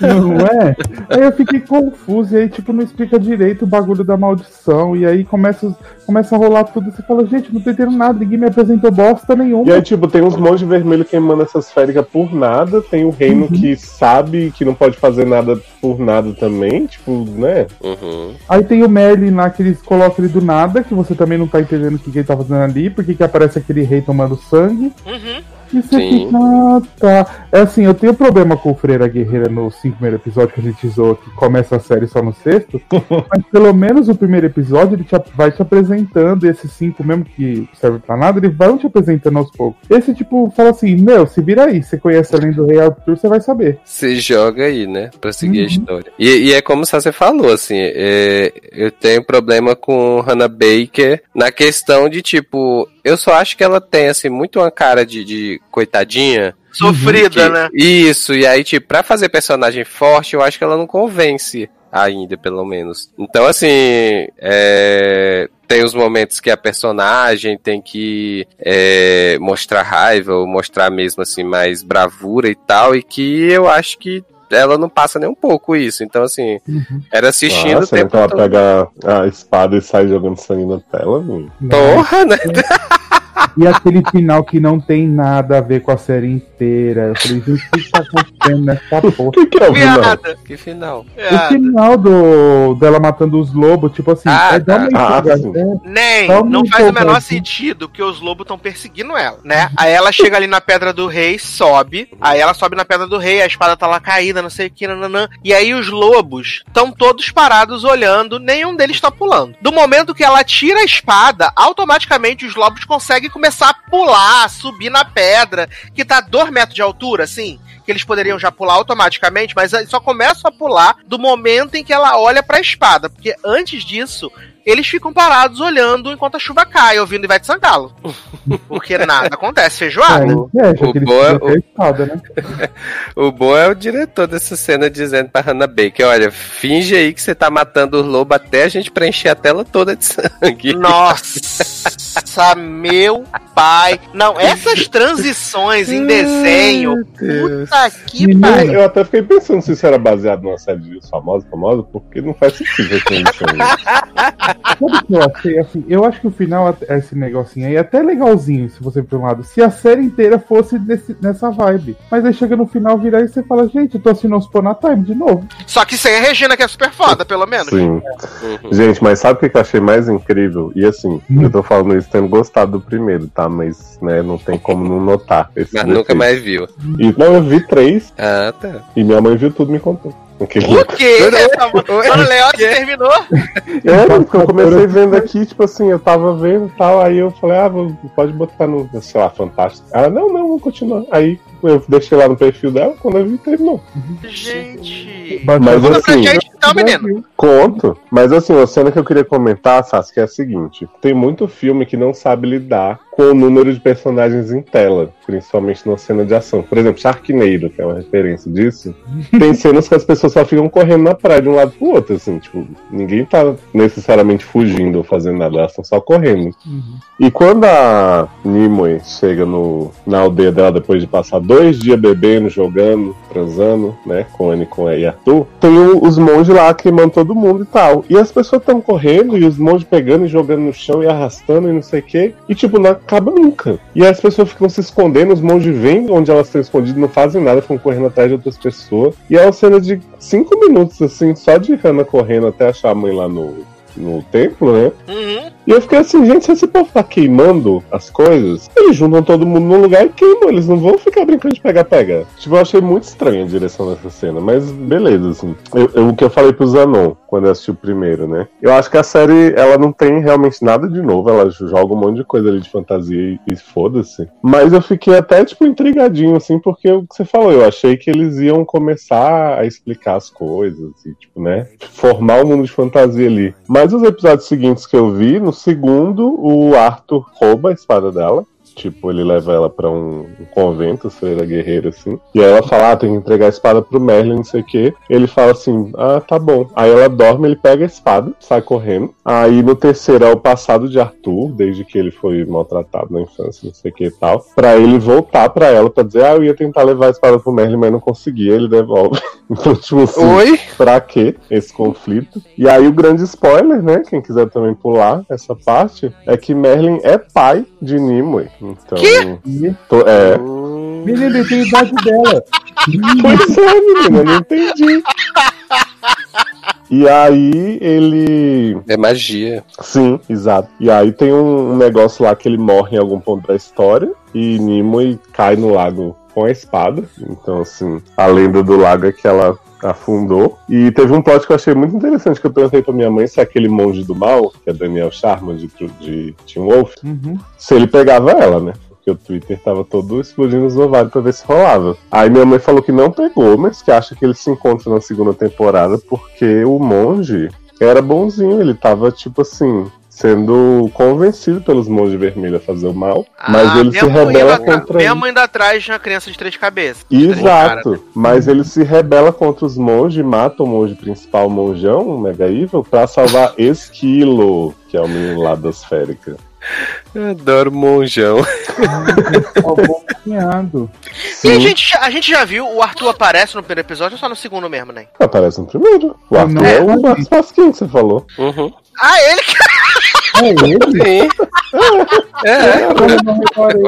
Não é? Aí eu fiquei confuso, e aí, tipo, não explica direito o bagulho da maldição, e aí começa, começa a rolar tudo, você fala, gente, não tô entendendo nada, ninguém me apresentou bosta nenhuma. E aí, tipo, tem uns monges vermelhos queimando essas féricas por nada. Tem o reino que sabe que não pode fazer nada por nada também. Tipo, né? Uhum. Aí tem o Merlin lá que eles colocam ele do nada, que você também não tá entendendo o que, que ele tá fazendo ali, porque que aparece aquele rei tomando sangue. Uhum. E você Sim. fica, ah, tá. É assim, eu tenho problema com o Freira Guerreira nos cinco primeiros episódios que a gente zoou, que começa a série só no sexto. mas pelo menos o primeiro episódio ele te, vai te apresentando, esses cinco mesmo que serve pra nada, ele vai te apresentando aos poucos. Esse tipo, fala assim, meu, se vira aí, você conhece além do Rei Arthur, você vai saber. Se joga aí, né? Pra seguir a Uhum. história. E, e é como você falou, assim, é, eu tenho problema com Hannah Baker na questão de, tipo, eu só acho que ela tem, assim, muito uma cara de, de coitadinha. Sofrida, que- né? Isso, e aí, tipo, pra fazer personagem forte, eu acho que ela não convence ainda, pelo menos. Então, assim, é, tem os momentos que a personagem tem que é, mostrar raiva, ou mostrar mesmo, assim, mais bravura e tal, e que eu acho que ela não passa nem um pouco isso. Então, assim, era assistindo o Nossa, né, tempo que ela todo. pega a espada e sai jogando sangue na tela, mano. Porra, né? E aquele final que não tem nada a ver com a série inteira. Eu falei, gente, o que tá acontecendo nessa O porra? que, que é o final? Que final. O final do, dela matando os lobos, tipo assim, Ah, é dar uma tá. Ah, empolgada, sim. é, Nem, não faz o menor assim. sentido que os lobos estão perseguindo ela, né? Aí ela chega ali na Pedra do Rei, sobe, aí ela sobe na Pedra do Rei, a espada tá lá caída, não sei o que, nananã, e aí os lobos estão todos parados olhando, nenhum deles tá pulando. Do momento que ela tira a espada, automaticamente os lobos conseguem começar a pular, subir na pedra, que tá a 2 metros de altura, assim, que eles poderiam já pular automaticamente, mas só começam a pular do momento em que ela olha pra espada, porque antes disso, eles ficam parados olhando enquanto a chuva cai, ouvindo Ivete Sangalo. Porque nada acontece, feijoada. é, é, já o que eles boa- a espada, né? O bom é o diretor dessa cena dizendo pra Hannah Baker: olha, finge aí que você tá matando os lobos até a gente preencher a tela toda de sangue. Nossa, meu pai. Não, essas transições em desenho, puta que Menino, pariu. Eu até fiquei pensando se isso era baseado numa série de famosa, famosa, porque não faz sentido essa edição. Sabe o que eu achei? Assim, eu acho que o final, esse negocinho aí, é até legalzinho, se você for um lado. Se a série inteira fosse nesse, nessa vibe. Mas aí chega no final, virar e você fala, gente, eu tô assistindo os Pona Time de novo. Só que sem a Regina, que é super foda, pelo menos. Sim. Uhum. Gente, mas sabe o que que eu achei mais incrível? E assim, eu tô falando isso tendo gostado do primeiro, tá? Mas, né, não tem como não notar. Esse Mas nunca mais viu. E, não, eu vi três Ah, tá. e minha mãe viu tudo e me contou. O quê? Dona Leote terminou? É, porque eu comecei vendo aqui, tipo assim, eu tava vendo e tal, aí eu falei, ah, vou- pode botar no, sei lá, Fantástico. Ela, não, não, vou continuar. Aí eu deixei lá no perfil dela, quando eu vi, terminou. Gente. Mas Conta pra assim, gente então, menino. Conto. Mas assim, uma cena que eu queria comentar, Sassi, que é a seguinte: tem muito filme que não sabe lidar com o número de personagens em tela, principalmente numa cena de ação. Por exemplo, Sharknado, que é uma referência disso, tem cenas que as pessoas só ficam correndo na praia de um lado pro outro, assim, tipo, ninguém tá necessariamente fugindo ou fazendo nada, elas estão só correndo. E quando a Nimue chega no, na aldeia dela depois de passar dois dias bebendo, jogando, transando, né, com Anne com e Arthur, tem o- os monges lá queimando todo mundo e tal. E as pessoas estão correndo e os monges pegando e jogando no chão e arrastando e não sei o quê. E tipo, não acaba nunca. E as pessoas ficam se escondendo, os monges vêm onde elas estão escondidas, não fazem nada, ficam correndo atrás de outras pessoas. E é uma cena de cinco minutos, assim, só de Hannah correndo até achar a mãe lá no, no templo, né? Uhum. E eu fiquei assim, gente, se esse povo tá queimando as coisas, eles juntam todo mundo num lugar e queimam, eles não vão ficar brincando de pega-pega. Tipo, eu achei muito estranha a direção dessa cena, mas beleza, assim. Eu- eu- o que eu falei pro Zanon, quando eu assisti o primeiro, né? Eu acho que a série, ela não tem realmente nada de novo, ela joga um monte de coisa ali de fantasia e, e foda-se. Mas eu fiquei até, tipo, intrigadinho, assim, porque o que você falou, eu achei que eles iam começar a explicar as coisas e, tipo, né? Formar um mundo de fantasia ali. Mas os episódios seguintes que eu vi, no segundo, o Arthur rouba a espada dela. Tipo, ele leva ela pra um, um convento, freira guerreira, assim. E aí ela fala, ah, tem que entregar a espada pro Merlin, não sei o quê. Ele fala assim, ah, tá bom. Aí ela dorme, ele pega a espada, sai correndo. Aí no terceiro é o passado de Arthur, desde que ele foi maltratado na infância, não sei o que e tal. Pra ele voltar pra ela, pra dizer, ah, eu ia tentar levar a espada pro Merlin, mas não conseguia, ele devolve. Então, tipo assim, Oi? pra quê esse conflito? E aí o grande spoiler, né? Quem quiser também pular essa parte, é que Merlin é pai de Nimue. Então. tô- é. Menina, tem a idade dela. Pois é, menina, eu não entendi. E aí ele. É magia. Sim, exato. E aí tem um, um negócio lá que ele morre em algum ponto da história e Nimue cai no lago com a espada. Então, assim, a lenda do lago é que ela afundou. E teve um plot que eu achei muito interessante que eu perguntei pra minha mãe se aquele monge do mal, que é Daniel Sharma de, de Wolf, Uhum. se ele pegava ela, né? Porque o Twitter tava todo explodindo os ovários pra ver se rolava. Aí minha mãe falou que não pegou, mas que acha que eles se encontram na segunda temporada porque o monge era bonzinho, ele tava tipo assim. Sendo convencido pelos monges vermelhos a fazer o mal, mas Ah, ele minha se rebela indo atra- contra Minha ele. mãe indo atrás de uma criança de três cabeças. Exato, mas ele se rebela contra os monges, mata o monge principal, o monjão, o Mega Evil, pra salvar Esquilo, que é o menino lá das féricas. Eu adoro monjão. Ó, bom cunhado. E a gente, já- a gente já viu, o Arthur aparece no primeiro episódio ou só no segundo mesmo, né? Aparece no primeiro. O Arthur Não, é é. o Pasquim que você falou. Uhum. Ah, ele que. É ele? Sim. É, Eu não reparei.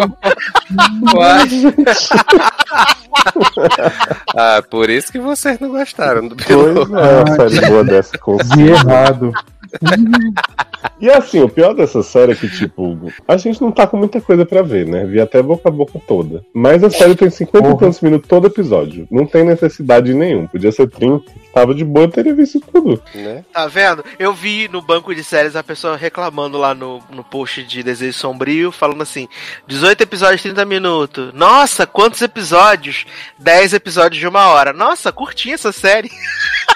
ah, por isso que vocês não gostaram do Pois piloto. é, uma série boa dessa com Vi errado. E assim, o pior dessa série é que, tipo, a gente não tá com muita coisa pra ver, né? Vi até boca a boca toda. Mas a série tem 50 e tantos minutos todo episódio. Não tem necessidade nenhum. Podia ser 30. Tava de boa, eu teria visto tudo. Né? Tá vendo? Eu vi no banco de séries a pessoa reclamando lá no, no post de Desejo Sombrio, falando assim: 18 episódios, 30 minutos. Nossa, quantos episódios? 10 episódios de uma hora. Nossa, curti essa série.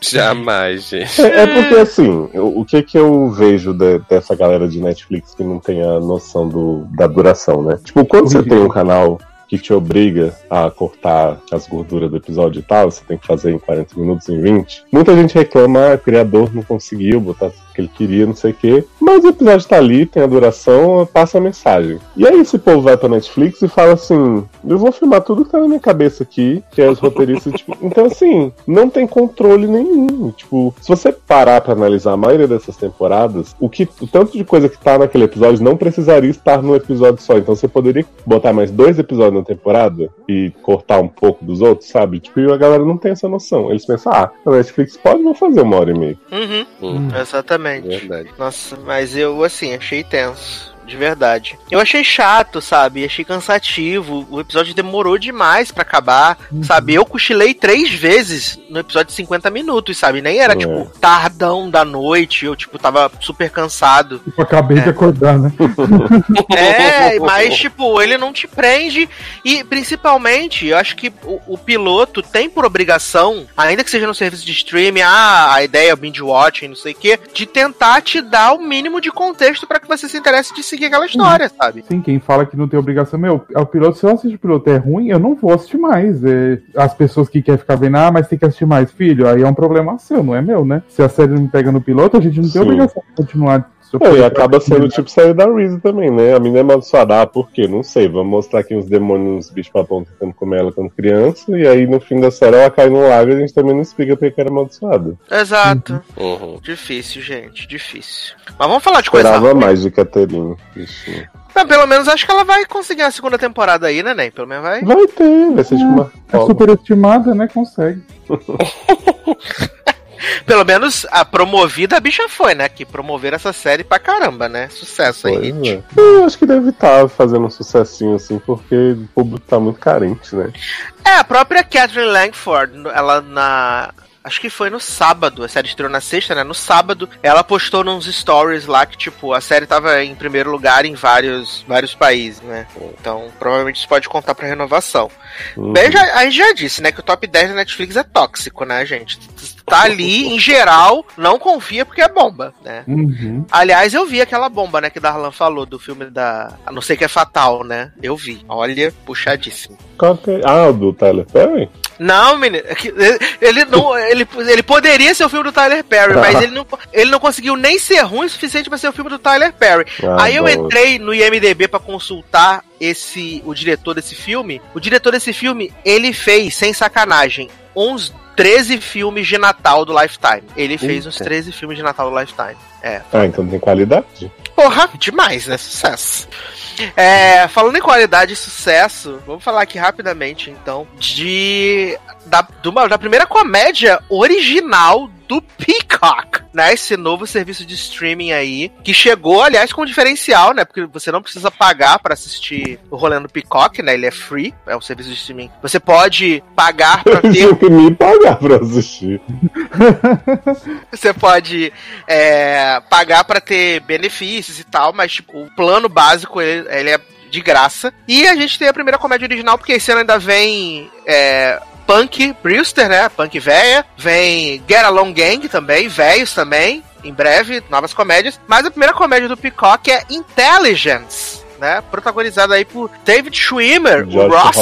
Jamais, gente. É, é porque, assim, o, o que que eu vejo de- dessa galera de Netflix que não tem a noção do, da duração, né? Tipo, quando você tem um canal que te obriga a cortar as gorduras do episódio e tal, você tem que fazer em 40 minutos, em 20. Muita gente reclama, ah, o criador não conseguiu botar que ele queria, não sei o quê. Mas o episódio tá ali, tem a duração, passa a mensagem. E aí esse povo vai pra Netflix e fala assim: eu vou filmar tudo que tá na minha cabeça aqui, que é os roteiristas, tipo. Então, assim, não tem controle nenhum. Tipo, se você parar pra analisar a maioria dessas temporadas, o que o tanto de coisa que tá naquele episódio não precisaria estar num episódio só. Então você poderia botar mais dois episódios na temporada e cortar um pouco dos outros, sabe? Tipo, e a galera não tem essa noção. Eles pensam, ah, a Netflix pode não fazer uma hora e meia. Uhum, Hum, exatamente. Verdade. Nossa, mas eu, assim, achei tenso. De verdade. Eu achei chato, sabe? Achei cansativo. O episódio demorou demais pra acabar, sabe? Eu cochilei três vezes no episódio de 50 minutos, sabe? Nem era, É. tipo, tardão da noite. Eu, tipo, tava super cansado. Tipo, acabei de acordar, né? É, mas, tipo, ele não te prende. E, principalmente, eu acho que o, o piloto tem por obrigação, ainda que seja no serviço de streaming, ah, a ideia é o binge watching, não sei o quê, de tentar te dar o mínimo de contexto pra que você se interesse de seguir aquela história, sabe? Sim, quem fala que não tem obrigação, meu, é o piloto, se eu assistir o piloto é ruim, eu não vou assistir mais. É, as pessoas que querem ficar vendo, ah, mas tem que assistir mais, filho, aí é um problema seu, não é meu, né? Se a série não pega no piloto, a gente não tem Sim. obrigação de continuar. É, e acaba sendo tipo série da Reese também, né? A menina é amaldiçoada, ah, por quê? Não sei. Vamos mostrar aqui uns demônios, uns bichos papão tentando comer ela quando criança, e aí no fim da série ela cai num lago e a gente também não explica porque que era amaldiçoada. Exato. Uhum. Difícil, gente, difícil. Mas vamos falar de coisa Esperava mais de Catherine. bichinho. Mas pelo menos acho que ela vai conseguir a segunda temporada aí, né, Ney? Pelo menos vai. Vai ter, vai ser tipo uma. É superestimada, né? Consegue. Pelo menos a promovida a bicha foi, né? Que promoveram essa série pra caramba, né? Sucesso aí. É. Eu acho que deve estar fazendo um sucessinho assim, porque o público tá muito carente, né? É, a própria Catherine Langford, ela na. Acho que foi no sábado, a série estreou na sexta, né? No sábado, ela postou nos stories lá que, tipo, a série tava em primeiro lugar em vários, vários países, né? Então, provavelmente isso pode contar pra renovação. Uhum. Bem, já, a gente já disse, né, que o top 10 da Netflix é tóxico, né, gente? Tá ali, em geral, não confia porque é bomba, né? Uhum. Aliás, eu vi aquela bomba, né, que Darlan falou do filme da. A não sei que é fatal, né? Eu vi. Olha, puxadíssimo. Qual que é? Ah, o do Tyler Perry? Não, menino, é ele- não. Ele, ele poderia ser o filme do Tyler Perry, mas ele não, ele não conseguiu nem ser ruim o suficiente pra ser o filme do Tyler Perry. Ah, Aí eu entrei no IMDB pra consultar esse o diretor desse filme. O diretor desse filme, ele fez, sem sacanagem, uns 13 filmes de Natal do Lifetime. Ele fez uns Eita. 13 filmes de Natal do Lifetime. É. Ah, então tem qualidade. Porra, demais, né? Sucesso. É, falando em qualidade e sucesso, vamos falar aqui rapidamente, então, de. Da, uma- da primeira comédia original do Peacock, né? Esse novo serviço de streaming aí, que chegou, aliás, com um diferencial, né? Porque você não precisa pagar pra assistir o rolê do Peacock, né? Ele é free, é um serviço de streaming. Você pode pagar pra Eu ter que me pagar pra assistir. Você pode é, pagar pra ter benefícios e tal, mas tipo, o plano básico ele, ele é de graça. E a gente tem a primeira comédia original, porque esse ano ainda vem é, Punk Brewster, né? Punk véia. Vem Get Along Gang também, velhos também. Em breve, novas comédias. Mas a primeira comédia do Peacock é Intelligence. Né, protagonizada aí por David Schwimmer, o Ross.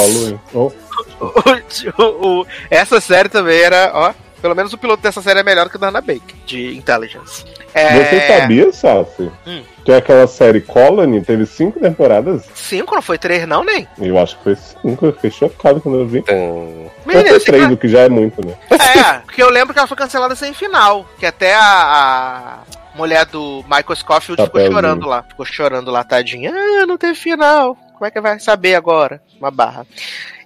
Oh, O- o- o- essa série também era, ó. Pelo menos o piloto dessa série é melhor que o da Hannah Baker, de Intelligence. É, Você sabia, Sassi? Hum. Que aquela série Colony teve cinco temporadas? Cinco, não foi três, não, nem? Eu acho que foi cinco, eu fiquei chocado quando eu vi. Então, Mas foi três, o que já é muito, né? É, porque eu lembro que ela foi cancelada sem final. Que até a, a mulher do Michael Scofield ficou chorando lá. Ficou chorando lá, tadinha. Ah, não teve final. Como é que vai saber agora? Uma barra.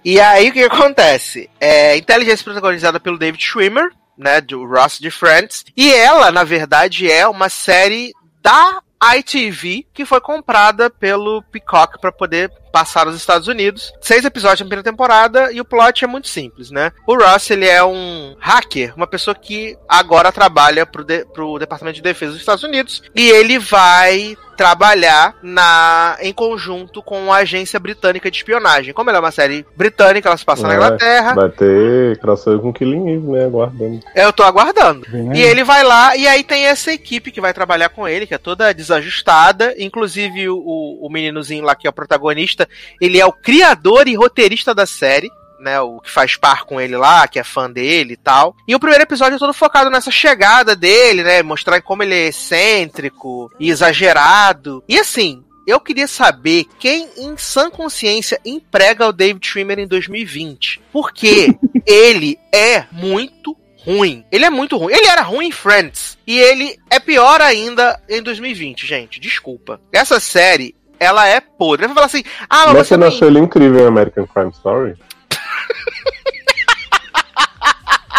E aí, o que acontece? É, Intelligence protagonizada pelo David Schwimmer, né, do Ross de Friends. E ela, na verdade, é uma série da ITV que foi comprada pelo Peacock para poder passar nos Estados Unidos. Seis episódios na primeira temporada e o plot é muito simples, né? O Ross, ele é um hacker, uma pessoa que agora trabalha pro, de, pro Departamento de Defesa dos Estados Unidos e ele vai trabalhar na em conjunto com a agência britânica de espionagem. Como ela é uma série britânica, ela se passa na É, Inglaterra, Vai ter crossover com Killing Eve, né? Aguardando. eu tô aguardando. Vem E ele vai lá, e aí tem essa equipe que vai trabalhar com ele, que é toda desajustada. Inclusive, o, o meninozinho lá, que é o protagonista, ele é o criador e roteirista da série. Né, o que faz par com ele lá, que é fã dele e tal. E o primeiro episódio é todo focado nessa chegada dele, né, mostrar como ele é excêntrico e exagerado. E assim, eu queria saber quem em sã consciência emprega o David Schwimmer em 2020. Porque ele é muito ruim. Ele é muito ruim. Ele era ruim em Friends. E ele é pior ainda em 2020, gente. Desculpa. Essa série, ela é podre. Vai falar assim: ah, mas, Mas você não. achou ele incrível em American Crime Story?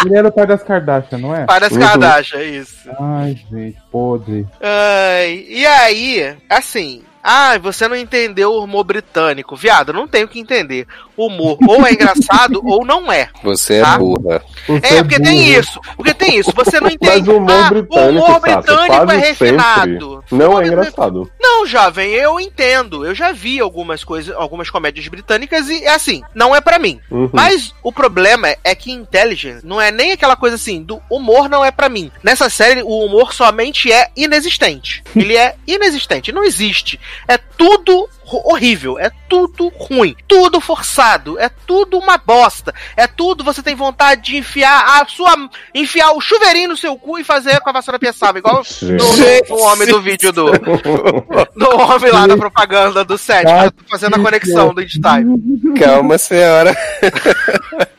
Ele era o pai das Kardashian, não é? Para as Uhum. Kardashian, é isso. Ai, gente, podre. Ai, e aí, assim. Ah, você não entendeu o humor britânico. Viado, não tenho que entender. O humor ou é engraçado ou não é. Você é Tá. burra. Você É, porque tem burro. isso. Porque tem isso. Você não entende. Mas o humor ah, britânico, o humor britânico é refinado. não é engraçado. Não, jovem, eu entendo. Eu já vi algumas coisas, algumas comédias britânicas e assim, não é pra mim. Uhum. Mas o problema é que Intelligence não é nem aquela coisa assim, do humor não é pra mim. Nessa série, o humor somente é inexistente. Ele é inexistente, não existe. É tudo horrível, é tudo ruim, tudo forçado, é tudo uma bosta. É tudo você tem vontade de enfiar a sua enfiar o chuveirinho no seu cu e fazer com a vassoura piaçava, igual no, no homem do vídeo do do homem lá da propaganda do set, tá fazendo a conexão do Einstein. Calma, senhora.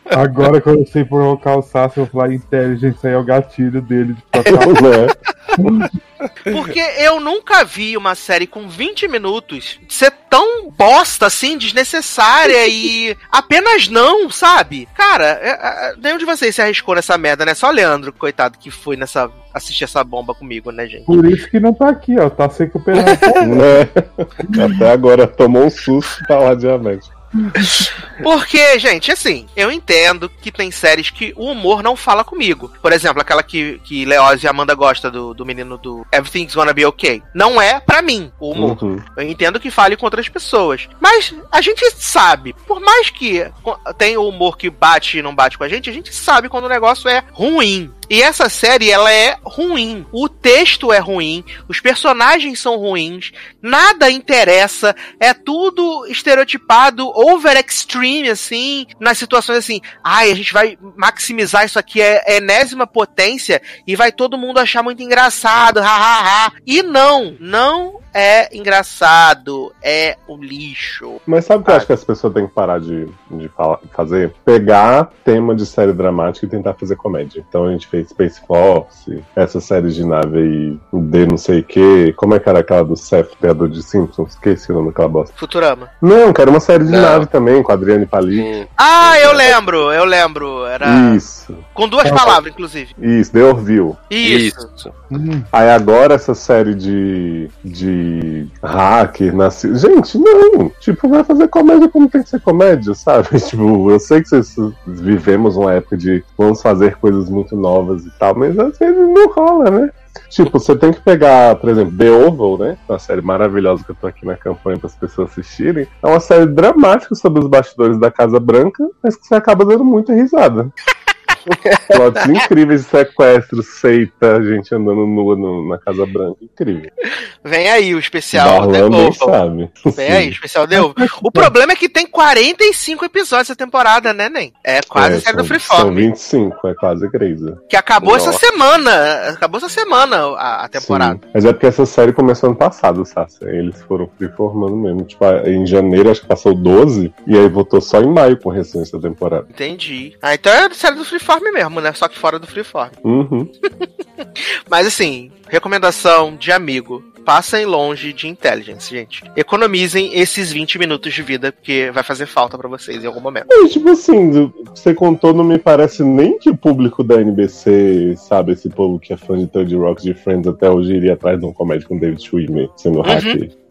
Agora que eu sei provocar o Sassi, eu vou falar inteligência aí é o gatilho dele de tocar Né? Porque eu nunca vi uma série com 20 minutos ser tão bosta assim, desnecessária e apenas não, sabe? Cara, é, é, nenhum de vocês se arriscou nessa merda, né? Só Leandro, coitado, que foi nessa assistir essa bomba comigo, né, gente? Por isso que não tá aqui, ó. Tá se recuperando. né? Até agora tomou um susto e tá lá diabetes. Porque, gente, assim, eu entendo que tem séries que o humor não fala comigo. Por exemplo, aquela que, que Leoz e Amanda gosta do, do menino do Everything's Gonna Be Okay. Não é pra mim o humor. Uhum. Eu entendo que fale com outras pessoas. Mas a gente sabe, por mais que tenha o humor que bate e não bate com a gente, a gente sabe quando o negócio é ruim. E essa série, ela é ruim. O texto é ruim, os personagens são ruins, nada interessa, é tudo estereotipado, over extreme, assim, nas situações assim, ai, a gente vai maximizar isso aqui, é, é enésima potência, e vai todo mundo achar muito engraçado, hahaha. E não, não é engraçado, é um lixo. Mas sabe o que eu Ah. acho que as pessoas têm que parar de, de falar- fazer? Pegar tema de série dramática e tentar fazer comédia. Então a gente fez Space Force, essa série de nave aí, D não sei o que. Como é que era aquela do Seth, criador de Simpsons? Esqueci o nome daquela bosta. Futurama. Não, quero uma série de Não. nave também, com a Adriane Palin. Ah, eu lembro, eu lembro. Era Isso, com duas palavras, inclusive. isso, The Orville. Isso. Isso. Hum, Aí agora essa série de, de hacker nasce. Gente, não! Tipo, vai fazer comédia como tem que ser comédia, sabe? Tipo, eu sei que vocês vivemos uma época de vamos fazer coisas muito novas e tal, mas às vezes não rola, né? Tipo, você tem que pegar, por exemplo, The Oval, né? Uma série maravilhosa que eu tô aqui na campanha para as pessoas assistirem. É uma série dramática sobre os bastidores da Casa Branca, mas que você acaba dando muita risada. Plots incríveis de sequestro, seita, gente andando nua no- na Casa Branca. Incrível. Vem aí o especial The Darlan Oval. sabe. Vem aí, o especial The Oval. O problema é que tem 45 episódios essa temporada, né, Nen? É quase É, a série do são, são Freeform. 25, é quase Grey's. Que acabou essa Nossa. semana. Acabou essa semana a, a temporada. Sim. Mas é porque essa série começou ano passado, Sassi. Eles foram freeformando mesmo. Tipo, em janeiro acho que passou 12, e aí voltou só em maio com recente da temporada. Entendi. Ah, então é a série do Freeform mesmo, né? Só que fora do Freeform. Uhum. Mas assim, recomendação de amigo. Passem longe de Intelligence, gente. Economizem esses 20 minutos de vida, porque vai fazer falta pra vocês em algum momento. E, tipo assim, você contou, não me parece nem que o público da NBC, sabe, esse povo que é fã de Third Rock de Friends até hoje iria atrás de um comédia com David Schwimmer, sendo hack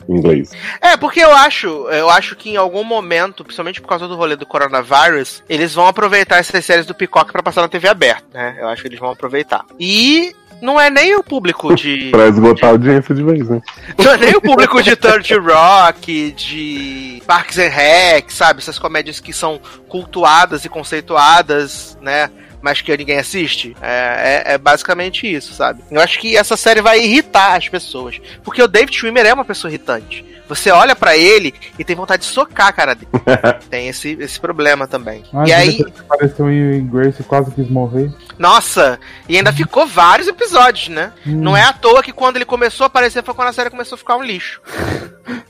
inglês. É, porque eu acho, eu acho que em algum momento, principalmente por causa do rolê do coronavírus, eles vão aproveitar essas séries do Peacock pra passar na TV aberta, né? Eu acho que eles vão aproveitar. E não é nem o público de. Pra esgotar a audiência de vez, né? Não é nem o público de Third Rock, de Parks and Rec, sabe? Essas comédias que são cultuadas e conceituadas, né? Mas que ninguém assiste. É, é- é basicamente isso, sabe? Eu acho que essa série vai irritar as pessoas. Porque o David Schwimmer é uma pessoa irritante. você olha pra ele e tem vontade de socar a cara dele. tem esse, esse problema também. Mas e aí, apareceu em Grace e quase quis morrer. nossa, e ainda ficou vários episódios, né? Hum. Não é à toa que quando ele começou a aparecer foi quando a série começou a ficar um lixo.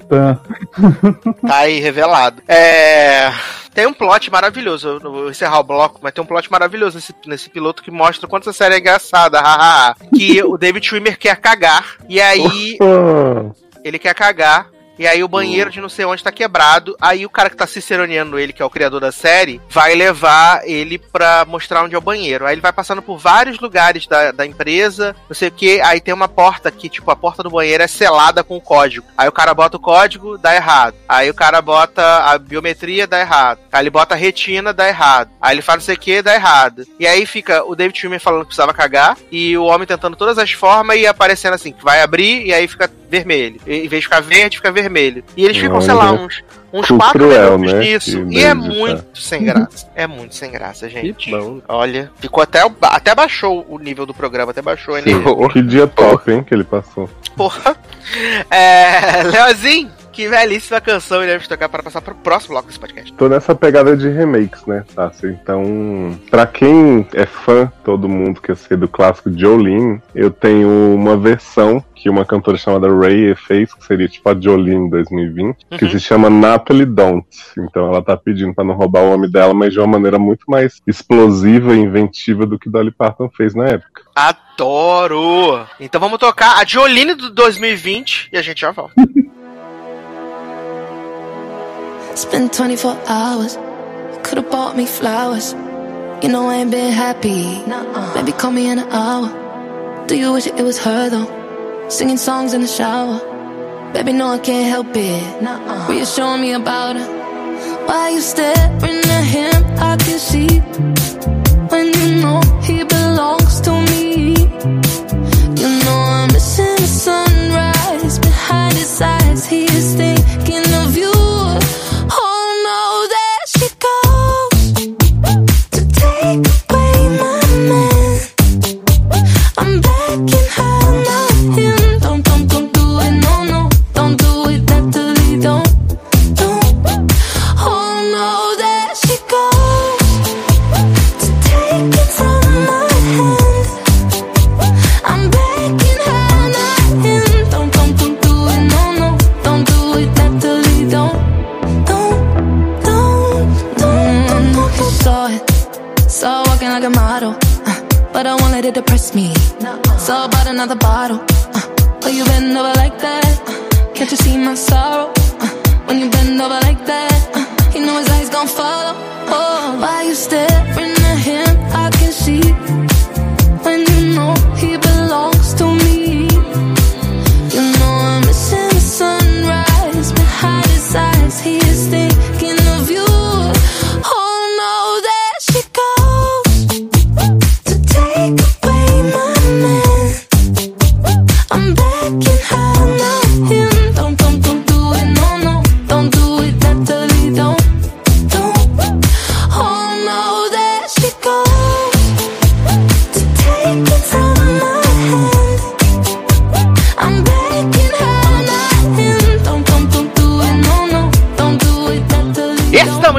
Tá. Tá aí revelado. É. Tem um plot maravilhoso. Eu vou encerrar o bloco, mas tem um plot maravilhoso nesse, nesse piloto que mostra quanto essa série é engraçada. que o David Schwimmer quer cagar. E aí ele quer cagar. E aí o banheiro de não sei onde tá quebrado. Aí o cara que tá ciceroneando ele, que é o criador da série, vai levar ele pra mostrar onde é o banheiro. Aí ele vai passando por vários lugares da, da empresa, não sei o que. Aí tem uma porta que, tipo, a porta do banheiro é selada com o código. Aí o cara bota o código, dá errado. Aí o cara bota a biometria, dá errado. Aí ele bota a retina, dá errado. Aí ele faz não sei o que, dá errado. E aí fica o David Schwimmer falando que precisava cagar. E o homem tentando todas as formas e aparecendo assim, que vai abrir e aí fica vermelho. E, em vez de ficar verde, fica vermelho. E eles ficam, sei lá, Olha. uns, uns quatro minutos né, nisso. que E é muito sem graça. É muito sem graça, gente. Que bom. Olha, ficou até. Até baixou o nível do programa, até baixou a energia. que dia top, hein, que ele passou. Porra. É. Leozinho, que belíssima canção iremos tocar para passar para o próximo bloco desse podcast. Tô nessa pegada de remakes, né, Tassi? Então, pra quem é fã, todo mundo que eu sei do clássico Jolene, eu tenho uma versão que uma cantora chamada Ray fez, que seria tipo a Jolene 2020, que Uhum. se chama Natalie Don't. Então ela tá pedindo pra não roubar o nome dela, mas de uma maneira muito mais explosiva e inventiva do que Dolly Parton fez na época. Adoro! Então vamos tocar a Jolene do 2020 e a gente já volta. It's been 24 hours. Could have bought me flowers. You know I ain't been happy. Maybe call me in an hour. Do you wish it was her though? Singing songs in the shower. Baby, no, I can't help it. Reassuring me about her. Why you staring at him? I can see when you know he belongs to me. You know I'm missing the sunrise behind his eyes. He is thinking but I won't let it depress me. Saw about another bottle, uh, oh you bend over like that? Uh, can't you see my sorrow? Uh, when you bend over like that, uh, you know his eyes gon' follow. Oh, why you staring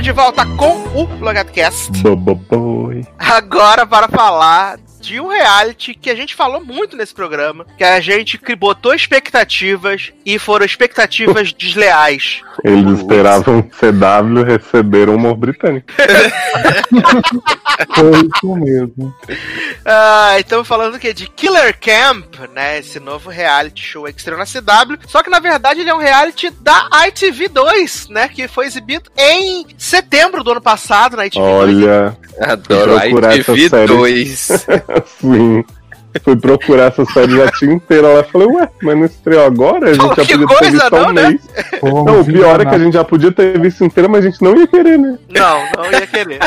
de volta com o Logadcast. Agora para falar de um reality que a gente falou muito nesse programa, que a gente botou expectativas e foram expectativas desleais. Eles esperavam CW receber um humor britânico. Foi isso mesmo. Ah, estamos falando que de Killer Camp, né? Esse novo reality show que estreou na CW. Só que na verdade ele é um reality da ITV2, né? Que foi exibido em setembro do ano passado na ITV2. Olha, Adoro a Procurar essa ITV2. assim. Fui procurar essa série já tinha inteira lá e falei, ué, mas não estreou agora? A gente Pô, já podia ter visto há não, um né? mês. Porra, Não, o pior é que a gente já podia ter visto inteira, mas a gente não ia querer, né? Não, não ia querer.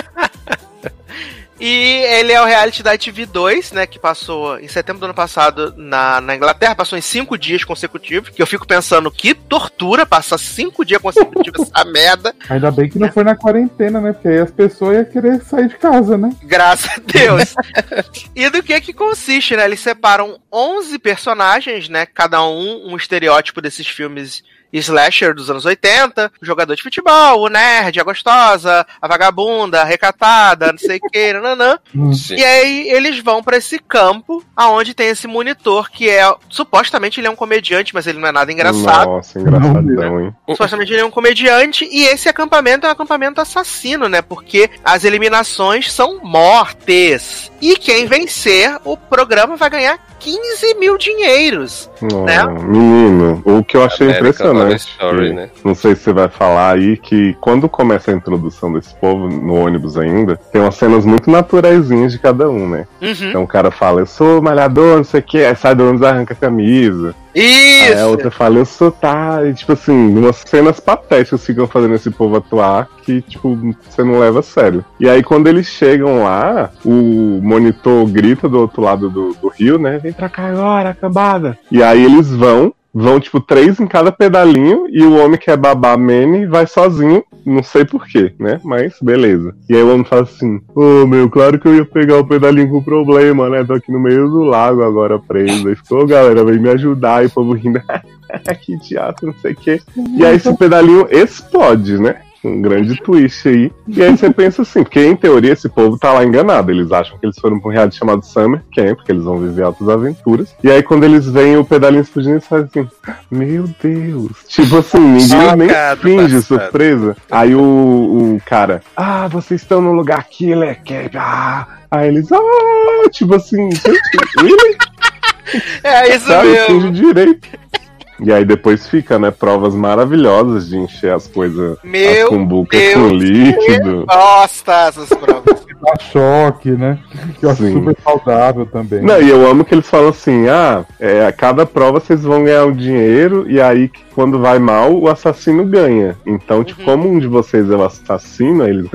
E ele é o reality da ITV2, né? Que passou em setembro do ano passado na, na Inglaterra, passou em cinco dias consecutivos. Que eu fico pensando que tortura passar cinco dias consecutivos essa merda. Ainda bem que não foi na quarentena, né? Porque aí as pessoas iam querer sair de casa, né? Graças a Deus. e do que que consiste, né? Eles separam 11 personagens, né? Cada um um estereótipo desses filmes slasher dos anos 80, o jogador de futebol, o nerd, a gostosa, a vagabunda, a recatada, não sei o que, nananã. Sim. E aí eles vão pra esse campo aonde tem esse monitor que é supostamente ele é um comediante, mas ele não é nada engraçado. Nossa, engraçadão, hein? Supostamente ele é um comediante e esse acampamento é um acampamento assassino, né? Porque as eliminações são mortes. E quem vencer, o programa vai ganhar 15 mil dinheiros. Né? Oh, Menino, o que eu achei American Horror impressionante, Story, né? não sei se você vai falar aí, que quando começa a introdução desse povo, no ônibus ainda, tem umas cenas muito naturaisinhas de cada um, né? Uhum. Então o cara fala, eu sou malhador, não sei o que, aí sai do ônibus e arranca a camisa. Aí a Isso! outra fala, eu sou tá, e tipo assim, umas cenas patéticas ficam fazendo esse povo atuar que, tipo, você não leva a sério. E aí quando eles chegam lá, o monitor grita do outro lado do, do rio, né? Vem pra cá agora, cambada. E aí eles vão, vão tipo três em cada pedalinho, e o homem que é babá Manny vai sozinho, não sei porquê, né? Mas beleza. E aí o homem fala assim: Ô meu, claro que eu ia pegar o pedalinho com problema, né? Tô aqui no meio do lago agora preso. Ficou, galera, vem me ajudar. E o povo rindo, que teatro, não sei o quê. E aí esse pedalinho explode, né? Um grande twist aí. E aí você pensa assim, porque em teoria esse povo tá lá enganado. Eles acham que eles foram pra um reality chamado Summer Camp, que eles vão viver altas aventuras. E aí quando eles veem o pedalinho explodindo, eles fazem assim, meu Deus. Tipo assim, ninguém nem finge passado. surpresa. Aí o, o cara, ah, vocês estão no lugar killer camp, ah. Aí eles, ah, tipo assim, really? É isso sabe? mesmo. Finge direito. E aí depois fica, né, provas maravilhosas de encher as coisas, as Meu cumbucas Deus com líquido. Gosta essas provas. Dá choque, né? Que eu acho Sim. super saudável também. Não, e eu amo que eles falam assim, ah, é, a cada prova vocês vão ganhar um dinheiro, e aí quando vai mal, o assassino ganha. Então, tipo, como um de vocês é o assassino, aí eles.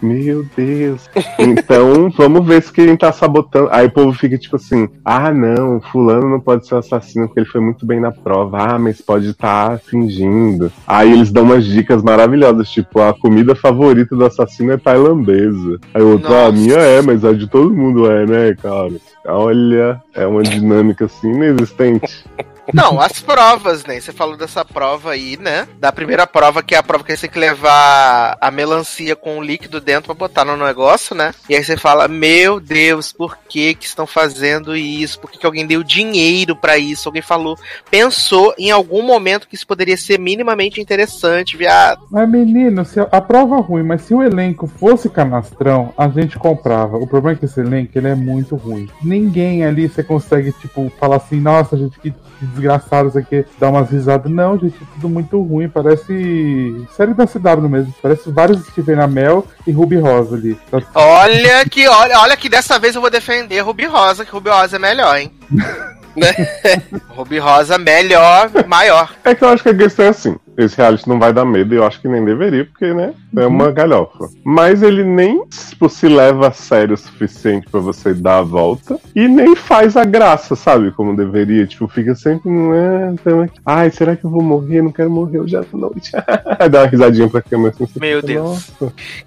Meu Deus. Então, vamos ver se quem tá sabotando. Aí o povo fica tipo assim, ah não, fulano não pode ser o assassino porque ele foi muito bem na prova. Ah, mas pode estar fingindo. Aí eles dão umas dicas maravilhosas, tipo, a comida favorita do assassino é tailandesa. Aí o outro, ah, a minha é, mas a de todo mundo é, né, cara? Olha, é uma dinâmica assim inexistente. Não, as provas, né? Você falou dessa prova aí, né? Da primeira prova, que é a prova que você tem que levar a melancia com o líquido dentro pra botar no negócio, né? E aí você fala, meu Deus, por que que estão fazendo isso? Por que, que alguém deu dinheiro pra isso? Alguém falou, pensou em algum momento que isso poderia ser minimamente interessante, viado. Mas, menino, se a prova é ruim, mas se o elenco fosse canastrão, a gente comprava. O problema é que esse elenco ele é muito ruim. Ninguém ali você consegue, tipo, falar assim, nossa, gente, que, que desgraçado isso aqui, dar umas risadas. Não, gente, é tudo muito ruim. Parece série da CW mesmo. Parece vários Steven Amell e Ruby Rosa ali. Tá- Olha que, olha, olha que dessa vez eu vou defender Ruby Rosa, que Ruby Rosa é melhor, hein? Ruby Rosa melhor, maior. É que eu acho que a questão é assim: esse reality não vai dar medo, e eu acho que nem deveria, porque, né, é uma galhofa. Mas ele nem tipo, se leva a sério o suficiente pra você dar a volta, e nem faz a graça, sabe? Como deveria. Tipo, fica sempre. "Ah, então é- Ai, será que eu vou morrer? Não quero morrer hoje à noite. Dá uma risadinha pra câmera assim. Meu fica, Deus.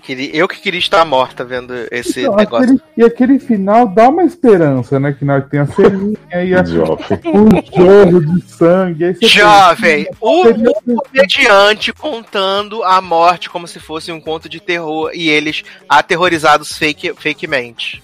Queria- Eu que queria estar morta vendo esse Não, negócio. aquele- e aquele final dá uma esperança, né? Que nós tem a ceninha e a, Jovem. um jorro de sangue. Jovem, o, o comediante contando a morte como se fosse um conto de terror e eles aterrorizados fake, fakemente.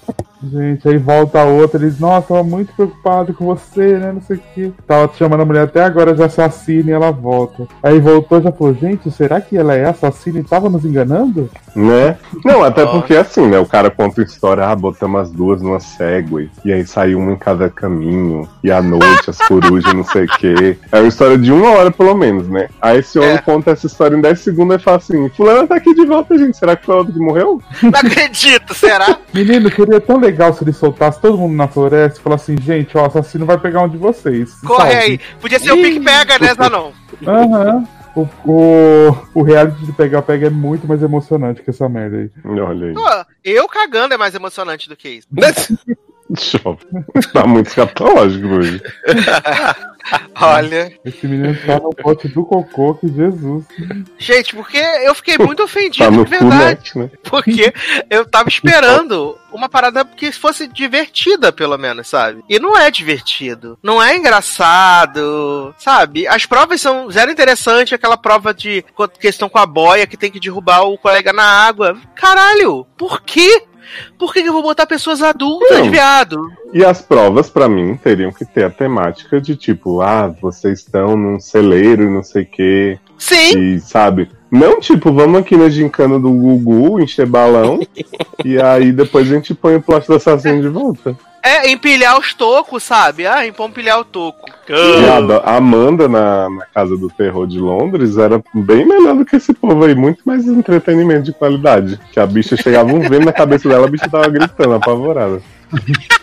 Gente, aí volta a outra, eles, nossa, tava muito preocupado com você, né? Não sei o que. Tava chamando a mulher até agora de assassina e ela volta. Aí voltou e já falou, gente, será que ela é assassina e tava nos enganando? Né? Não, até porque assim, né? O cara conta uma história, ah, botamos as duas numa Segway, e aí saiu uma em cada caminho, e à noite as corujas, não sei o quê. É uma história de uma hora, pelo menos, né? Aí esse homem É. conta essa história em 10 segundos e fala assim: Fulano tá aqui de volta, gente. Será que foi outro que morreu? Não acredito, será? Menino, seria tão legal se ele soltasse todo mundo na floresta e falasse assim, gente, ó, o assassino vai pegar um de vocês. Corre salve." aí. Podia ser o Pique Pega, né, Zanon? Aham. O, o, o reality de pegar-pega é muito mais emocionante que essa merda aí. Olha aí. Pô, eu cagando é mais emocionante do que isso. Chove. Tá muito escatológico hoje. Olha. Esse menino tá no pote do cocô, que Jesus. Gente, porque eu fiquei muito ofendido, Tá no de verdade. Funete, né? Porque eu tava esperando uma parada que fosse divertida, pelo menos, sabe? E não é divertido. Não é engraçado, sabe? As provas são zero interessante, aquela prova de questão com a boia que tem que derrubar o colega na água. Caralho, por quê? Por que que eu vou botar pessoas adultas, Não. viado? E as provas, pra mim, teriam que ter a temática de tipo, ah, vocês estão num celeiro e não sei o quê. Sim, E, sabe? Não, tipo, vamos aqui na gincana do Gugu, encher balão, e aí depois a gente põe o plot do assassino de volta. É empilhar os tocos, sabe? Ah, empilhar o toco. A Amanda na, na Casa do Terror de Londres era bem melhor do que esse povo aí, muito mais entretenimento de qualidade. Que a bicha chegava um vendo na cabeça dela, a bicha tava gritando, apavorada.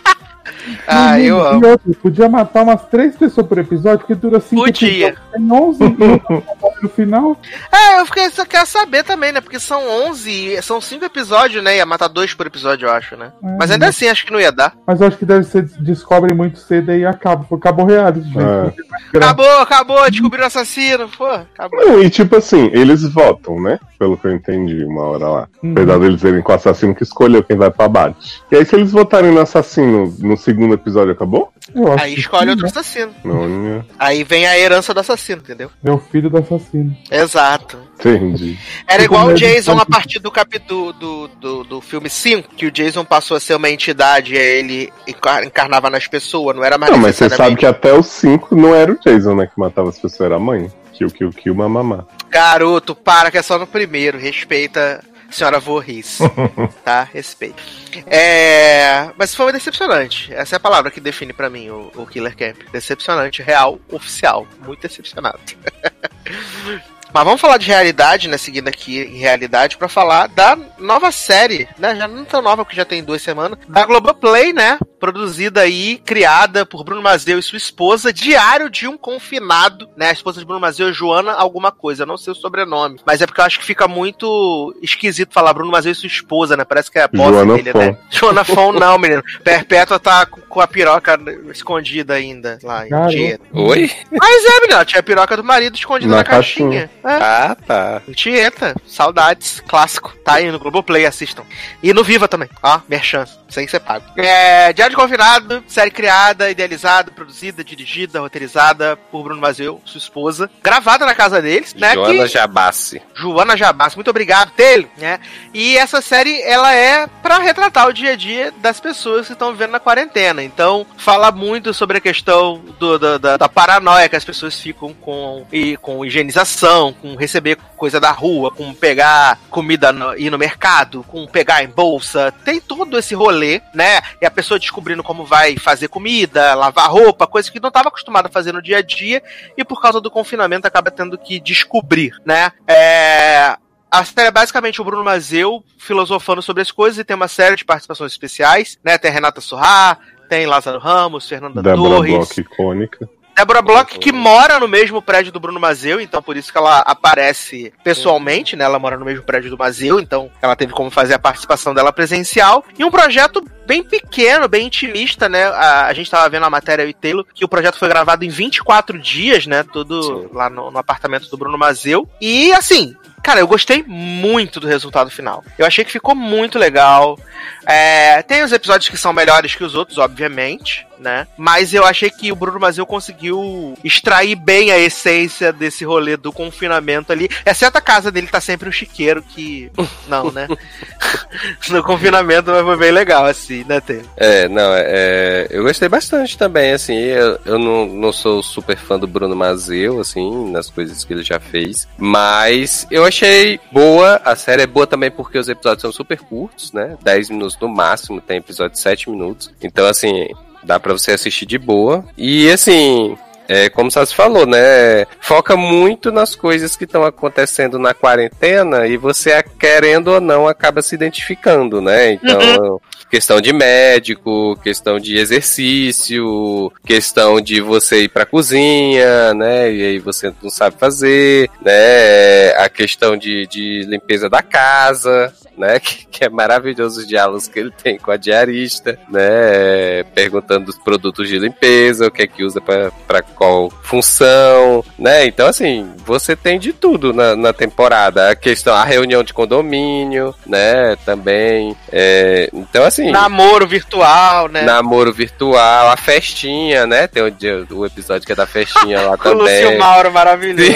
Ah, eu amo. outra, podia matar umas três pessoas por episódio, que dura cinco Podia. episódios. Tem 11 não no final. É, eu fiquei, só quero saber também, né? Porque são 11, são 5 episódios, né? Ia matar dois por episódio, eu acho, né? É, Mas ainda assim, acho que não ia dar. Mas eu acho que deve ser descobre muito cedo e acaba. Acabou reality, gente. É. Acabou, acabou, descobriram o assassino. Pô, acabou. Não, e tipo assim, eles votam, né? Pelo que eu entendi uma hora lá. Uhum. Apesar deles serem com o assassino que escolheu quem vai pra bate. E aí, se eles votarem no assassino no segundo episódio, acabou? Eu acho Aí que escolhe sim, outro né? assassino. Não, né? Aí vem a herança do assassino, entendeu? É o filho do assassino. Exato. entendi. Era igual o Jason a partir do capítulo do, do, do filme 5, que o Jason passou a ser uma entidade e aí ele encar- encarnava nas pessoas, não era mais Não, mas você sabe que até os 5 não era o Jason, né? Que matava as pessoas, era a mãe. Kill, kill, kill, mamamá. Garoto, para que é só no primeiro. Respeita senhora Voorhees. tá? Respeita. É... Mas foi decepcionante. Essa é a palavra que define pra mim o, o Killer Camp. Decepcionante, real, oficial. Muito decepcionado. Mas vamos falar de realidade, né? Seguindo aqui em realidade, pra falar da nova série, né? Já não tão nova, porque já tem duas semanas. Da Globoplay, né? Produzida aí, criada por Bruno Mazeu e sua esposa, Diário de um Confinado, né? A esposa de Bruno Mazeu é Joana alguma coisa, eu não sei o sobrenome. Mas é porque eu acho que fica muito esquisito falar Bruno Mazeu e sua esposa, né? Parece que é a Joana dele, Fon. né? Joana Fon não, menino. Perpétua tá com a piroca escondida ainda lá em. Tieta. Oi? Mas é, menina, tinha a piroca do marido escondida na, Na caixinha. É. Ah, tá. Tieta, saudades, clássico. Tá aí no Globoplay, assistam. E no Viva também, ó, merchan, sem ser pago. É, Diário de Confinado, série criada, idealizada, produzida, dirigida, roteirizada por Bruno Mazeu, sua esposa. Gravada na casa deles, né? Joana que... Jabassi. Joana Jabas, muito obrigado dele, né? E essa série, ela é pra retratar o dia a dia das pessoas que estão vivendo na quarentena. Então, fala muito sobre a questão do, da, da- da paranoia que as pessoas ficam com, e, com higienização, com receber coisa da rua, com pegar comida, no, ir no mercado, com pegar em bolsa. Tem todo esse rolê, né? E a pessoa descobrindo como vai fazer comida, lavar roupa, coisa que não estava acostumada a fazer no dia a dia e por causa do confinamento acaba tendo que descobrir, né? É, a série é basicamente o Bruno Mazeu filosofando sobre as coisas e tem uma série de participações especiais, né? Tem a Renata Surra, tem Lázaro Ramos, Fernanda Débora Torres, Bloch icônica. Débora Bloch, que mora no mesmo prédio do Bruno Mazeu, então por isso que ela aparece pessoalmente, né? Ela mora no mesmo prédio do Mazeu, então ela teve como fazer a participação dela presencial. E um projeto bem pequeno, bem intimista, né? A, a gente tava vendo a matéria e Taylor, que o projeto foi gravado em 24 dias, né? Tudo Sim. lá no, no apartamento do Bruno Mazeu. E assim. Cara, eu gostei muito do resultado final. Eu achei que ficou muito legal. É, tem os episódios que são melhores que os outros, obviamente, né? Mas eu achei que o Bruno Mazeu conseguiu extrair bem a essência desse rolê do confinamento ali. Exceto a casa dele tá sempre um chiqueiro que. Não, né? no confinamento mas foi bem legal, assim, né, Tê? É, não, é, eu gostei bastante também, assim, eu, eu não, não sou super fã do Bruno Mazeu, assim, nas coisas que ele já fez, mas eu achei boa, a série é boa também porque os episódios são super curtos, né, 10 minutos no máximo, tem episódio de 7 minutos, então, assim, dá pra você assistir de boa, e, assim... é como você falou, né? Foca muito nas coisas que estão acontecendo na quarentena e você, querendo ou não, acaba se identificando, né? Então, uhum. questão de médico, questão de exercício, questão de você ir pra cozinha, né? E aí você não sabe fazer, né? A questão de, de limpeza da casa, né? Que, que, é maravilhoso os diálogos que ele tem com a diarista, né? Perguntando dos produtos de limpeza, o que é que usa para qual função, né? Então, assim, você tem de tudo na, na temporada. A questão, a reunião de condomínio, né? Também. É, então, assim. Namoro virtual, né? Namoro virtual, a festinha, né? Tem o, o episódio que é da festinha lá também. O Lúcio Mauro maravilhoso.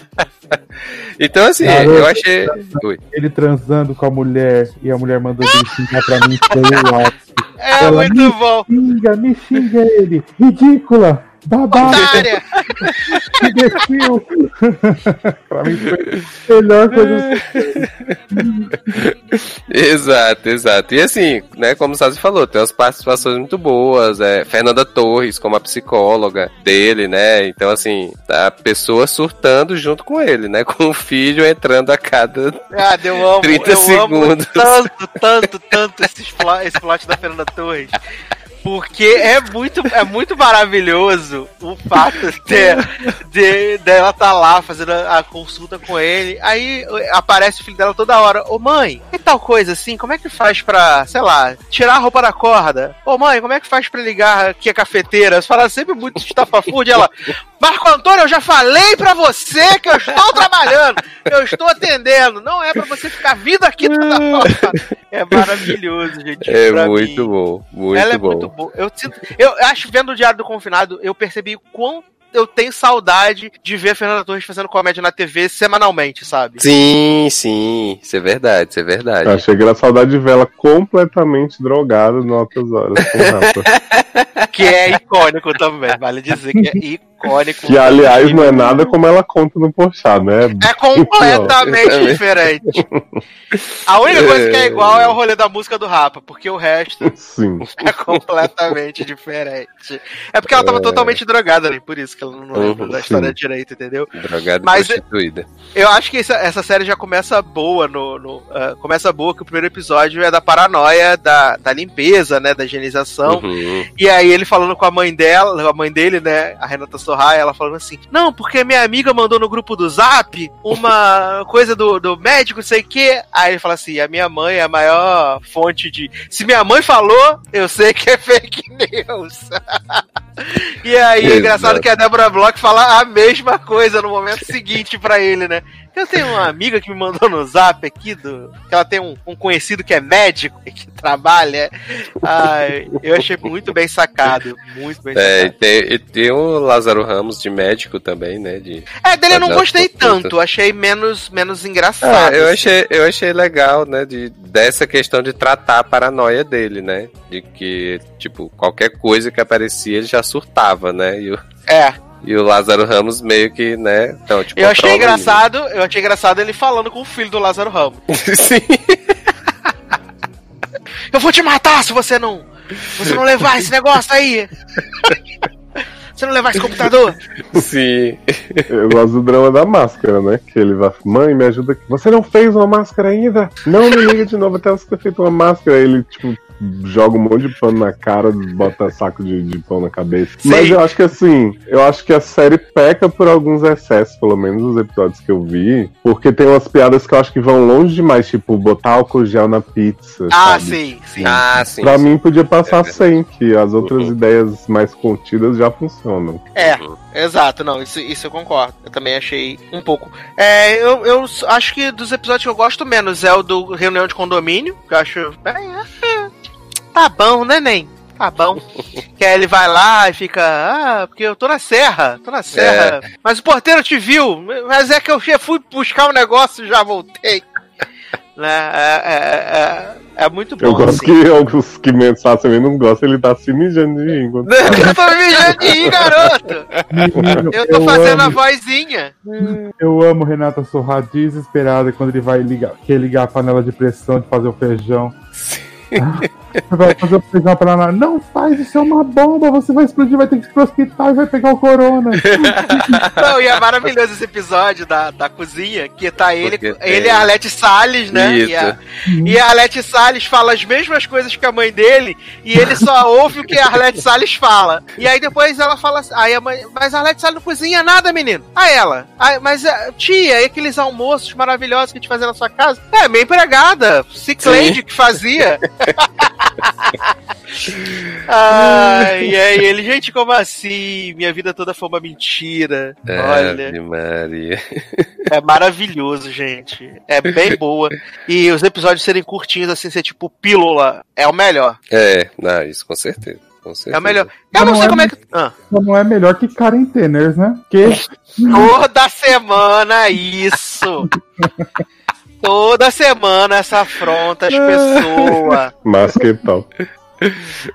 então, assim, eu achei. Ele transando com a mulher e a mulher mandando ele xingar pra mim pelo áudio. É Ela, muito me bom. Xinga, me xinga ele. Ridícula. Babaca! Imbecil! pra mim foi a melhor coisa. exato, exato. E assim, né, como o Sassi falou, tem umas participações muito boas. É, Fernanda Torres, como a psicóloga dele, né? Então, assim, a pessoa surtando junto com ele, né? Com o filho entrando a cada ah, eu amo, 30 eu segundos. Amo tanto, tanto, tanto esse plot, esse plot da Fernanda Torres. Porque é muito, é muito maravilhoso o fato de, de, de ela estar tá lá fazendo a, a, consulta com ele. Aí aparece o filho dela toda hora. Ô mãe, que tal coisa assim? Como é que faz pra, sei lá, tirar a roupa da corda? Ô mãe, como é que faz pra ligar aqui a cafeteira? Você fala sempre muito estafafúrdio. Ela, Marco Antônio, eu já falei pra você que eu estou trabalhando, eu estou atendendo. Não é pra você ficar vindo aqui toda hora. É maravilhoso, gente. É muito mim. bom, muito Ela bom. é muito boa. Eu, sinto, eu acho, vendo o Diário do Confinado, eu percebi o quão eu tenho saudade de ver a Fernanda Torres fazendo comédia na TV semanalmente, sabe? Sim, sim, isso é verdade, isso é verdade. Eu achei que era saudade de ver ela completamente drogada no Altas Horas. que é icônico também, vale dizer que é icônico. Que, aliás, não é nada como ela conta no Porchat, né? É completamente diferente. A única coisa que é igual é o rolê da música do Rapa, porque o resto Sim. é completamente diferente. É porque ela tava é... totalmente drogada ali, por isso que ela não lembra uhum, da história sim. direito, entendeu? Drogada Mas prostituída. Eu acho que essa, essa série já começa boa no. no uh, começa boa que o primeiro episódio é da paranoia da, da limpeza, né? Da higienização. Uhum. E aí ele falando com a mãe dela, a mãe dele, né? A Renata Sorraia, ela falando assim: Não, porque minha amiga mandou no grupo do Zap uma coisa do, do médico, sei o quê. Aí ele fala assim: a minha mãe é a maior fonte de. Se minha mãe falou, eu sei que é fake news. e aí, é engraçado que a Débora Bloch fala a mesma coisa no momento seguinte para ele, né? Eu tenho uma amiga que me mandou no zap aqui, do, que ela tem um, um conhecido que é médico e que trabalha. Ai, eu achei muito bem sacado. Muito bem é, sacado. Tem, e tem o Lázaro Ramos de médico também, né? De é, dele eu não gostei tanto. Achei menos, menos engraçado. Ah, eu, assim. achei, eu achei legal, né? De, dessa questão de tratar a paranoia dele, né? De que, tipo, qualquer coisa que aparecia ele já surtava, né? E o... É. E o Lázaro Ramos meio que, né? Então, tipo, eu achei engraçado, eu achei engraçado ele falando com o filho do Lázaro Ramos. Sim. eu vou te matar se você não. Você não levar esse negócio aí! Você não levar esse computador? Sim. Eu gosto do drama da máscara, né? Que ele vai, mãe, me ajuda aqui. Você não fez uma máscara ainda? Não me liga de novo até você ter feito uma máscara. Aí ele, tipo, joga um monte de pano na cara, bota saco de, de pão na cabeça. Sim. Mas eu acho que assim, eu acho que a série peca por alguns excessos, pelo menos nos episódios que eu vi, porque tem umas piadas que eu acho que vão longe demais, tipo, botar álcool gel na pizza. Ah, sabe? sim, sim. Ah, sim. Pra sim. mim podia passar é sem, que as outras uhum. ideias mais contidas já funcionam. É. Exato, não, isso, isso eu concordo. Eu também achei um pouco. É, eu, eu acho que dos episódios que eu gosto menos é o do Reunião de Condomínio, que eu acho. É, é, Tá bom, né, Nen? Tá bom. que aí ele vai lá e fica, ah, porque eu tô na serra, tô na serra. É. Mas o porteiro te viu, mas é que eu fui buscar um negócio e já voltei. né? É, é, é, é, muito bom. Eu gosto assim. que alguns que mensagens também não gostam, ele tá se mijando de rir. Eu tô me mijando de rir, garoto! eu tô eu fazendo amo. a vozinha. Eu amo Renata Sorra desesperada quando ele vai ligar, quer ligar a panela de pressão de fazer o feijão. Sim. Você vai fazer o feijão pra ela. Não faz, isso é uma bomba, você vai explodir, vai ter que ir pro hospital e vai pegar o corona. Não, e é maravilhoso esse episódio da, da cozinha, que tá ele, Porque ele e a Arlete Salles, né? Isso. E a, e a Arlete Salles fala as mesmas coisas que a mãe dele, e ele só ouve o que a Arlete Salles fala. E aí depois ela fala assim, aí a mãe, mas a Arlete Salles não cozinha nada, menino. Aí ela, "Ai, mas eh, tia, e aqueles almoços maravilhosos que a gente fazia na sua casa? É, minha empregada, Ciclade que fazia. Ai, e aí ele, gente, como assim? Minha vida toda foi uma mentira. Olha. Ave Maria. É maravilhoso, gente. É bem boa. E os episódios serem curtinhos, assim, ser tipo pílula, é o melhor. É, não, isso com certeza. Com certeza. É o melhor. Eu não Não sei é como é que. Ah. Não é melhor que Karen Tenners, né? Porque Toda semana isso. Toda semana essa afronta as pessoas. Mas que tal?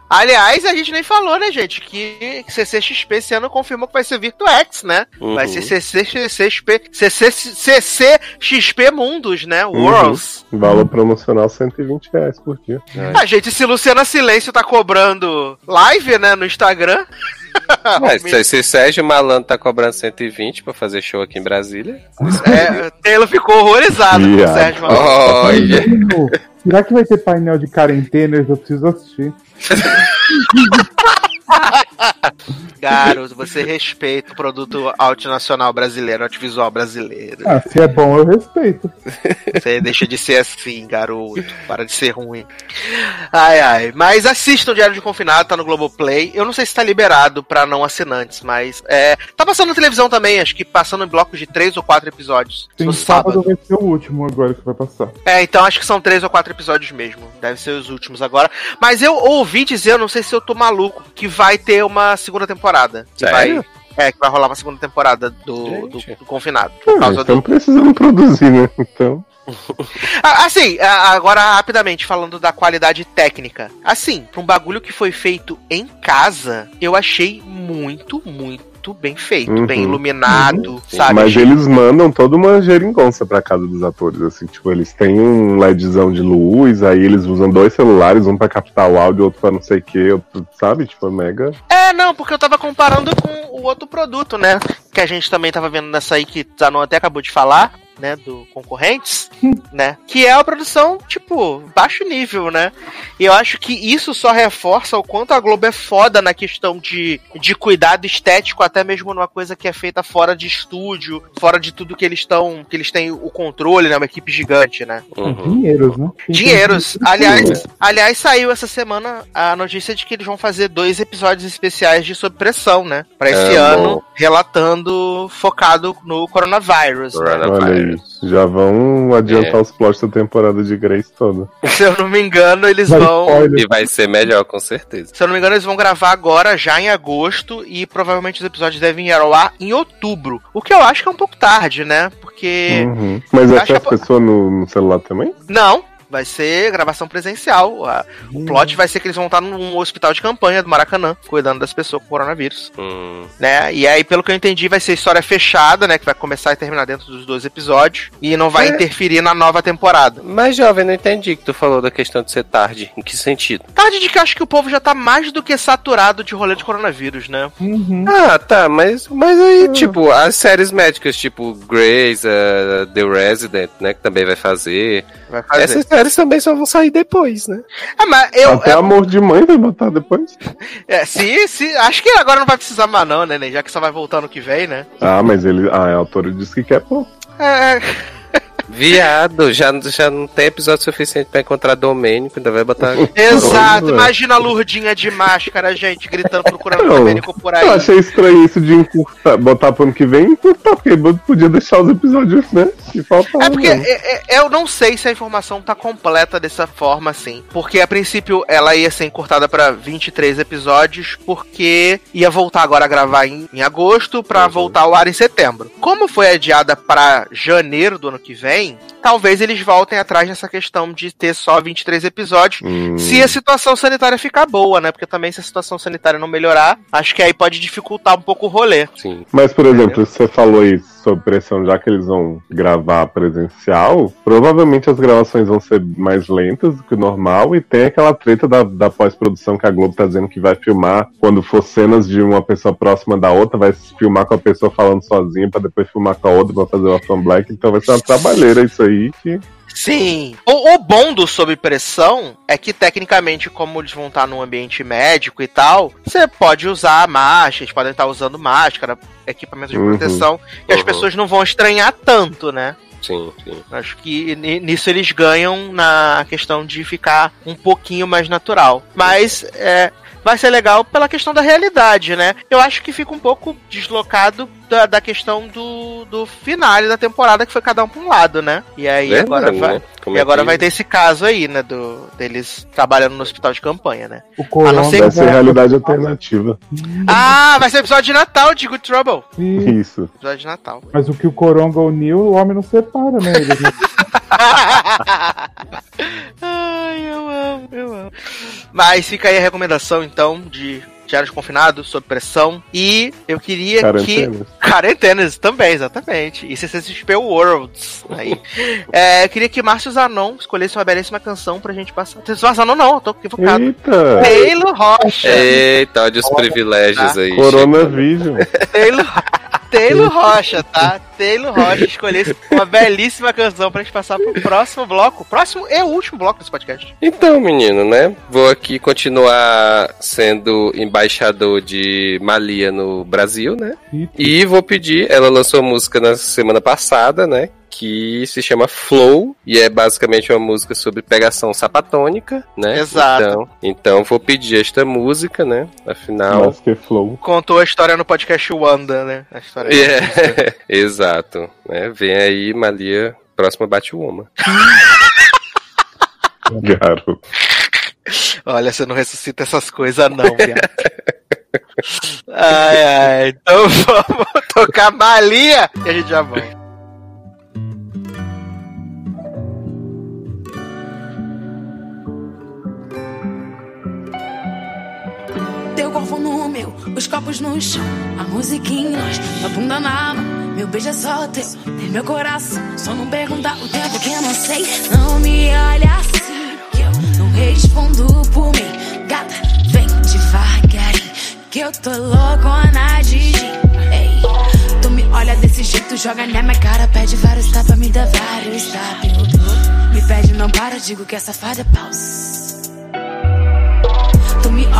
Aliás, a gente nem falou, né, gente? Que CCXP esse ano confirmou que vai ser Virtuex, né? Vai Uhum. ser CCXP, CC, CCXP Mundos, né? Worlds. Valor promocional 120 reais por dia. A gente, se Luciana Silêncio tá cobrando live, né, no Instagram. Mas se, se Sérgio Malandro tá cobrando 120 pra fazer show aqui em Brasília. É, Taylor ficou horrorizado com o. Sérgio Malandro. Olha. Menino, será que vai ter painel de Karen Tenners? Eu preciso assistir. Garoto, você respeita o produto nacional brasileiro, audiovisual brasileiro. Ah, se é bom, eu respeito. Você deixa de ser assim, garoto. Para de ser ruim. Ai, ai. Mas assistam o Diário de Confinado, tá no Globoplay. Eu não sei se tá liberado pra não assinantes, mas é. Tá passando na televisão também, acho que passando em blocos de três ou quatro episódios. Tem no sábado sábado. vai ser o último agora que vai passar. É, então acho que são três ou quatro episódios mesmo. Deve ser os últimos agora. Mas eu ouvi dizer, eu não sei se eu tô maluco, que vai ter uma segunda temporada. Que Sério? vai. É, que vai rolar uma segunda temporada do, do, do Confinado. Por Ah, causa então do. precisando produzir, né? Então. Ah, Assim, agora rapidamente, falando da qualidade técnica. Assim, pra um bagulho que foi feito em casa, eu achei muito, muito bem feito. Uhum. Bem iluminado, sabe? Mas Achei- eles mandam toda uma geringonça pra casa dos atores, assim, tipo, eles têm um LEDzão de luz, aí eles usam dois celulares, um pra captar o áudio, outro pra não sei o que, outro, sabe? Tipo, é mega. É, não, porque eu tava comparando com o outro produto, né? Que a gente também tava vendo nessa aí que Zanon até acabou de falar, né? Do concorrentes, né? Que é a produção, tipo, baixo nível, né? E eu acho que isso só reforça o quanto a Globo é foda na questão de, de cuidado estético, até mesmo numa coisa que é feita fora de estúdio, fora de tudo que eles estão. que eles têm o controle, né? Uma equipe gigante, né? Uhum. Dinheiros, né? Dinheiros. Aliás, aliás, saiu essa semana a notícia de que eles vão fazer dois episódios especiais de Sob Pressão, né? Pra esse Amo. ano, relatando, focado no coronavírus. né? Já vão adiantar É. os plots da temporada de Grace toda. Se eu não me engano, eles Vai vão. spoiler. E vai ser melhor, com certeza. Se eu não me engano, eles vão gravar agora, já em agosto, e provavelmente os episódios devem ir ao ar em outubro. O que eu acho que é um pouco tarde, né? Porque. Uhum. Mas Acho essa que a- pessoa no, no celular também? Não, vai ser gravação presencial. A- O plot vai ser que eles vão estar num hospital de campanha do Maracanã, cuidando das pessoas com coronavírus. Hum, né? E aí, pelo que eu entendi, vai ser história fechada, né? Que vai começar e terminar dentro dos dois episódios. E não vai É. interferir na nova temporada. Mas, jovem, não entendi que tu falou da questão de ser tarde. Em que sentido? Tarde de que eu acho que o povo já tá mais do que saturado de rolê de coronavírus, né? Uhum. Ah, tá, mas, mas aí, tipo, as séries médicas, tipo Grey's, uh, The Resident, né, que também vai fazer. Vai fazer. Essas séries também só vão sair depois, né? Ah, mas eu. Até eu- amor de mãe vai botar depois. é, se, se, acho que agora não vai precisar mais, não, né? Neném? Já que só vai voltar no que vem, né? Ah, mas ele. Ah, a autora disse que quer, pô. É, Viado, já, já não tem episódio suficiente pra encontrar domênico, ainda vai botar. exato. Imagina a Lurdinha de máscara, gente, gritando, procurando Não, domênico por aí. Eu achei estranho isso de encurtar, botar pro ano que vem e encurtar, porque podia deixar os episódios, né? Que faltava. É porque mesmo. é- é- eu não sei se a informação tá completa dessa forma assim. Porque a princípio ela ia ser encurtada pra 23 episódios, porque ia voltar agora a gravar em, em agosto pra Uhum. voltar ao ar em setembro. Como foi adiada pra janeiro do ano que vem, também talvez eles voltem atrás nessa questão de ter só 23 episódios, Hum. se a situação sanitária ficar boa, né? Porque também se a situação sanitária não melhorar, acho que aí pode dificultar um pouco o rolê. Sim. Mas, por exemplo, você falou aí sobre pressão, já que eles vão gravar presencial, provavelmente as gravações vão ser mais lentas do que o normal e tem aquela treta da, da pós-produção que a Globo tá dizendo que vai filmar quando for cenas de uma pessoa próxima da outra, vai filmar com a pessoa falando sozinha pra depois filmar com a outra pra fazer o fan black, então vai ser uma trabalheira isso aí que Sim. O, o bom do sob pressão é que, tecnicamente, como eles vão estar num ambiente médico e tal, você pode usar máscara, eles podem estar usando máscara, equipamento de Uhum. proteção, e as Uhum. pessoas não vão estranhar tanto, né? Sim, sim. Acho que ni- nisso eles ganham na questão de ficar um pouquinho mais natural. Mas é, vai ser legal pela questão da realidade, né? Eu acho que fica um pouco deslocado da, da questão do, do finale da temporada, que foi cada um pra um lado, né? E aí agora Verdade, vai. né? E é agora que- vai ter esse caso aí, né? Do, deles trabalhando no hospital de campanha, né? O Coronga não ser- vai ser realidade alternativa. Ah, vai ser episódio de Natal de Good Trouble. Sim, Isso. Episódio de Natal. Mas o que o Coronga uniu, o homem não separa, né? Eles Ai, eu amo, eu amo. Mas fica aí a recomendação, então, de Diários Confinados, sob pressão. E eu queria que. Quarentenas também, exatamente. E CCXP Worlds. Aí. É, eu queria que Márcio Zanon escolhesse uma belíssima canção pra gente passar. Márcio Zanon não, eu tô equivocado. Eita! Taylor Rocha. Eita, olha os privilégios aí. Coronavirus. Taylor, Taylor Rocha, tá? Taylor Rocha escolhesse uma belíssima canção pra gente passar pro próximo bloco. Próximo e último bloco desse podcast. Então, menino, né? Vou aqui continuar sendo embaixador de Malia no Brasil, né? E vou pedir, ela lançou música na semana passada, né? Que se chama Flow, e é basicamente uma música sobre pegação sapatônica, né? Exato. Então, então vou pedir esta música, né? Afinal. Mas que flow. Contou a história no podcast Wanda, né? A história É, exato. Né? Vem aí, Malia, próxima Batwoman. Garoto. Olha, você não ressuscita essas coisas, não, viado. Ai, ai. Então vamos tocar Malia e a gente já volta. Teu corpo no meu, os copos no chão, a nós, a bunda na mão. Meu beijo é só teu, tem meu coração. Só não perguntar o tempo que eu não sei. Não me olha assim, que eu não respondo por mim. Gata, vem devagarinho, que eu tô loucona de gin. Tu me olha desse jeito, joga na minha cara, pede vários tapas, me dá vários tapas. Me pede, não para, digo que é safada, pausa.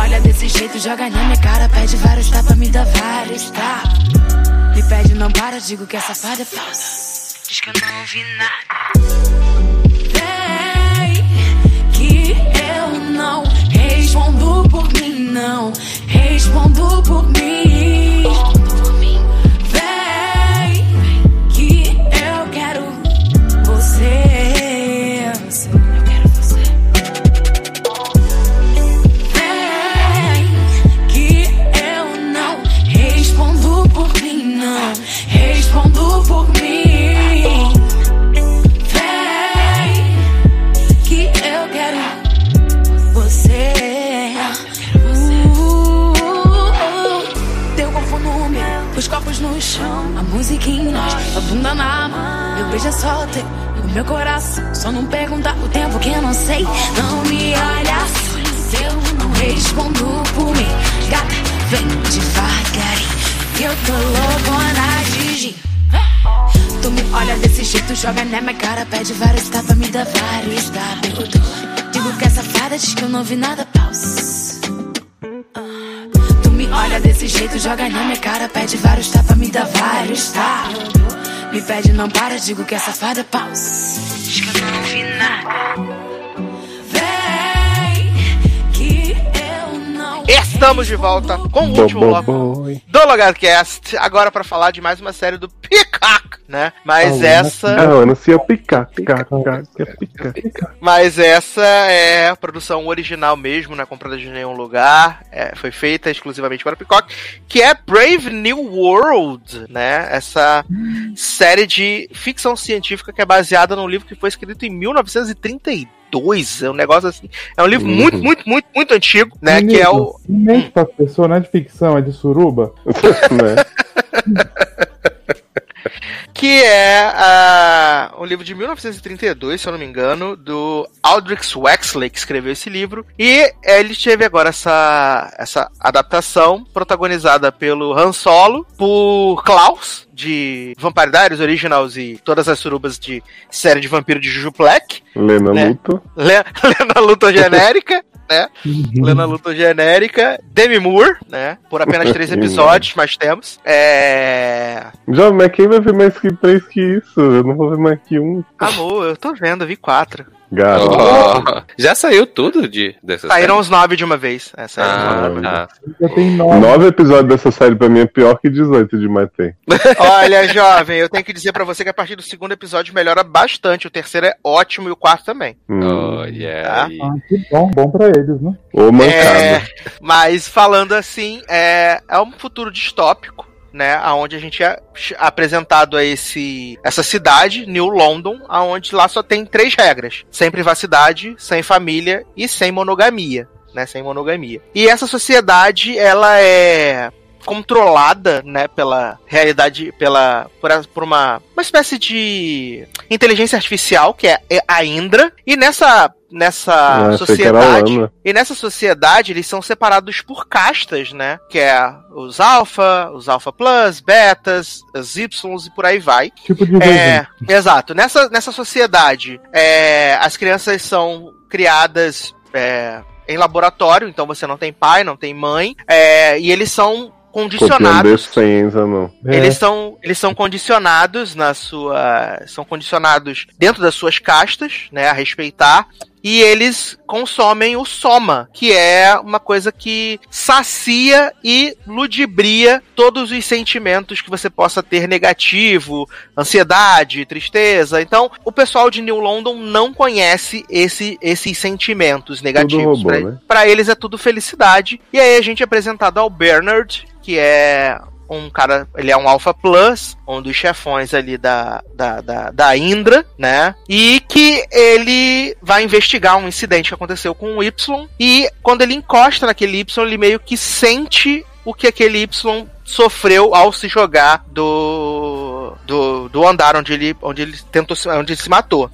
Olha desse jeito, joga na minha cara, pede vários tapas, me dá vários tapas. Me pede, não para, digo que é safada é falsa. Diz que eu não ouvi nada. Vem, que eu não respondo por mim, não. Respondo por mim. Meu beijo é teu, o meu coração. Só não pergunta o tempo que eu não sei. Não me olha assim, se eu não respondo por mim. Gata, vem devagarinho, eu tô loucona de gin. Tu me olha desse jeito, joga na minha cara, pede vários tapas, me dá vários tapas. Digo que é safada, diz que eu não vi nada, pausa. Tu me olha desse jeito, joga na minha cara, pede vários tapas, me dá vários tapas. Me pede, não para, digo que é safada, pausa. Diz que eu não ouvi nada. Estamos de volta com o último bloco do Logadcast, agora pra falar de mais uma série do Peacock, né? Mas Ah, essa, eu não picar, picar, picar. mas essa é a produção original mesmo, não é comprada de nenhum lugar, é, foi feita exclusivamente para Peacock, que é Brave New World, né? Essa série de ficção científica que é baseada num livro que foi escrito em 1932, é um negócio assim, é um livro Uhum. muito, muito, muito, muito antigo, né? Que é o Nem pra pessoa, não é de ficção, é de suruba. né? que é ah, um livro de 1932, se eu não me engano, do Aldrich Wexley, que escreveu esse livro. E ele teve agora essa, essa adaptação protagonizada pelo Han Solo, por Klaus, de Vampire Diaries Originals e todas as surubas de série de vampiro de Juju Black, Lena Né? Luto. Le- Lena Luthor genérica, né? Lena Luthor genérica, Demi Moore, né? Por apenas três episódios, mas temos. É... Jovem, mas quem vai ver mais que três que isso? Eu não vou ver mais que um. Amor, eu tô vendo, eu vi quatro. Garoto. Oh, já saiu tudo de dessa Saíram os nove de uma vez. É, saíram os Ah, nove. tá. Já tem nove. Nove episódios dessa série pra mim é pior que 18 de Matei. Olha, jovem, eu tenho que dizer pra você que a partir do segundo episódio melhora bastante. O terceiro é ótimo e o quarto também. Hum. Olha Tá. aí. Ah, que bom, bom pra eles, né? Ou mancada. É, mas falando assim, é, é um futuro distópico. Né, aonde a gente é apresentado a esse essa cidade, New London, aonde lá só tem três regras: sem privacidade, sem família e sem monogamia, né, sem monogamia. E essa sociedade, ela é controlada, né, pela realidade, pela por, a- por uma uma espécie de inteligência artificial que é a Indra e nessa nessa sociedade e nessa sociedade eles são separados por castas, né? Que é os alfa, os alfa plus, betas, as ys e por aí vai. Tipo de É, exato. Nessa, nessa sociedade, é, as crianças são criadas é, em laboratório, então você não tem pai, não tem mãe, é, e eles são condicionados. decência, não. É, Eles são, eles são condicionados na sua. São condicionados dentro das suas castas, né? A respeitar. E eles consomem o soma, que é uma coisa que sacia e ludibria todos os sentimentos que você possa ter negativo, ansiedade, tristeza. Então, o pessoal de New London não conhece esse, esses sentimentos negativos. Pra- né? Pra eles é tudo felicidade. E aí a gente é apresentado ao Bernard, que é um cara, ele é um Alpha Plus, um dos chefões ali da, da, da, da Indra, né? E que ele vai investigar um incidente que aconteceu com o Y. E quando ele encosta naquele Y, ele meio que sente o que aquele Y sofreu ao se jogar do, do, do andar onde ele, onde ele tentou onde ele se matou.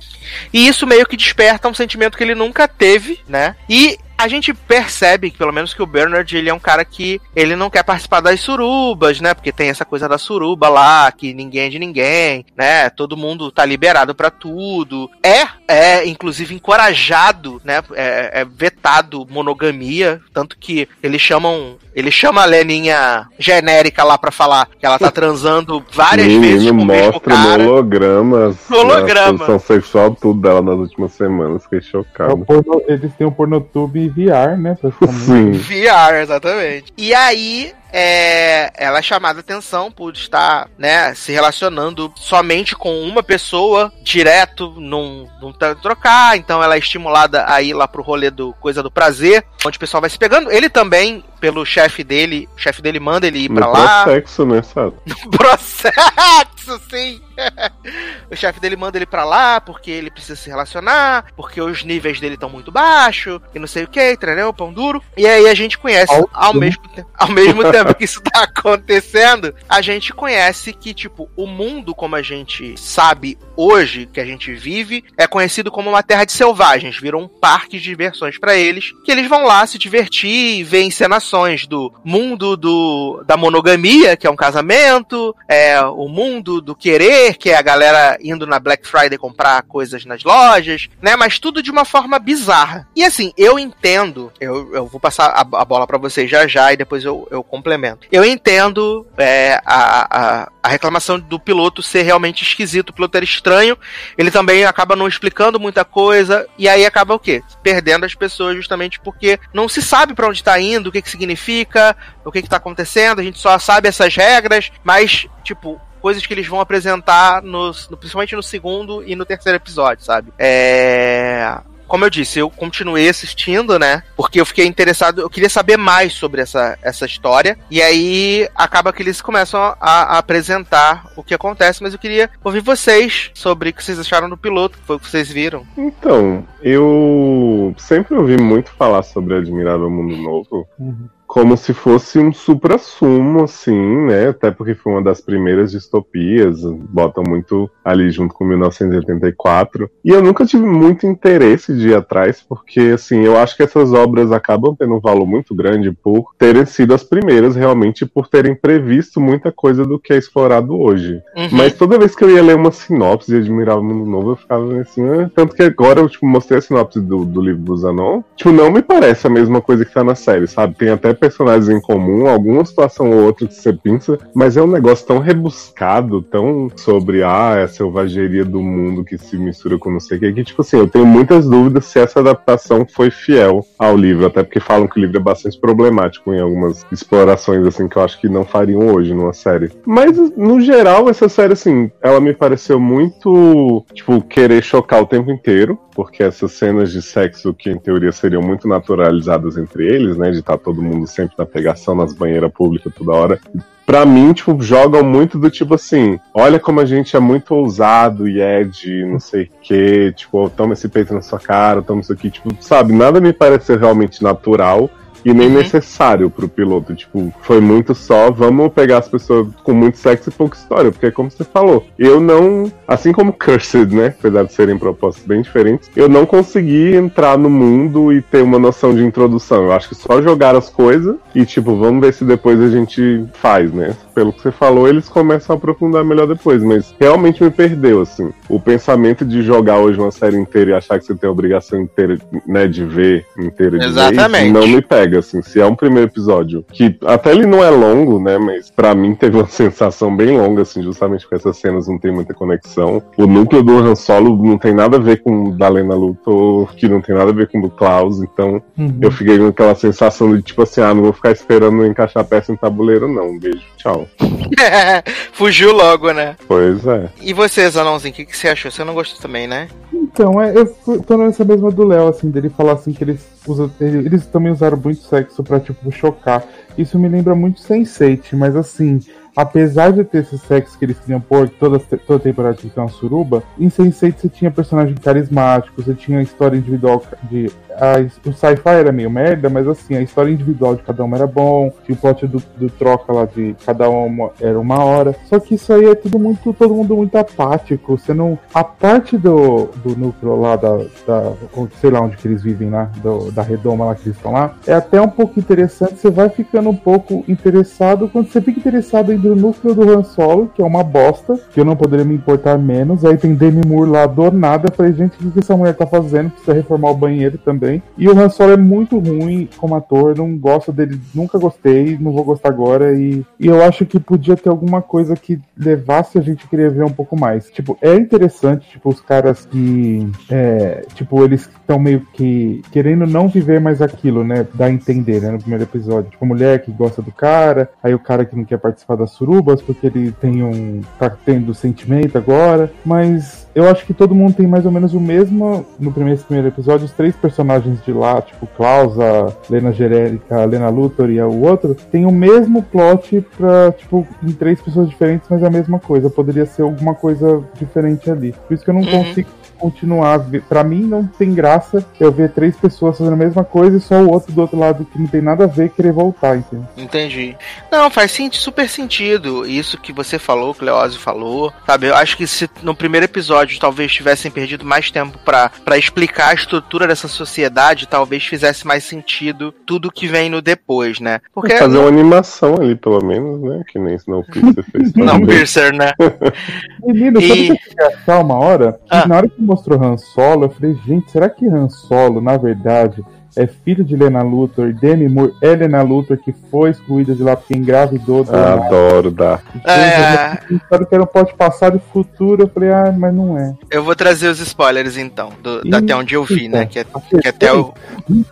E isso meio que desperta um sentimento que ele nunca teve, né? E a gente percebe pelo menos, que o Bernard, ele é um cara que ele não quer participar das surubas, né? Porque tem essa coisa da suruba lá, que ninguém é de ninguém, né? Todo mundo tá liberado pra tudo. É, é, inclusive, encorajado, né? É, é vetado monogamia, tanto que eles chamam, ele chama a Leninha genérica lá pra falar que ela tá transando várias vezes com o mesmo mostra cara. no holograma. Holograma. A posição sexual, tudo dela nas últimas semanas. Fiquei é chocado. porno- eles têm um pornotube VR, né? Sim. VR, exatamente. E aí, é, ela é chamada atenção por estar, né, se relacionando somente com uma pessoa, direto, num, num trocar, então ela é estimulada a ir lá pro rolê do Coisa do Prazer, onde o pessoal vai se pegando. Ele também, pelo chefe dele, o chefe dele manda ele ir pra No lá. sexo, né, sabe? Processo, sim. o chefe dele manda ele pra lá porque ele precisa se relacionar, porque os níveis dele estão muito baixos, e não sei o que, entendeu? Pão duro. E aí a gente conhece, ao né? mesmo, te- ao mesmo tempo que isso tá acontecendo, a gente conhece que, tipo, o mundo como a gente sabe hoje, que a gente vive, é conhecido como uma terra de selvagens. Virou um parque de diversões pra eles, que eles vão lá se divertir e ver encenações do mundo do, da monogamia, que é um casamento, é o mundo do querer ter, que é a galera indo na Black Friday comprar coisas nas lojas, né? Mas tudo de uma forma bizarra. E assim, eu entendo, eu, eu vou passar a, a bola para vocês já já e depois eu, eu complemento. Eu entendo é, a, a, a reclamação do piloto ser realmente esquisito, o piloto era estranho, ele também acaba não explicando muita coisa, e aí acaba o quê? Perdendo as pessoas justamente porque não se sabe para onde tá indo, o que que significa, o que que tá acontecendo, a gente só sabe essas regras, mas, tipo, coisas que eles vão apresentar nos, no, principalmente no segundo e no terceiro episódio, sabe? É como eu disse, eu continuei assistindo, né? Porque eu fiquei interessado, eu queria saber mais sobre essa, essa história. E aí acaba que eles começam a, a apresentar o que acontece, mas eu queria ouvir vocês sobre o que vocês acharam do piloto, que foi o que vocês viram. Então, eu sempre ouvi muito falar sobre Admirável Mundo Novo. Uhum como se fosse um supra-sumo, assim, né? Até porque foi uma das primeiras distopias, botam muito ali junto com 1984. E eu nunca tive muito interesse de ir atrás, porque, assim, eu acho que essas obras acabam tendo um valor muito grande por terem sido as primeiras, realmente, por terem previsto muita coisa do que é explorado hoje. Uhum. Mas toda vez que eu ia ler uma sinopse e admirar o mundo novo, eu ficava assim, ah, tanto que agora eu, tipo, mostrei a sinopse do, do livro do Zanon, tipo, não me parece a mesma coisa que tá na série, sabe? Tem até personagens em comum, alguma situação ou outra que você pensa, mas é um negócio tão rebuscado, tão sobre ah, a selvageria do mundo que se mistura com não sei o que, que, tipo assim, eu tenho muitas dúvidas se essa adaptação foi fiel ao livro, até porque falam que o livro é bastante problemático em algumas explorações, assim, que eu acho que não fariam hoje numa série. Mas, no geral, essa série, assim, ela me pareceu muito, tipo, querer chocar o tempo inteiro, porque essas cenas de sexo que em teoria seriam muito naturalizadas entre eles, né, de estar tá todo mundo sempre na pegação nas banheiras públicas toda hora, pra mim, tipo, jogam muito do tipo assim, olha como a gente é muito ousado e é de não sei o que, tipo, toma esse peito na sua cara, toma isso aqui, tipo, sabe, nada me parece realmente natural e nem uhum. necessário pro piloto. Tipo, foi muito só, vamos pegar as pessoas com muito sexo e pouca história, porque como você falou, eu não, assim como Cursed, né, apesar de serem propostas bem diferentes, eu não consegui entrar no mundo e ter uma noção de introdução. Eu acho que só jogar as coisas e tipo, vamos ver se depois a gente faz, né? Pelo que você falou, eles começam a aprofundar melhor depois, mas realmente me perdeu, assim. O pensamento de jogar hoje uma série inteira e achar que você tem a obrigação inteira, né, de ver inteira de Exatamente. vez, não me pega assim, se é um primeiro episódio, que até ele não é longo, né, mas para mim teve uma sensação bem longa, assim, justamente porque essas cenas não tem muita conexão. O núcleo do Han Solo não tem nada a ver com o da Lena Luthor, que não tem nada a ver com o do Klaus, então uhum. eu fiquei com aquela sensação de tipo assim, ah, não vou ficar esperando encaixar a peça em tabuleiro, não. Um beijo, tchau. Fugiu logo, né? Pois é. E você, Zanãozinho, o que, que você achou? Você não gostou também, né? Então, é, eu tô nessa mesma do Léo, assim, dele falar assim que eles usam. Eles também usaram muito sexo pra, tipo, chocar. Isso me lembra muito Sense8, mas assim, apesar de ter esse sexo que eles queriam pôr, toda, toda temporada tinha uma suruba, em Sense8 você tinha personagem carismático, você tinha história individual de a, o sci-fi era meio merda, mas assim, a história individual de cada uma era bom, tinha o plot do, do troca lá de cada uma era uma hora. Só que isso aí é tudo muito, todo mundo muito apático. Você não. A parte do, do núcleo lá da, da. sei lá onde que eles vivem lá, do, da redoma lá que eles estão lá, é até um pouco interessante. Você vai ficando um pouco interessado. Quando você fica interessado em do núcleo do Han Solo, que é uma bosta, que eu não poderia me importar menos. Aí tem Demi Moore lá do nada. Eu falei, gente, o que essa mulher tá fazendo? Precisa reformar o banheiro também também. E o Han Solo é muito ruim como ator, não gosto dele, nunca gostei, não vou gostar agora. E, e eu acho que podia ter alguma coisa que levasse a gente a querer ver um pouco mais. Tipo, é interessante, tipo, os caras que. É, tipo, eles estão meio que querendo não viver mais aquilo, né? Dá a entender, né? No primeiro episódio. Tipo, a mulher que gosta do cara, aí o cara que não quer participar das surubas porque ele tem um. tá tendo sentimento agora. Mas eu acho que todo mundo tem mais ou menos o mesmo. No primeiro, primeiro episódio, os três personagens de lá, tipo Klaus, a Lena Gerérica, Lena Luthor e o outro, tem o mesmo plot pra, tipo, em três pessoas diferentes, mas é a mesma coisa. Poderia ser alguma coisa diferente ali. Por isso que eu não uhum. consigo continuar. Para mim não tem graça eu ver três pessoas fazendo a mesma coisa e só o outro do outro lado que não tem nada a ver querer voltar, entendeu? Entendi. Não, faz super sentido isso que você falou, que o Leozio falou, sabe? Eu acho que se no primeiro episódio talvez tivessem perdido mais tempo pra pra explicar a estrutura dessa sociedade, talvez fizesse mais sentido tudo que vem no depois, né? Porque Fazer uma animação ali, pelo menos, né? Que nem Snowpiercer fez. não, também. Piercer, né? Menino, E- sabe o que eu fiquei achar uma hora? Ah. Na hora que mostrou Han Solo, eu falei, gente, será que Han Solo, na verdade, é filho de Lena Luthor? Demi Moore é Lena Luthor que foi excluída de lá porque engravidou? Adoro dar. É. História que era um pode passado e futuro. Eu falei, ah, mas não é. Eu vou trazer os spoilers então, do, Ih, até onde eu vi, né? Que é, Acertei. que até o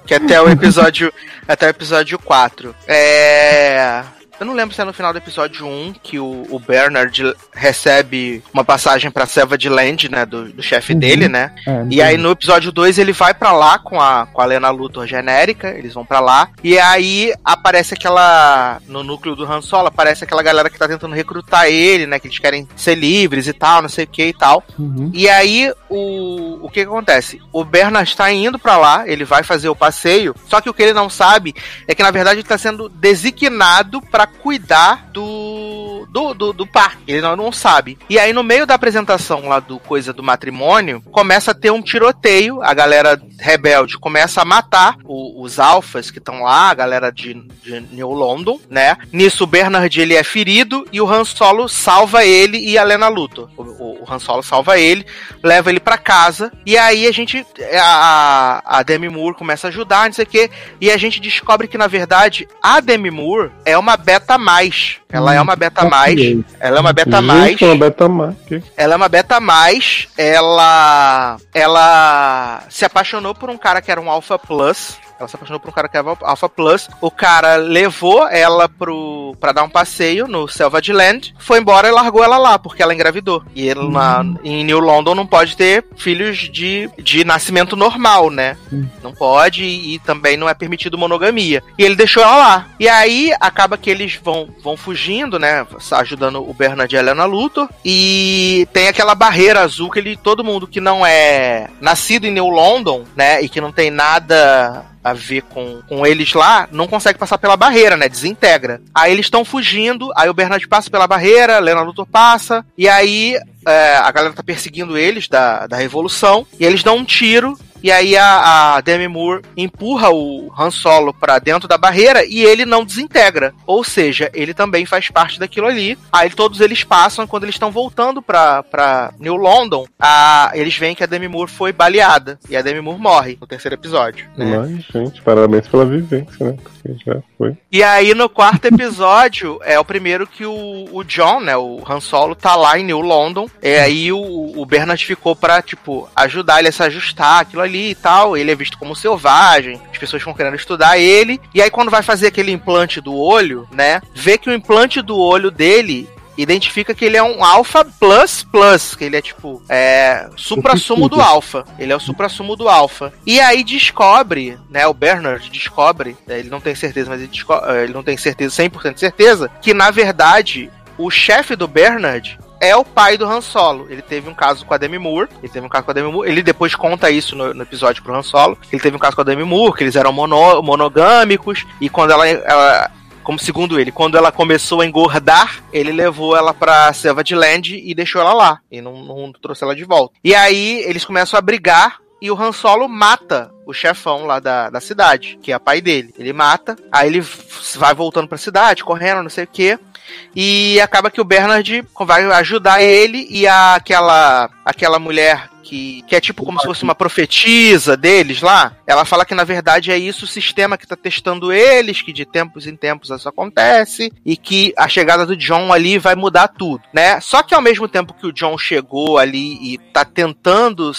que até o episódio até o episódio 4. É eu não lembro se é no final do episódio 1 que o, o Bernard recebe uma passagem pra selva de Land, né? Do, do chefe Uhum. dele, né? É, E aí no episódio 2 ele vai pra lá com a, com a Lena Luthor genérica, eles vão pra lá, e aí aparece aquela. No núcleo do Han Solo, aparece aquela galera que tá tentando recrutar ele, né? Que eles querem ser livres e tal, não sei o que e tal. Uhum. E aí, o, o que, que acontece? O Bernard está indo pra lá, ele vai fazer o passeio, só que o que ele não sabe é que, na verdade, ele tá sendo designado pra cuidar do, do, do, do parque. Ele não, não sabe. E aí, no meio da apresentação lá do coisa do matrimônio, começa a ter um tiroteio, a galera rebelde começa a matar o- os alfas que estão lá, a galera de, de New London, né? Nisso, o Bernard, ele é ferido e o Han Solo salva ele e a Lena Luthor. O, o, o Han Solo salva ele, leva ele pra casa, e aí a gente, a, a Demi Moore começa a ajudar, não sei o quê, e a gente descobre que, na verdade, a Demi Moore é uma beta mais. Ela é uma beta mais. Ela é uma beta mais. Gente, uma beta mais. Ela é uma beta mais. Ela. Ela se apaixonou por um cara que era um Alpha Plus. Ela se apaixonou por um cara que era Alpha Plus. O cara levou ela pro, pra dar um passeio no Selvage Land. Foi embora e largou ela lá, porque ela engravidou. E ele na, em New London não pode ter filhos de, de nascimento normal, né? Não pode e, também não é permitido monogamia. E ele deixou ela lá. E aí acaba que eles vão, vão fugindo, né? Ajudando o Bernard e a Helena Luthor. E tem aquela barreira azul que ele, todo mundo que não é nascido em New London, né? E que não tem nada a ver com, com eles lá, não consegue passar pela barreira, né? Desintegra. Aí eles estão fugindo, aí o Bernard passa pela barreira, Lena Luthor passa, e aí é, a galera tá perseguindo eles da, da Revolução, e eles dão um tiro, e aí a, a Demi Moore empurra o Han Solo pra dentro da barreira e ele não desintegra. Ou seja, ele também faz parte daquilo ali. Aí todos eles passam, quando eles estão voltando pra, pra New London, a, eles veem que a Demi Moore foi baleada. E a Demi Moore morre no terceiro episódio. né? Mas, gente, parabéns pela vivência, né? Já foi. E aí, no quarto episódio, é o primeiro que o, o John, né, o Han Solo, tá lá em New London. E aí o, o Bernard ficou pra, tipo, ajudar ele a se ajustar, aquilo ali e tal. Ele é visto como selvagem, as pessoas estão querendo estudar ele. E aí, quando vai fazer aquele implante do olho, né, vê que o implante do olho dele identifica que ele é um Alpha Plus Plus, que ele é tipo, é, supra-sumo do Alpha. Ele é o supra-sumo do Alpha. E aí descobre, né, o Bernard descobre, né, ele não tem certeza, mas ele, eh, ele não tem certeza, 100% de certeza, que na verdade o chefe do Bernard é o pai do Han Solo. Ele teve um caso com a Demi Moore. Ele teve um caso com a Demi Moore. Ele depois conta isso no, no episódio pro Han Solo. Ele teve um caso com a Demi Moore, que eles eram mono- monogâmicos. E quando ela, ela- como segundo ele, quando ela começou a engordar, ele levou ela pra selva de Land e deixou ela lá. E não, não trouxe ela de volta. E aí eles começam a brigar. E o Han Solo mata o chefão lá da, da cidade, que é pai dele. Ele mata, aí ele vai voltando pra cidade, correndo, não sei o quê. E acaba que o Bernard vai ajudar ele e a, aquela, aquela mulher que, que é tipo como se fosse uma profetisa deles lá. Ela fala que na verdade é isso o sistema que tá testando eles, que de tempos em tempos isso acontece e que a chegada do John ali vai mudar tudo, né? Só que ao mesmo tempo que o John chegou ali e tá tentando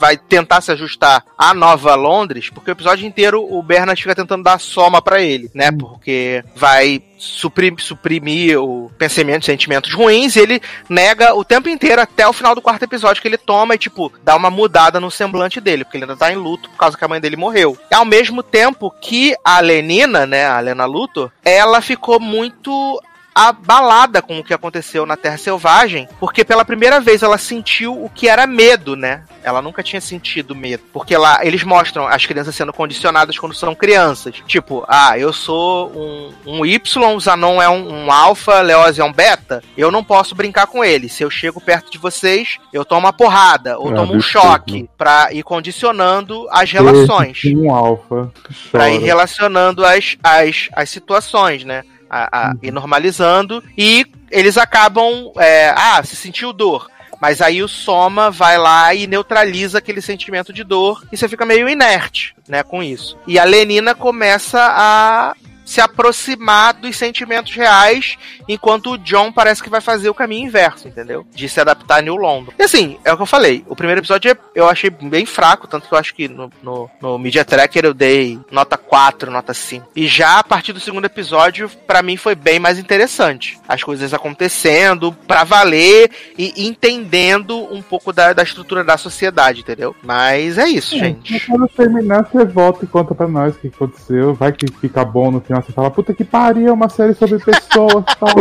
vai tentar se ajustar à nova Londres, porque o episódio inteiro o Bernard fica tentando dar soma pra ele, né? Porque vai suprim- suprimir o pensamento, sentimentos ruins, e ele nega o tempo inteiro até o final do quarto episódio que ele toma e, tipo, dá uma mudada no semblante dele, porque ele ainda tá em luto por causa que a mãe dele morreu. E ao mesmo tempo que a Lenina, né, a Lena Luthor, ela ficou muito abalada com o que aconteceu na Terra Selvagem, porque pela primeira vez ela sentiu o que era medo, né? Ela nunca tinha sentido medo. Porque lá eles mostram as crianças sendo condicionadas quando são crianças. Tipo, ah, eu sou um, um Y, o Zanon é um, um alfa, Leoz é um beta. Eu não posso brincar com ele. Se eu chego perto de vocês, eu tomo uma porrada ou Ah, tomo um choque pra ir condicionando as relações um alfa. Pra ir relacionando as, as, as situações, né? A, a, E normalizando. E eles acabam. é, ah, se sentiu dor. Mas aí o soma vai lá e neutraliza aquele sentimento de dor e você fica meio inerte, né, com isso. E a Lenina começa a se aproximar dos sentimentos reais, enquanto o John parece que vai fazer o caminho inverso, entendeu? De se adaptar a New London. E assim, é o que eu falei. O primeiro episódio é- eu achei bem fraco, tanto que eu acho que no, no, no Media Tracker eu dei nota 4, nota 5. E já a partir do segundo episódio, pra mim foi bem mais interessante. As coisas acontecendo pra valer e entendendo um pouco da, da estrutura da sociedade, entendeu? Mas é isso, gente. Mas Quando terminar, você volta e conta pra nós o que aconteceu. Vai que fica bom no final. Você fala, puta que pariu, é uma série sobre pessoas e tal.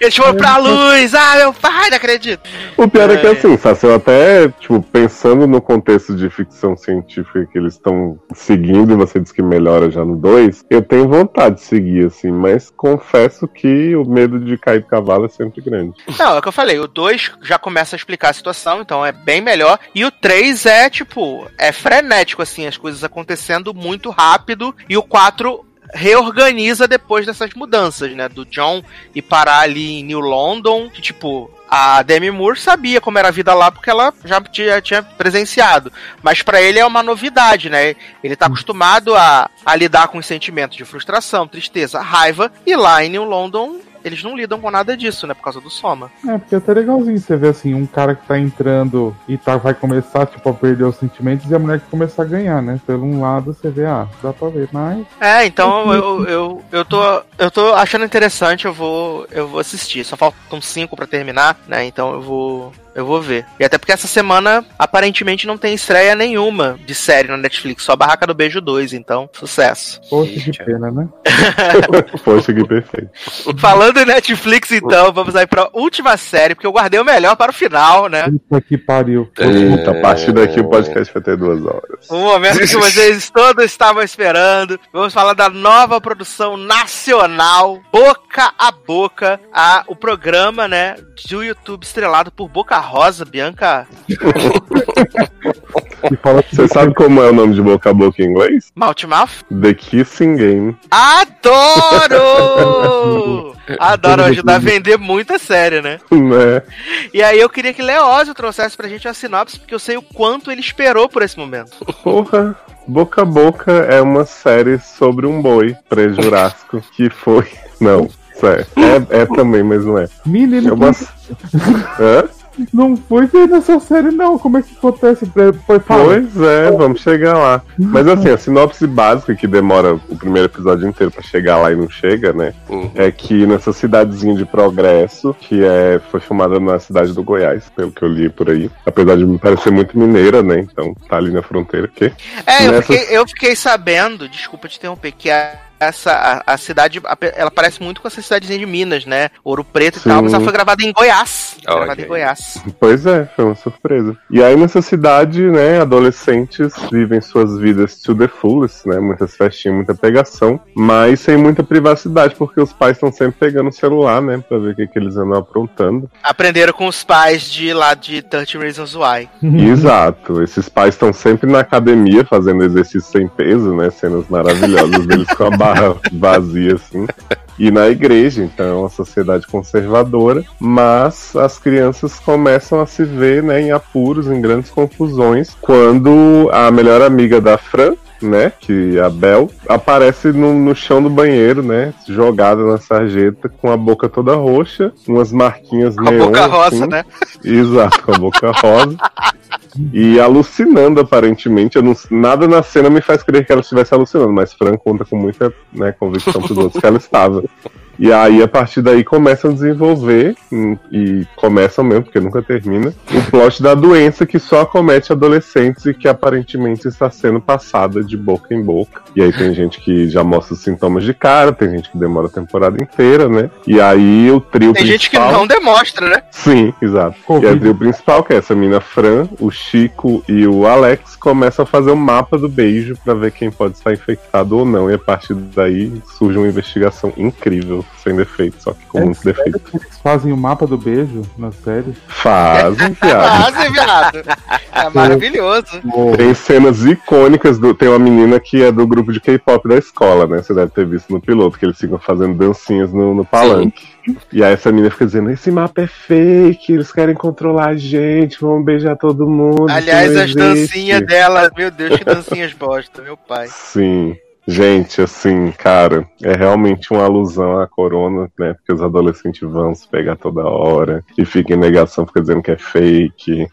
Eles foram pra luz! Ah, meu pai, não acredito! O pior é, que É. assim, Sassi, eu até, tipo, pensando no contexto de ficção científica que eles estão seguindo, e você disse que melhora já no 2, eu tenho vontade de seguir, assim, mas confesso que o medo de cair do cavalo é sempre grande. Não, é o que eu falei, o 2 já começa a explicar a situação, então é bem melhor. E o 3 é, tipo, é frenético, assim, as coisas acontecendo muito rápido. E o 4 reorganiza depois dessas mudanças, né? Do John ir parar ali em New London, que, tipo. A Demi Moore sabia como era a vida lá porque ela já tinha, tinha presenciado. Mas pra ele é uma novidade, né? Ele tá acostumado a, a lidar com os sentimentos de frustração, tristeza, raiva. E lá em New London, eles não lidam com nada disso, né? Por causa do Soma. É, porque é até legalzinho você ver assim, um cara que tá entrando e tá, vai começar, tipo, a perder os sentimentos e a mulher que começar a ganhar, né? Pelo um lado você vê, ah, dá pra ver, mas. É, então eu, eu, eu, tô, eu tô achando interessante, eu vou, eu vou assistir. Só faltam cinco pra terminar, né? Então eu vou. Eu vou ver. E até porque essa semana, aparentemente, não tem estreia nenhuma de série na Netflix, só Barraca do Beijo 2, então, sucesso. Poxa, que Eita. pena, né? Poxa, que perfeito. Falando em Netflix, então, vamos aí pra última série, porque eu guardei o melhor para o final, né? Puta que pariu. Puta, a partir daqui o podcast vai ter duas horas. O momento que vocês todos estavam esperando. Vamos falar da nova produção nacional, Boca a Boca, a, o programa, né, do YouTube estrelado por Boca Rosa, Bianca E Você sabe como é o nome de boca a boca em inglês? Maltmouth. The Kissing Game. Adoro! Adoro ajudar a vender muita série, né? Né? E aí eu queria que Leózio trouxesse pra gente uma sinopse, porque eu sei o quanto ele esperou por esse momento. Porra, Boca a Boca é uma série sobre um boi pré-jurássico que foi. Não, sério. É, é também, mas não é. É Menino, uma. Hã? Não foi ver nessa série, não. Como é que acontece? Foi falar. Pois é, vamos chegar lá. Mas assim, a sinopse básica que demora o primeiro episódio inteiro pra chegar lá e não chega, né? Uhum. É que nessa cidadezinha de Progresso, que é, foi filmada na cidade do Goiás, pelo que eu li por aí. Apesar de me parecer muito mineira, né? Então tá ali na fronteira. Que? É, eu Nessa- fiquei, eu fiquei sabendo, desculpa te interromper, que a, essa, a, a cidade, ela parece muito com essa cidadezinha de Minas, né? Ouro Preto e tal, Sim. mas ela foi gravada em Goiás. Olha gravada em. Goiás. Pois é, foi uma surpresa. E aí nessa cidade, né, adolescentes vivem suas vidas to the fullest, né? Muitas festinhas, muita pegação, mas sem muita privacidade, porque os pais estão sempre pegando o celular, né, pra ver o que, que eles andam aprontando. Aprenderam com os pais de lá de 30 Reasons Why. Exato, esses pais estão sempre na academia fazendo exercício sem peso, né? Cenas maravilhosas deles com a barra vazia, assim. E na igreja, então é uma sociedade conservadora, mas as crianças começam a se ver né, em apuros, em grandes confusões, quando a melhor amiga da Fran, né, que a Bel, aparece no, no chão do banheiro, né, jogada na sarjeta, com a boca toda roxa, umas marquinhas Com a neon, boca rosa, assim. né? Exato, com a boca rosa. E alucinando, aparentemente. Eu não- nada na cena me faz crer que ela estivesse alucinando, mas Fran conta com muita né, convicção pros outros que ela estava. E aí, a partir daí, começam a desenvolver, hum, e começam mesmo, porque nunca termina, o plot da doença que só acomete adolescentes e que aparentemente está sendo passada de boca em boca. E aí tem gente que já mostra os sintomas de cara, tem gente que demora a temporada inteira, né? E aí o trio Tem gente que principal... não demonstra, né? Sim, exato. E a trio principal, que é essa mina Fran, o Chico e o Alex, começam a fazer o mapa do beijo pra ver quem pode estar infectado ou não. E a partir daí surge uma investigação incrível, sem defeito, só que com É defeitos. que Eles fazem o mapa do beijo na série. Fazem, viado. Quase, viado. É maravilhoso. Tem cenas icônicas do. Tem uma menina que é do grupo de K-pop da escola, né? Você deve ter visto no piloto, que eles ficam fazendo dancinhas no, no palanque. E aí essa menina fica dizendo, esse mapa é fake, eles querem controlar a gente, vão beijar todo mundo. Aliás, as existe." dancinhas dela, meu Deus, que dancinhas bosta, meu pai. Sim. Gente, assim, cara, é realmente uma alusão à corona, né? Porque os adolescentes vão se pegar toda hora e fica em negação, fica dizendo que é fake.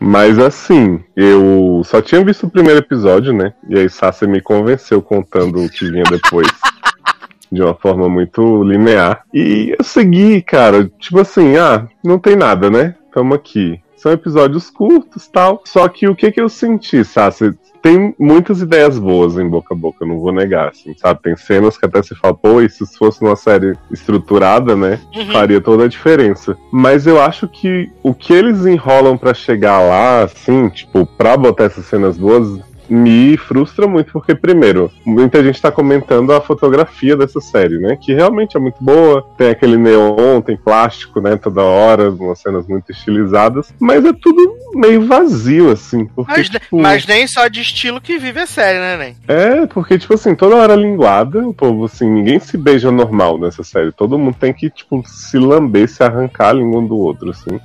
Mas assim, eu só tinha visto o primeiro episódio, né? E aí Sasha me convenceu contando o que vinha depois. De uma forma muito linear. E eu segui, cara, tipo assim, ah, não tem nada, né? Tamo aqui. São episódios curtos tal. Só que o que que eu senti, Sassi? Tem muitas ideias boas em boca a boca, não vou negar, assim, sabe? Tem cenas que até se fala, pô, isso se fosse numa série estruturada, né? Uhum. Faria toda a diferença. Mas eu acho que o que eles enrolam pra chegar lá, assim, tipo, pra botar essas cenas boas, me frustra muito, porque, primeiro, muita gente tá comentando a fotografia dessa série, né? Que realmente é muito boa, tem aquele neon, tem plástico, né? Toda hora, umas cenas muito estilizadas, mas é tudo meio vazio, assim. Porque, Mas, tipo, mas nem só de estilo que vive a série, né, Nen? É, porque, tipo assim, toda hora linguada, o povo, assim, ninguém se beija normal nessa série. Todo mundo tem que, tipo, se lamber, se arrancar a língua um do outro, assim.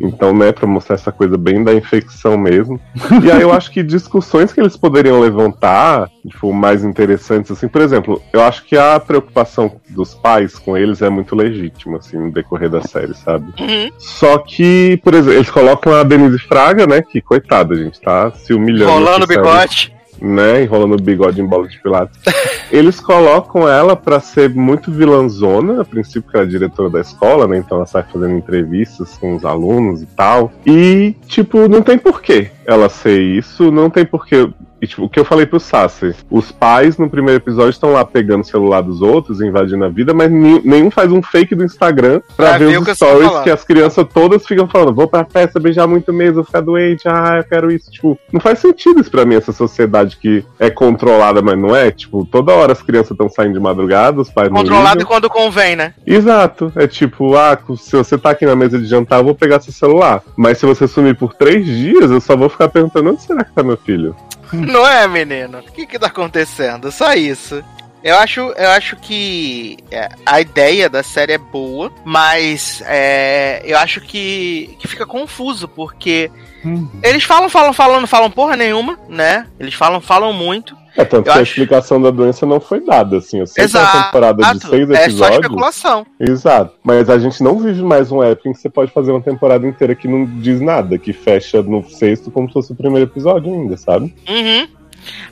Então, né, pra mostrar essa coisa bem da infecção mesmo. E aí eu acho que discussões que eles poderiam levantar, tipo, mais interessantes, assim, por exemplo, eu acho que a preocupação dos pais com eles é muito legítima, assim, no decorrer da série, sabe? Uhum. Só que, por exemplo, eles colocam a Denise Fraga, né, que coitada, gente, tá se humilhando. Rolando o bigode. Né, enrolando o bigode em bola de pilates. Eles colocam ela pra ser muito vilãzona, a princípio que ela é diretora da escola, né, então ela sai fazendo entrevistas com os alunos e tal. E, tipo, não tem porquê ela ser isso, não tem porquê... E, tipo, o que eu falei pro Sassi, os pais no primeiro episódio estão lá pegando o celular dos outros, invadindo a vida, mas nenhum faz um fake do Instagram pra, ver, os que stories que as crianças todas ficam falando, vou pra festa, beijar muito mesmo, vou ficar doente, ah, eu quero isso. Tipo, não faz sentido isso pra mim, essa sociedade que é controlada, mas não é. Tipo, toda hora as crianças estão saindo de madrugada, os pais não Controlado ligam. quando convém, né? Exato. É tipo, ah, se você tá aqui na mesa de jantar, eu vou pegar seu celular. Mas se você sumir por três dias, eu só vou ficar perguntando onde será que tá meu filho? Não é, menino? O que que tá acontecendo? Só isso. Eu acho, eu acho que é, a ideia da série é boa, mas é, eu acho que, que fica confuso, porque Uhum. eles falam, falam, falam, não falam porra nenhuma, né? Eles falam, falam muito. É, tanto Eu que a acho- explicação da doença não foi dada, assim. Eu sei que é uma Exato. temporada de seis é só episódios. especulação. Exato. Mas a gente não vive mais um época em que você pode fazer uma temporada inteira que não diz nada, que fecha no sexto como se fosse o primeiro episódio ainda, sabe? Uhum.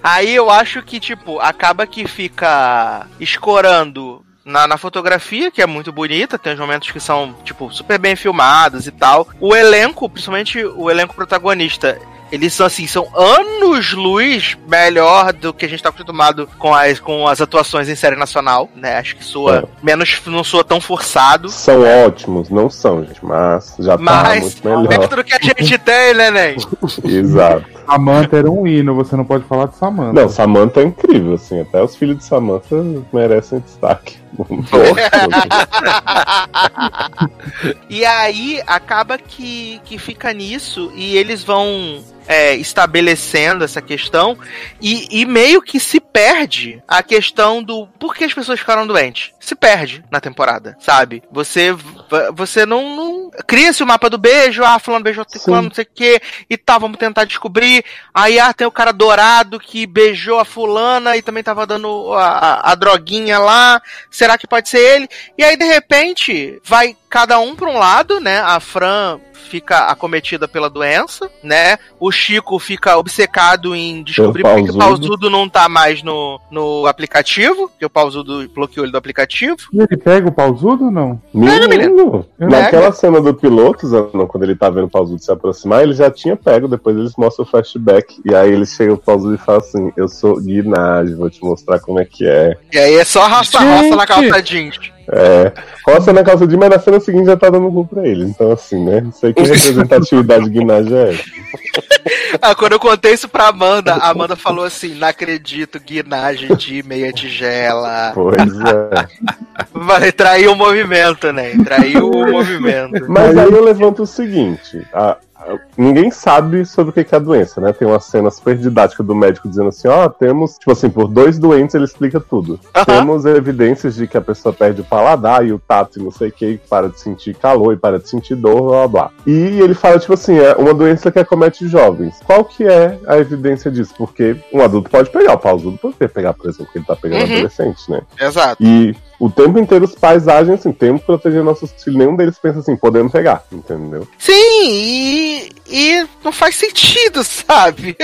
Aí eu acho que, tipo, acaba que fica escorando na, na fotografia, que é muito bonita, tem uns momentos que são, tipo, super bem filmados e tal. O elenco, principalmente o elenco protagonista, eles são assim, são anos luz melhor do que a gente tá acostumado com as, com as atuações em série nacional, né? Acho que soa menos, não soa tão forçado. São ótimos, não são, gente, mas já tá Mas, muito melhor. dentro do que a gente tem, né, Nen? Exato. Samantha era um hino, você não pode falar de Samantha. Não, Samantha é incrível, assim, até os filhos de Samantha merecem destaque. e aí acaba que, que fica nisso e eles vão é, estabelecendo essa questão e, e meio que se perde a questão do por que as pessoas ficaram doentes. Se perde na temporada, sabe? Você você não, não... cria-se o mapa do beijo, ah, fulano beijou fulano, não sei o que, e tal, vamos tentar descobrir. Aí ah, tem o cara dourado que beijou a fulana e também tava dando a, a, a droguinha lá. Será que pode ser ele? E aí, de repente, vai cada um pra um lado, né? A Fran fica acometida pela doença, né? O Chico fica obcecado em descobrir Pelo por que o pausudo. pausudo não tá mais no, no aplicativo, que o pausudo bloqueou ele do aplicativo. E ele pega o pausudo ou não? Menino, Pega. naquela cena do piloto, Zanon, quando ele tá vendo o Pausudo se aproximar, ele já tinha pego, depois eles mostram o flashback, e aí ele chega pro Pausudo e fala assim, eu sou Guinage, vou te mostrar como é que é. E aí é só Gente! na calça jeans. É, roça na calça de, mas na cena seguinte já tá dando cu pra ele, então assim, né, não sei que representatividade de Guinage é. Ah, quando eu contei isso pra Amanda, a Amanda falou assim: não acredito, guinagem de meia tigela. Pois é. Vai trair o movimento, né? Traiu o movimento. Mas aí eu levanto o seguinte: a- ninguém sabe sobre o que que é a doença, né? Tem uma cena super didática do médico dizendo assim: ó, temos, tipo assim, por dois doentes ele explica tudo. Aham. Temos evidências de que a pessoa perde o paladar e o tato e não sei o que, para de sentir calor e para de sentir dor, blá blá. E ele fala, tipo assim, é uma doença que acomete jovens. Qual que é a evidência disso? Porque um adulto pode pegar, o pausudo pode pegar, por exemplo, porque ele tá pegando Uhum. adolescente, né? Exato. E o tempo inteiro os pais agem assim, temos que proteger nossos filhos. Nenhum deles pensa assim, podemos pegar, entendeu? Sim, e, e não faz sentido, sabe?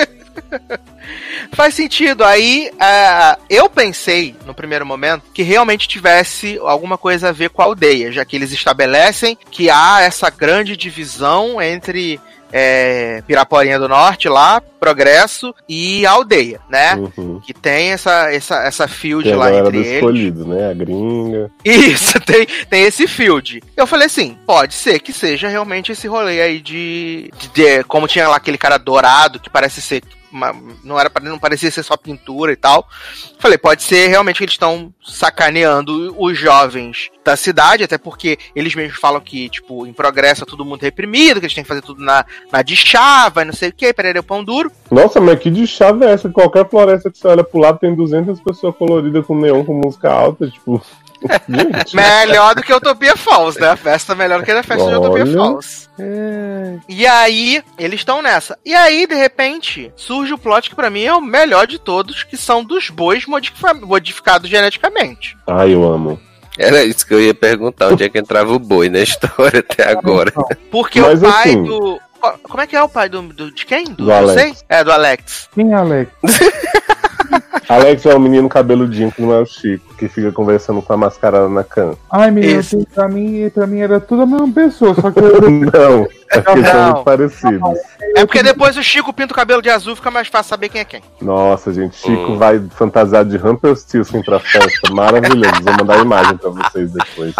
faz sentido. Aí ah, eu pensei, no primeiro momento, que realmente tivesse alguma coisa a ver com a aldeia, já que eles estabelecem que há essa grande divisão entre é, Piraporinha do Norte lá, Progresso e aldeia, né? Uhum. Que tem essa, essa, essa field lá entre eles. escolhido, né? A gringa. Isso, tem, tem esse field. Eu falei assim, pode ser que seja realmente esse rolê aí de, de- de- como tinha lá aquele cara dourado que parece ser não era não parecia ser só pintura e tal. Falei, pode ser realmente que eles estão sacaneando os jovens da cidade, até porque eles mesmos falam que, tipo, em progresso é tudo muito reprimido, que eles têm que fazer tudo na, na de chava não sei o que, peraí, pão duro. Nossa, mas que de chave é essa? Qualquer floresta que você olha pro lado tem 200 pessoas coloridas com neon com música alta, tipo. Melhor do que Utopia Falls, né? A festa melhor que a festa de Utopia Olha. Falls. E aí, eles estão nessa. E aí, de repente, surge o plot que pra mim é o melhor de todos, que são dos bois modifica- modificados geneticamente. Ai, eu amo. Era isso que eu ia perguntar, onde é que entrava o boi na história até agora. Porque Mas, o pai assim- do. Como é que é o pai do. do- de quem? Do não Alex. sei? É, do Alex. Quem é Alex? Alex é o menino cabeludinho que não é o Chico, que fica conversando com a mascarada na cama. Ai, menino, Esse. assim, pra mim, pra mim era tudo a mesma pessoa, só que eu Não, é porque são Não. muito parecidos. É porque depois o Chico pinta o cabelo de azul fica mais fácil saber quem é quem. Nossa, gente, Chico Hum. vai fantasiado de Rumpelstiltskin pra festa. Maravilhoso. Vou mandar a imagem pra vocês depois.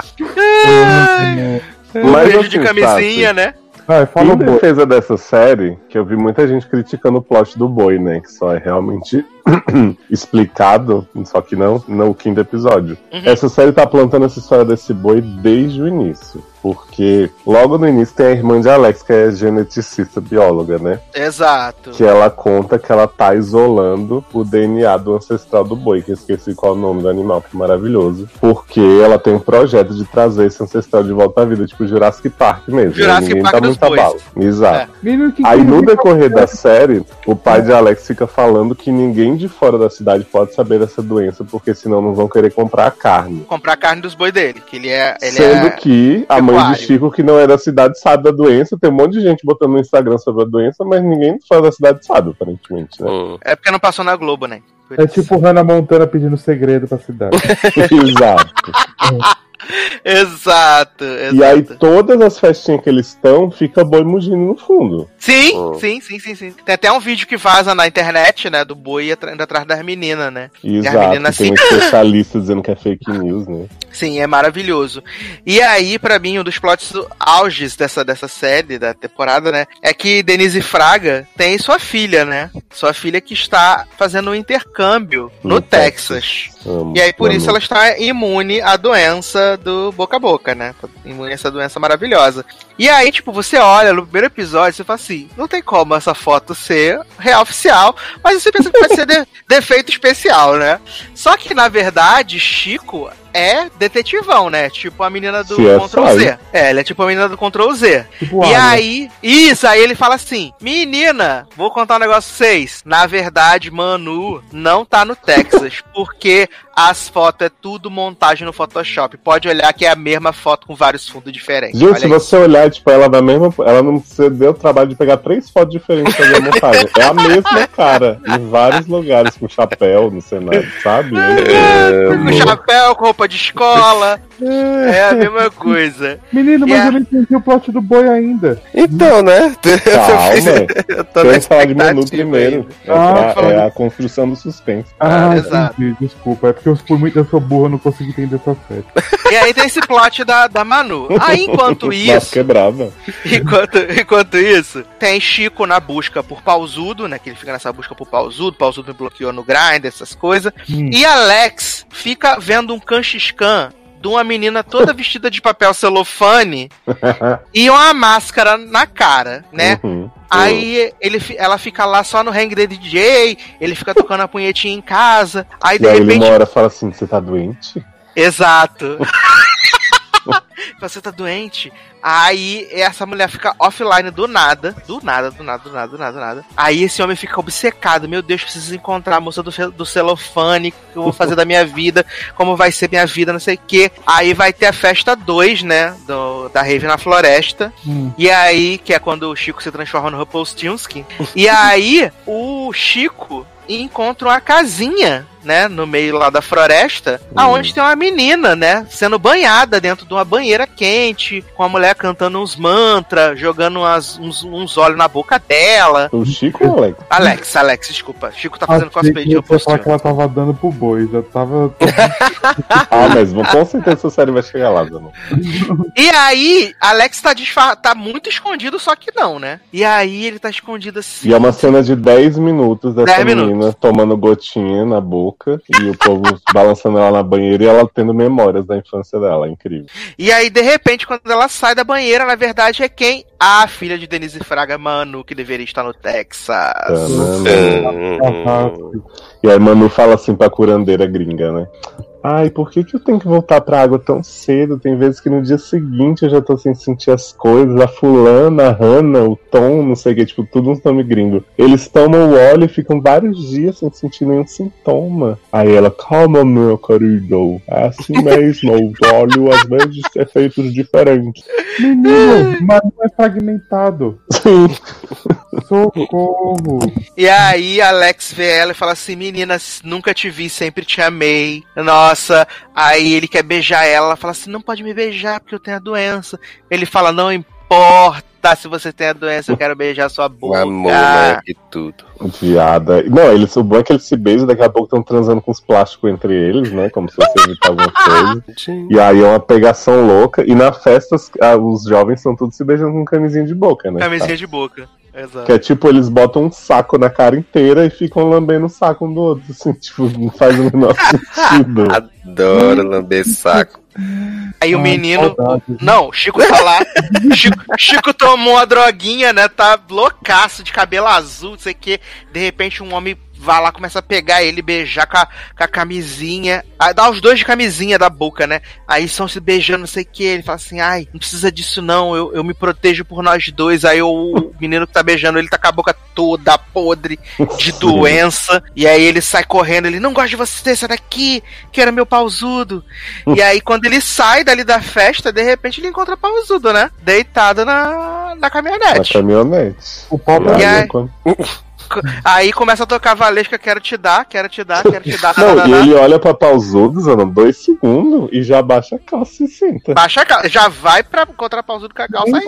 Um Mas, beijo assim, de camisinha, né? Vai, fala Em defesa dessa série, que eu vi muita gente criticando o plot do boi, né? Que só é realmente explicado, só que não no quinto episódio. Uhum. Essa série tá plantando essa história desse boi desde o início. Porque logo no início tem a irmã de Alex, que é geneticista bióloga, né? Exato. Que ela conta que ela tá isolando o DNA do ancestral do boi, que eu esqueci qual é o nome do animal, que é maravilhoso. Porque ela tem um projeto de trazer esse ancestral de volta à vida, tipo Jurassic Park mesmo. né? Jurassic Ninguém Park tá muito a bois. bala. Exato. É. Aí no decorrer da série, o pai de Alex fica falando que ninguém de fora da cidade pode saber dessa doença, porque senão não vão querer comprar a carne. Comprar a carne dos boi dele, que ele é. Ele Sendo é... que a mãe de. Chico, que não é da cidade, sabe da doença. Tem um monte de gente botando no Instagram sobre a doença, mas ninguém fora da cidade sabe, aparentemente, né? Hum. É porque não passou na Globo, né? Por É isso. tipo Hannah Montana pedindo segredo pra cidade. Exato. Exato, exato. E aí todas as festinhas que eles estão, fica boi mugindo no fundo. Sim, Oh. sim, sim, sim, sim. Tem até um vídeo que vaza na internet, né? Do boi indo atrás das meninas, né? Exato. menina Tem um assim- especialista dizendo que é fake news, né? Sim, é maravilhoso. E aí, pra mim, um dos plots auges dessa, dessa série, da temporada, né? É que Denise Fraga tem sua filha, né? Sua filha que está fazendo um intercâmbio no, No Texas. Amo, E aí, por amo. isso, ela está imune à doença do boca a boca, né? Imune a essa doença maravilhosa. E aí, tipo, você olha no primeiro episódio, você fala assim: não tem como essa foto ser real oficial, mas você pensa que pode ser de- defeito especial, né? Só que, na verdade, Chico é detetivão, né? Tipo a menina do CSI. Ctrl Z. É, ele é tipo a menina do Ctrl Z. Tipo E Arya. aí, isso, aí ele fala assim: Menina, vou contar um negócio pra vocês. Na verdade, Manu não tá no Texas, porque as fotos é tudo montagem no Photoshop. Pode olhar que é a mesma foto com vários fundos diferentes. Gente, se você olhar, tipo, ela na mesma. Ela não se deu o trabalho de pegar três fotos diferentes pra fazer a montagem. É a mesma cara, em vários lugares, com chapéu no cenário, sabe? Com É, chapéu, com roupa de escola. É a mesma coisa. Menino, mas Yeah. eu não entendi o plot do boi ainda. Então, né? Calma. Eu tô na Temos que falar de Manu primeiro. É, Ah, pra- é a construção do suspense. Ah, exato. entendi, desculpa. É porque eu fui muito, eu sou burro, eu não consegui entender essa série. E aí tem esse plot da, da Manu. Aí, enquanto isso, quebrava. Enquanto, enquanto isso, tem Chico na busca por pausudo, né? Que ele fica nessa busca por pausudo, pausudo me bloqueou no grind, essas coisas. Hum. E Alex fica vendo um canxiscan de uma menina toda vestida de papel celofane e uma máscara na cara, né? Uhum. Aí ele, ela fica lá só no hang de DJ, ele fica tocando a punhetinha em casa, aí de E aí ele repente. uma hora fala assim: você tá doente? Exato. Você tá doente? Aí essa mulher fica offline do nada. Do nada, do nada, do nada, do nada, do nada. Aí esse homem fica obcecado. Meu Deus, preciso encontrar a moça do, do celofane. O que eu vou fazer da minha vida? Como vai ser minha vida? Não sei o quê. Aí vai ter a festa 2, né? Do, da Rave na Floresta. Hum. E aí, que é quando o Chico se transforma no Rumpelstiltskin. E aí, o Chico encontra uma casinha, né, no meio lá da floresta, aonde tem uma menina, né, sendo banhada dentro de uma banheira quente, com a mulher cantando uns mantras, jogando umas- uns, uns olhos na boca dela. O Chico ou o Alex? Alex, Alex, desculpa. Chico tá fazendo cosplay de ia falar que ela tava dando pro boi, já tava. Ah, mas com certeza essa série vai chegar lá, Zanon. E aí, Alex tá, disfa- tá muito escondido, só que não, né? E aí ele tá escondido assim. E é uma cena de 10 minutos dessa 10 menina minutos. tomando gotinha na boca e o povo balançando ela na banheira e ela tendo memórias da infância dela. É incrível. E aí, de repente, quando ela sai da banheira, na verdade é quem? A filha de Denise Fraga, Manu, que deveria estar no Texas. Tanana. E aí Manu fala assim pra curandeira gringa, né? Ai, por que, que eu tenho que voltar pra água tão cedo? Tem vezes que no dia seguinte eu já tô sem sentir as coisas. A fulana, a Hannah, o Tom, não sei o que, tipo, tudo uns nome gringo. Eles tomam o óleo e ficam vários dias sem sentir nenhum sintoma. Aí ela, calma, meu querido. É assim mesmo, o óleo às vezes é feito diferente. Menino, mas não é fragmentado. Sim. Socorro. E aí, Alex vê ela e fala assim: Menina, nunca te vi, sempre te amei. Nossa. Aí ele quer beijar ela. Ela fala assim: Não pode me beijar porque eu tenho a doença. Ele fala: Não importa se você tem a doença, eu quero beijar sua O boca. amor, né? E tudo. Viada. Não, eles, o bom é que eles se beijam, daqui a pouco estão transando com os plásticos entre eles, né? Como se fosse evitar alguma coisa. E aí é uma pegação louca. E na festa, os, ah, os jovens estão todos se beijando com camisinha de boca, né? Camisinha de boca. Exato. Que é tipo, eles botam um saco na cara inteira e ficam lambendo o saco um do outro. Assim, tipo, não faz o menor sentido. Adoro lamber saco. Aí o menino. saudade. Não, Chico tá lá. Chico, Chico tomou uma droguinha, né? Tá loucaço de cabelo azul, não sei o que. De repente um homem vai lá, começa a pegar ele, beijar com a, com a camisinha. Aí dá os dois de camisinha da boca, né? Aí estão se beijando, não sei o que. Ele fala assim: ai, não precisa disso não, eu, eu me protejo por nós dois. Aí o menino que tá beijando ele tá com a boca toda podre de doença. E aí ele sai correndo, ele não gosta de você, sai daqui, que era meu pausudo. E aí quando ele sai dali da festa, de repente ele encontra pausudo, né? Deitado na, na Na caminhonete. caminhonete. O pobre E aí, E aí- é quando- Aí começa a tocar Valesca, quero te dar, quero te dar, quero te dar. Não, e ele olha pra pausudos, Ana, dois segundos e já baixa a calça e senta. Baixa a calça, já vai pra encontrar pausudo com a calça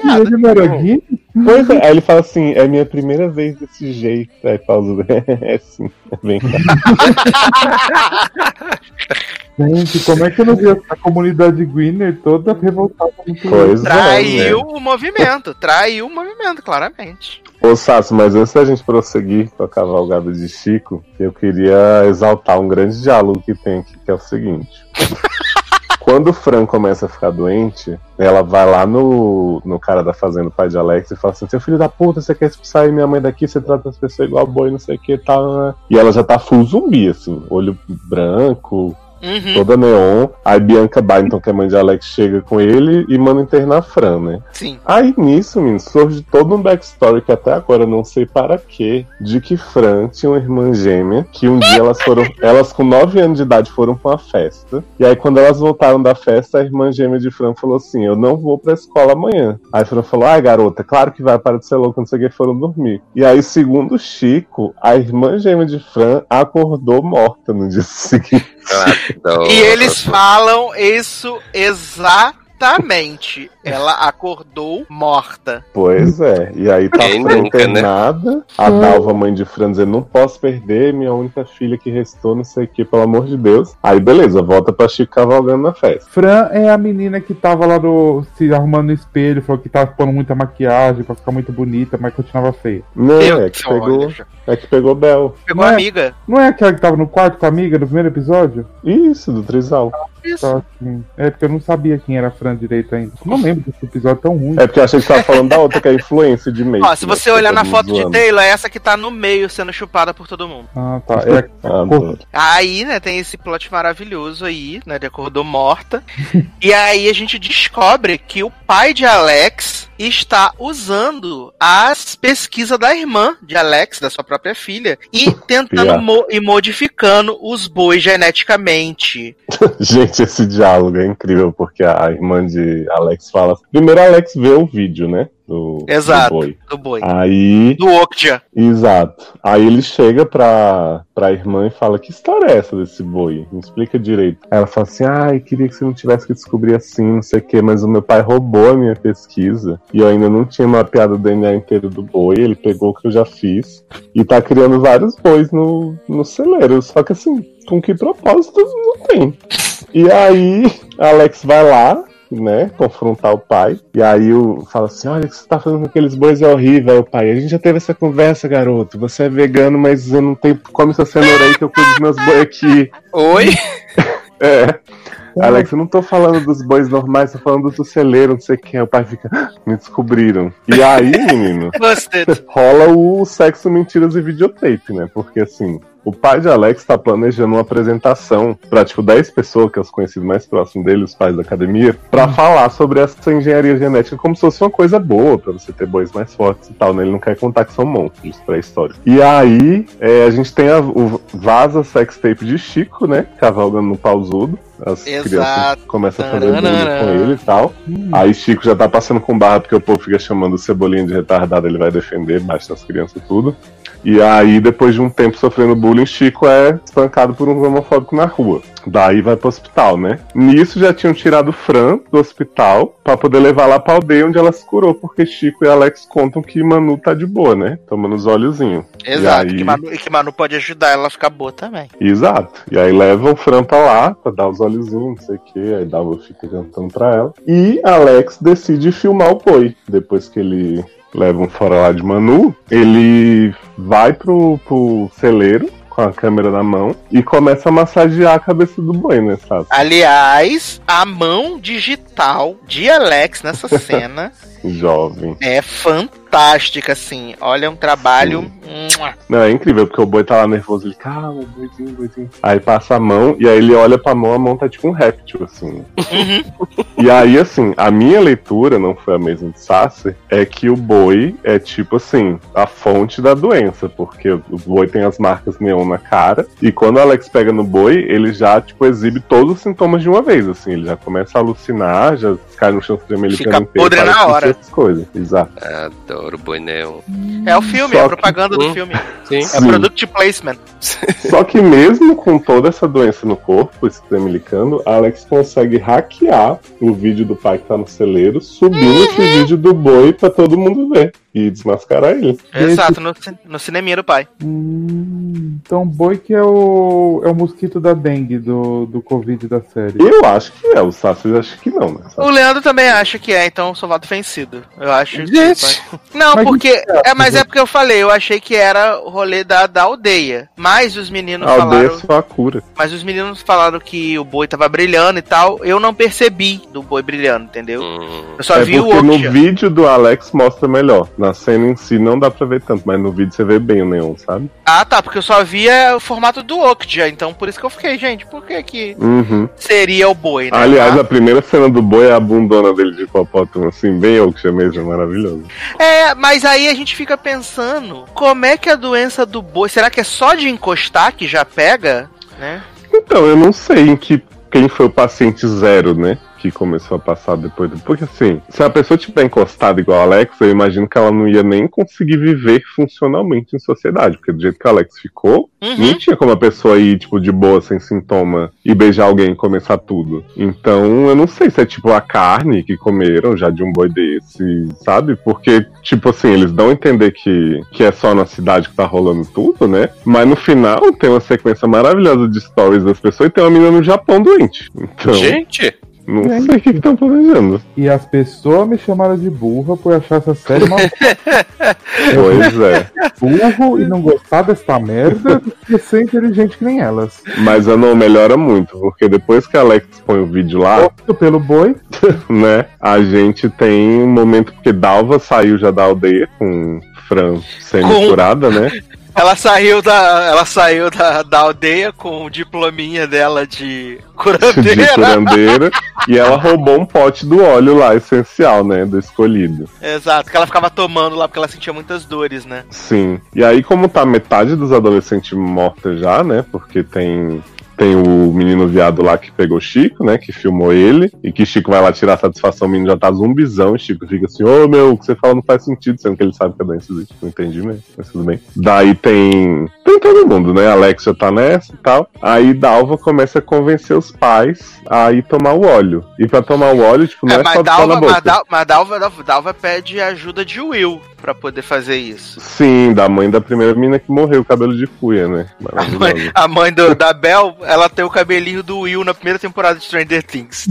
gay? Pois é, aí ele fala assim, é minha primeira vez desse jeito. Aí pausudo, é sim, vem cá. Gente, como é que eu não vi a comunidade Gwynner toda revoltada? Pois é, Traiu né? o movimento, traiu o movimento, claramente. Ô Sasso, mas antes da gente prosseguir com a cavalgada de Chico, eu queria exaltar um grande diálogo que tem aqui, que é o seguinte. Quando o Fran começa a ficar doente, ela vai lá no, no cara da fazenda, o pai de Alex, e fala assim: Seu filho da puta, você quer expulsar minha mãe daqui? Você trata as pessoas igual boi, não sei o que tal. Né? E ela já tá full zumbi, assim, olho branco, Uhum. Toda neon. Aí Bianca Byington, que é mãe de Alex, chega com ele e manda internar a Fran, né? Sim. Aí nisso, menino, surge todo um backstory que até agora eu não sei para quê, de que Fran tinha uma irmã gêmea, que um dia elas foram, elas com 9 anos de idade foram pra uma festa. E aí quando elas voltaram da festa, a irmã gêmea de Fran falou assim: "Eu não vou pra escola amanhã". Aí Fran falou: "Ai, garota, claro que vai para de ser louca, não sei o que, foram dormir". E aí, segundo Chico, a irmã gêmea de Fran acordou morta no dia seguinte. Adoro. E eles falam isso exatamente. Ela acordou morta. Pois é, e aí tá nunca, né? internada, a Dalva, mãe de Fran, dizendo, não posso perder minha única filha que restou, não sei o que, pelo amor de Deus. Aí beleza, volta pra Chico cavalgando na festa. Fran é a menina que tava lá no, se arrumando no espelho, falou que tava pondo muita maquiagem pra ficar muito bonita, mas continuava feia. Não, Meu é que pegou, olha, é que pegou Bel. Pegou Não é? amiga. Não é aquela que tava no quarto com a amiga no primeiro episódio? Isso, do Trisal. Isso. Tá, assim. É porque eu não sabia quem era a Fran direito ainda. Não lembro desse episódio tão ruim. É porque eu achei que você tava falando da outra, que é a influência de meio. Ó, se você olhar na foto de Taylor, é essa que tá no meio sendo chupada por todo mundo. Ah, tá. É, Adoro. Aí, né, tem esse plot maravilhoso aí, né, de acordou morta. e aí a gente descobre que o pai de Alex está usando as pesquisas da irmã de Alex, da sua própria filha, e tentando mo- e modificando os bois geneticamente. Gente, esse diálogo é incrível, porque a irmã de Alex fala. Primeiro, Alex vê o vídeo, né? Do, Exato. do boi. Do boi. Aí Do Okja. Exato. Aí ele chega pra, pra irmã e fala: Que história é essa desse boi? Me explica direito. Ela fala assim: Ai, queria que você não tivesse que descobrir assim, não sei o quê, mas o meu pai roubou a minha pesquisa e eu ainda não tinha mapeado o DNA inteiro do boi. Ele pegou o que eu já fiz e tá criando vários bois no, no celeiro. Só que assim, com que propósito não tem. E aí, Alex vai lá, né, confrontar o pai. E aí o fala assim: olha, o que você tá fazendo com aqueles bois é horrível. Aí o pai, a gente já teve essa conversa, garoto. Você é vegano, mas eu não tenho. Come essa cenoura aí que eu cuido dos meus bois aqui. Oi? É. Alex, eu não tô falando dos bois normais, tô falando do celeiro, não sei o que. Aí o pai fica, "Ah, me descobriram. E aí, menino, rola o sexo, mentiras e videotape, né? Porque assim, o pai de Alex tá planejando uma apresentação pra, tipo, 10 pessoas, que é os conhecidos mais próximos dele, os pais da academia, pra falar sobre essa engenharia genética como se fosse uma coisa boa, pra você ter bois mais fortes e tal, né? Ele não quer contar que são monstros pré-históricos. E aí, é, a gente tem a, o vaza sex tape de Chico, né? Cavalgando no pausudo. As Exato. crianças começam a fazer bullying com ele e tal. Aí Chico já tá passando com barra porque o povo fica chamando o Cebolinha de retardado, ele vai defender, baixa as crianças e tudo. E aí, depois de um tempo sofrendo bullying, Chico é espancado por um homofóbico na rua. Daí vai pro hospital, né? Nisso já tinham tirado Fran do hospital pra poder levar lá pra aldeia onde ela se curou, porque Chico e Alex contam que Manu tá de boa, né? Tomando os olhozinhos. Exato. E aí- Que, Manu, e que Manu pode ajudar ela a ficar boa também. Exato. E aí levam o Fran pra lá, pra dar os olhozinhos, não sei o que, aí Dalva fica cantando pra ela. E Alex decide filmar o boi. Depois que ele leva um fora lá de Manu, ele vai pro, pro celeiro com a câmera na mão e começa a massagear a cabeça do boi, né, sabe? Aliás, a mão digital de Alex nessa cena Jovem. é fantástica, assim. Olha, um trabalho. Não, é incrível, porque o boi tá lá nervoso, ele, calma, boizinho, boizinho. Aí passa a mão, e aí ele olha pra mão, a mão tá tipo um réptil, assim. E aí, assim, a minha leitura, não foi a mesma de Sasser, é que o boi é tipo assim, a fonte da doença, porque o boi tem as marcas neon na cara, e quando o Alex pega no boi, ele já, tipo, exibe todos os sintomas de uma vez, assim, ele já começa a alucinar, já cai no chão tremendo Fica podre na hora. Essas coisas, exato. Adoro boi neon. É o filme, Só é a que- propaganda do Hum. filme. Sim. É Sim. product placement. Só que mesmo com toda essa doença no corpo, esse tremelicando, Alex consegue hackear o vídeo do pai que tá no celeiro, subindo esse vídeo do boi pra todo mundo ver e desmascarar ele. Exato, no, no cineminha do pai. Hum, então, boi que é o, é o mosquito da dengue do, do Covid da série. Eu acho que é, o Sassi acha que não, né? O Leandro também acha que é, então sou voto vencido. Eu acho. Gente. Não, Mas porque. é- É, mas é porque eu falei, eu achei que era o rolê da, da aldeia. Mas os meninos A aldeia falaram. é só a cura. Mas os meninos falaram que o boi tava brilhando e tal. Eu não percebi do boi brilhando, entendeu? Hum. Eu só é vi o porque no vídeo do Alex mostra melhor. Na cena em si não dá pra ver tanto, mas no vídeo você vê bem o neon, sabe? Ah, tá, porque eu só via o formato do Okja, então por isso que eu fiquei, gente, por que que Uhum. seria o boi, né? Aliás, Ah, a primeira cena do boi é a bundona dele de hipopótamo, assim, bem Oksha mesmo, é maravilhoso. É, mas aí a gente fica pensando, como é que a doença do boi, será que é só de encostar que já pega, né? Então, eu não sei em que quem foi o paciente zero, né? Que começou a passar depois do. Porque assim, se a pessoa tiver encostada igual a Alex, eu imagino que ela não ia nem conseguir viver funcionalmente em sociedade. Porque do jeito que a Alex ficou, Uhum. não tinha como a pessoa ir, tipo, de boa, sem sintoma, e beijar alguém e começar tudo. Então, eu não sei se é tipo a carne que comeram já de um boi desse, sabe? Porque, tipo assim, eles dão a entender que, que é só na cidade que tá rolando tudo, né? Mas no final tem uma sequência maravilhosa de stories das pessoas e tem uma menina no Japão doente. Então, Gente, não sei o que estão planejando. E as pessoas me chamaram de burra por achar essa série mal Pois é. burro e não gostar desta merda que ser inteligente que nem elas. Mas a não melhora muito, porque depois que a Alex põe o vídeo lá, Opto pelo boi, né? A gente tem um momento porque Dalva saiu já da aldeia com Fran semi-curada, né? Ela saiu da, ela saiu da, da aldeia com o diplominha dela de De curandeira. curandeira. e ela roubou um pote do óleo lá, essencial, né? Do escolhido. Exato, que ela ficava tomando lá porque ela sentia muitas dores, né? Sim. E aí, como tá metade dos adolescentes mortos já, né? Porque tem. Tem o menino viado lá que pegou Chico, né? Que filmou ele. E que Chico vai lá tirar satisfação, o menino já tá zumbizão. E Chico fica assim: Ô meu, o que você fala não faz sentido, sendo que ele sabe que a doença existe. Não entendi mesmo, mas tudo bem. Daí tem. Tem todo mundo, né? Alex já tá nessa e tal. Aí Dalva começa a convencer os pais a ir tomar o óleo. E pra tomar o óleo, tipo, não é, É, mas, só botar na Dalva, boca. mas Dalva, Dalva, Dalva pede ajuda de Will pra poder fazer isso. Sim, da mãe da primeira menina que morreu, cabelo de cuia, né? A mãe, a mãe do- da Bel, ela tem o cabelinho do Will na primeira temporada de Stranger Things.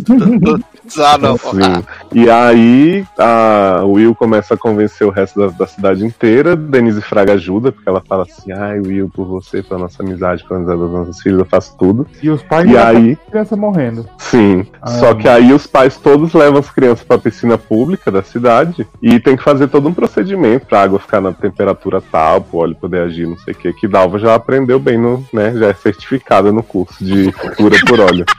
ah, não. Sim. E aí a o Will começa a convencer o resto da, da cidade inteira. Denise Fraga ajuda, porque ela fala assim: ai, Will, por você, pela nossa amizade, pela amizade das nossas filhas, eu faço tudo. e os pais E aí- criança morrendo. Sim. Ah, Só que aí os pais todos levam as crianças pra piscina pública da cidade e tem que fazer todo um procedimento pra água ficar na temperatura tal, pro óleo poder agir, não sei o que. Que Dalva já aprendeu bem no, né? Já é certificada no curso de cura por óleo.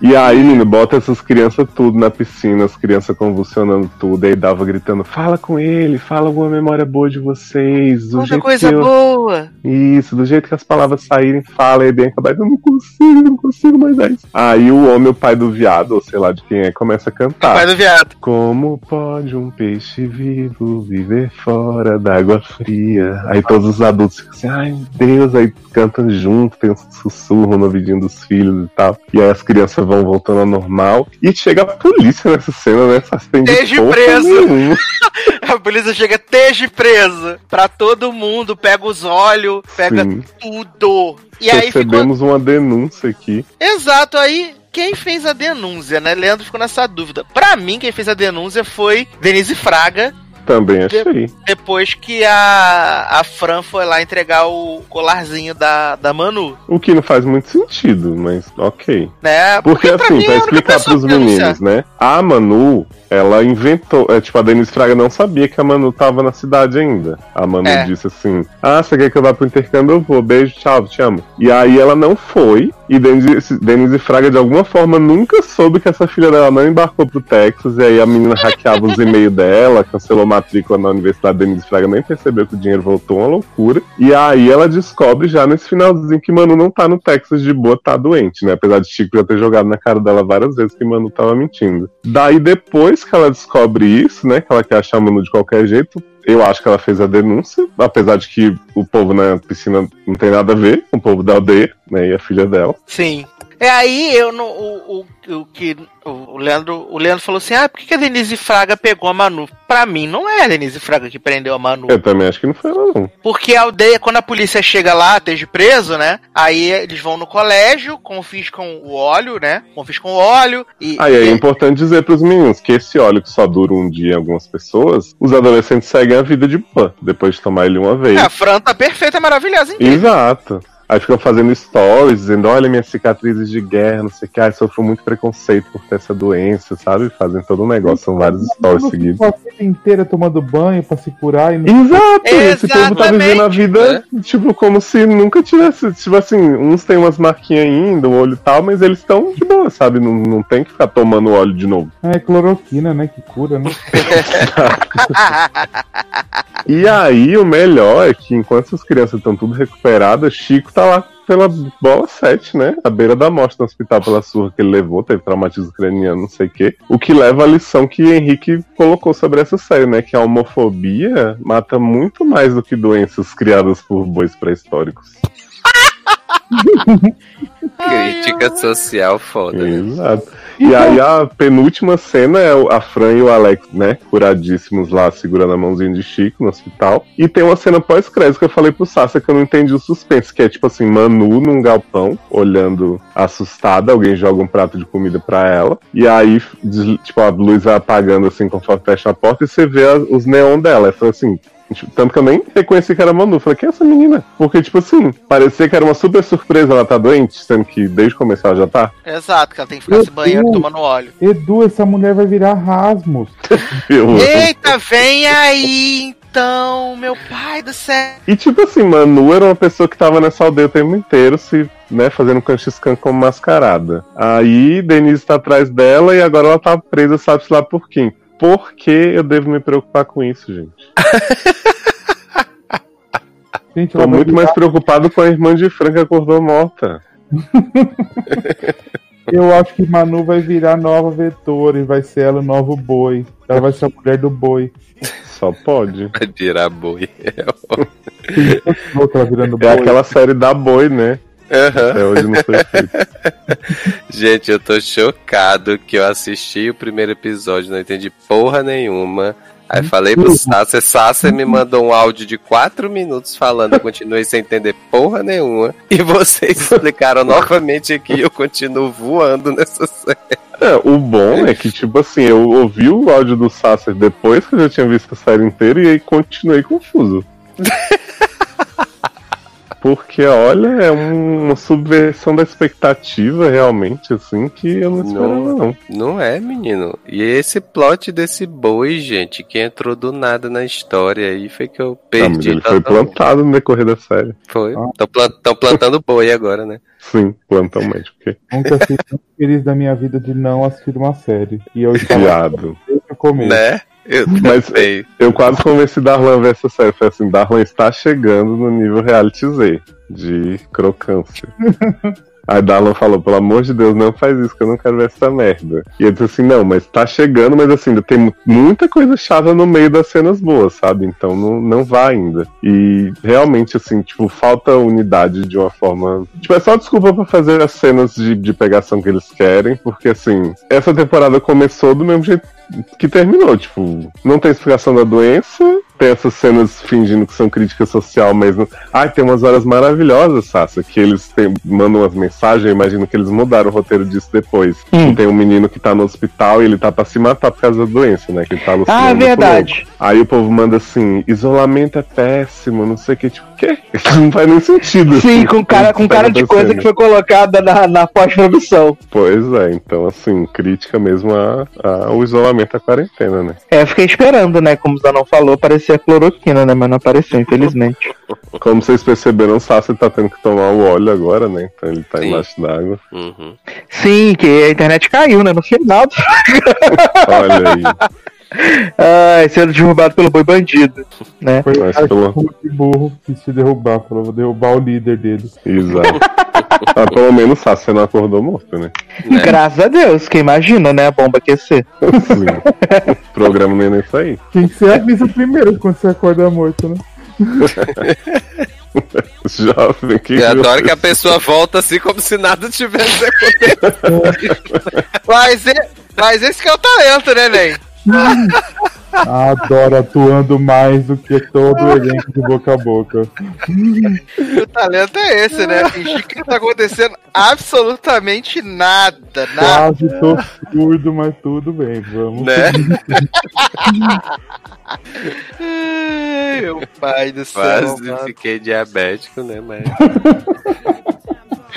E aí, menino, bota essas crianças tudo na piscina, as crianças convulsionando tudo, aí dava gritando, fala com ele, fala alguma memória boa de vocês, do coisa eu... boa. Isso, do jeito que as palavras saírem, fala aí bem acabado, eu não consigo, não consigo mais dar isso. Aí o homem, o pai do viado, ou sei lá de quem é, começa a cantar. Pai do viado. Como pode um peixe vivo viver fora d'água fria? Aí todos os adultos ficam assim, ai meu Deus, aí cantam junto, tem um sussurro no ouvidinho dos filhos e tal. E aí as crianças vão voltando ao normal. E chega a polícia nessa cena, né? Só tem preso. A polícia chega, esteja preso. Pra todo mundo, pega os olhos, pega Sim. tudo. E aí ficou. Recebemos uma denúncia aqui. Exato, aí quem fez a denúncia, né? Leandro ficou nessa dúvida. Pra mim, quem fez a denúncia foi Denise Fraga, Também achei. depois que a, a Fran foi lá entregar o colarzinho da, da Manu, O que não faz muito sentido, mas ok. né? Porque, pra assim, mim, pra é explicar pros meninos, né? A Manu, ela inventou. É, tipo, a Denise Fraga não sabia que a Manu tava na cidade ainda. A Manu É. disse assim: Ah, você quer que eu vá pro intercâmbio? Eu vou. Beijo, tchau, te amo. E aí ela não foi. E Denise, Denise Fraga, de alguma forma, nunca soube que essa filha dela não embarcou pro Texas. E aí a menina hackeava os e-mails dela, cancelou matrícula na universidade. Denise Fraga nem percebeu que o dinheiro voltou, uma loucura. E aí ela descobre já nesse finalzinho que Manu não tá no Texas de boa, tá doente, né? Apesar de Chico já ter jogado na cara dela várias vezes que Manu tava mentindo. Daí depois que ela descobre isso, né? Que ela quer achar Manu de qualquer jeito. Eu acho que ela fez a denúncia, apesar de que o povo na piscina não tem nada a ver com o povo da aldeia, né? E a filha dela. Sim. É aí eu não, o, o, o que o Leandro, o Leandro falou assim: "Ah, por que a Denise Fraga pegou a Manu?" Pra mim não é a Denise Fraga que prendeu a Manu. Eu também acho que não foi ela, não. Porque a aldeia, quando a polícia chega lá, esteja preso, né? Aí eles vão no colégio, confiscam o óleo, né? Confiscam o óleo e. Aí é importante dizer pros meninos que esse óleo que só dura um dia em algumas pessoas, os adolescentes seguem a vida de boa, depois de tomar ele uma vez. É, a Fran tá perfeita, maravilhosa inteira. Exato. Aí ficam fazendo stories, dizendo, olha minhas cicatrizes de guerra, não sei o que, ai, sofro muito preconceito por ter essa doença, sabe? Fazem todo um negócio, são vários stories seguidos. A vida inteira tomando banho pra se curar e não Exato! Esse povo tá Exatamente, vivendo a vida, tipo, como se nunca tivesse. Tipo assim, uns têm umas marquinhas ainda, o olho e tal, mas eles estão de boa, sabe? Não, não tem que ficar tomando óleo de novo. é cloroquina, né? Que cura, né? E aí, o melhor é que enquanto essas crianças estão tudo recuperadas, Chico tá lá pela bola 7, né? À beira da morte no hospital pela surra que ele levou, teve traumatismo craniano, não sei o quê. O que leva à lição que Henrique colocou sobre essa série, né? Que a homofobia mata muito mais do que doenças criadas por bois pré-históricos. Crítica social foda. né? Exato. E aí a penúltima cena é a Fran e o Alex, né? Curadíssimos lá, segurando a mãozinha de Chico no hospital. E tem uma cena pós-crédito que eu falei pro Sassa que eu não entendi o suspense, que é tipo assim, Manu num galpão, olhando assustada, alguém joga um prato de comida pra ela. E aí, tipo, a luz vai apagando assim conforme fecha a porta e você vê os neon dela. Foi assim. Tipo, Tanto que eu nem reconheci que era a Manu. Falei, quem é essa menina? Porque, tipo assim, parecia que era uma super surpresa ela tá doente, sendo que desde o começo ela já tá. Exato, que ela tem que ficar se banhando tomando óleo. Edu, essa mulher vai virar Rasmus. Eita, vem aí então, meu pai do céu. E tipo assim, Manu era uma pessoa que tava nessa aldeia o tempo inteiro, se, né, fazendo canchiscan como mascarada. Aí Denise tá atrás dela e agora ela tá presa, sabe-se lá por quem. Por que eu devo me preocupar com isso, gente? Gente, Tô muito mais preocupado com a irmã de Franca que acordou morta. Eu acho que Manu vai virar nova vetora e vai ser ela o novo boi. Ela vai ser a mulher do boi. Só pode. Vai virar boi. Virando É boi. aquela série da boi, né? Aham. Até hoje não foi feito. Gente, eu tô chocado que eu assisti o primeiro episódio, não entendi porra nenhuma. Aí falei pro Sasser, Sasser me mandou um áudio de 4 minutos falando, eu continuei sem entender porra nenhuma. E vocês explicaram novamente aqui, eu continuo voando nessa série. É, o bom é que, tipo assim, eu ouvi o áudio do Sasser depois que eu já tinha visto a série inteira e aí continuei confuso. Porque, olha, é um- uma subversão da expectativa, realmente, assim, que eu não esperava, Não. não. Não é, menino. E esse plot desse boi, gente, que entrou do nada na história aí, foi que eu Ah, perdi. ele foi plantado no decorrer da série. Foi. Ah. Estão plan plantando boi agora, né? Sim, plantão médico. porque Nunca fui tão feliz da minha vida de não assistir uma série. E eu estava Viado. Né? Eu Mas também. eu quase convenci Darlan a ver essa série. Falei assim, Darlan está chegando no nível reality Z, de crocância. Aí Darlan falou, pelo amor de Deus, não faz isso, que eu não quero ver essa merda. E ele disse assim, não, mas tá chegando, mas assim, ainda tem mu- muita coisa chata no meio das cenas boas, sabe? Então não, não vá ainda. E realmente, assim, tipo, falta unidade de uma forma. Tipo, é só desculpa pra fazer as cenas de, de pegação que eles querem, porque assim, essa temporada começou do mesmo jeito que terminou, tipo, não tem explicação da doença, tem essas cenas fingindo que são crítica social mesmo. Ai, tem umas horas maravilhosas, Sassa, que eles tem- mandam umas mensagens, eu imagino que eles mudaram o roteiro disso depois. Hum. Tem um menino que tá no hospital e ele tá pra se matar por causa da doença, né? Que ele tá alucinando Ah, muito verdade. Aí o povo manda assim, isolamento é péssimo, não sei o que, tipo, o quê? Não faz nem sentido. Sim, assim, com cara, com cara de coisa que foi colocada na, na pós-produção. Pois é, então assim, crítica mesmo ao isolamento, à quarentena, né? É, eu fiquei esperando, né? Como o Zanon falou, parecia cloroquina, né? Mas não apareceu, infelizmente. Como vocês perceberam, o Sassi tá tendo que tomar o óleo agora, né? Então ele tá Sim. embaixo d'água. Uhum. Sim, que a internet caiu, né? No final. Olha aí. Ai, sendo derrubado pelo boi bandido, né? Foi o pelo- burro quis se derrubar. Falou, vou derrubar o líder dele. Exato. Ah, pelo menos Sassi não acordou morto, né? Né? Graças a Deus, que imagina, né? A bomba aquecer. Sim. o programa nem é nem sair. Tem que ser avisa primeiro quando você acorda morto, né? Jovem, que Eu adoro que a pessoa volta assim como se nada tivesse acontecido. Mas, mas esse que é o talento, né, velho? Adoro atuando mais do que todo o elenco de boca a boca. O talento é esse, né? Fingir que não tá acontecendo absolutamente nada, nada. Quase tô surdo, mas tudo bem, vamos. né? Ai, meu pai do céu. Quase mano. fiquei diabético, né? Mas.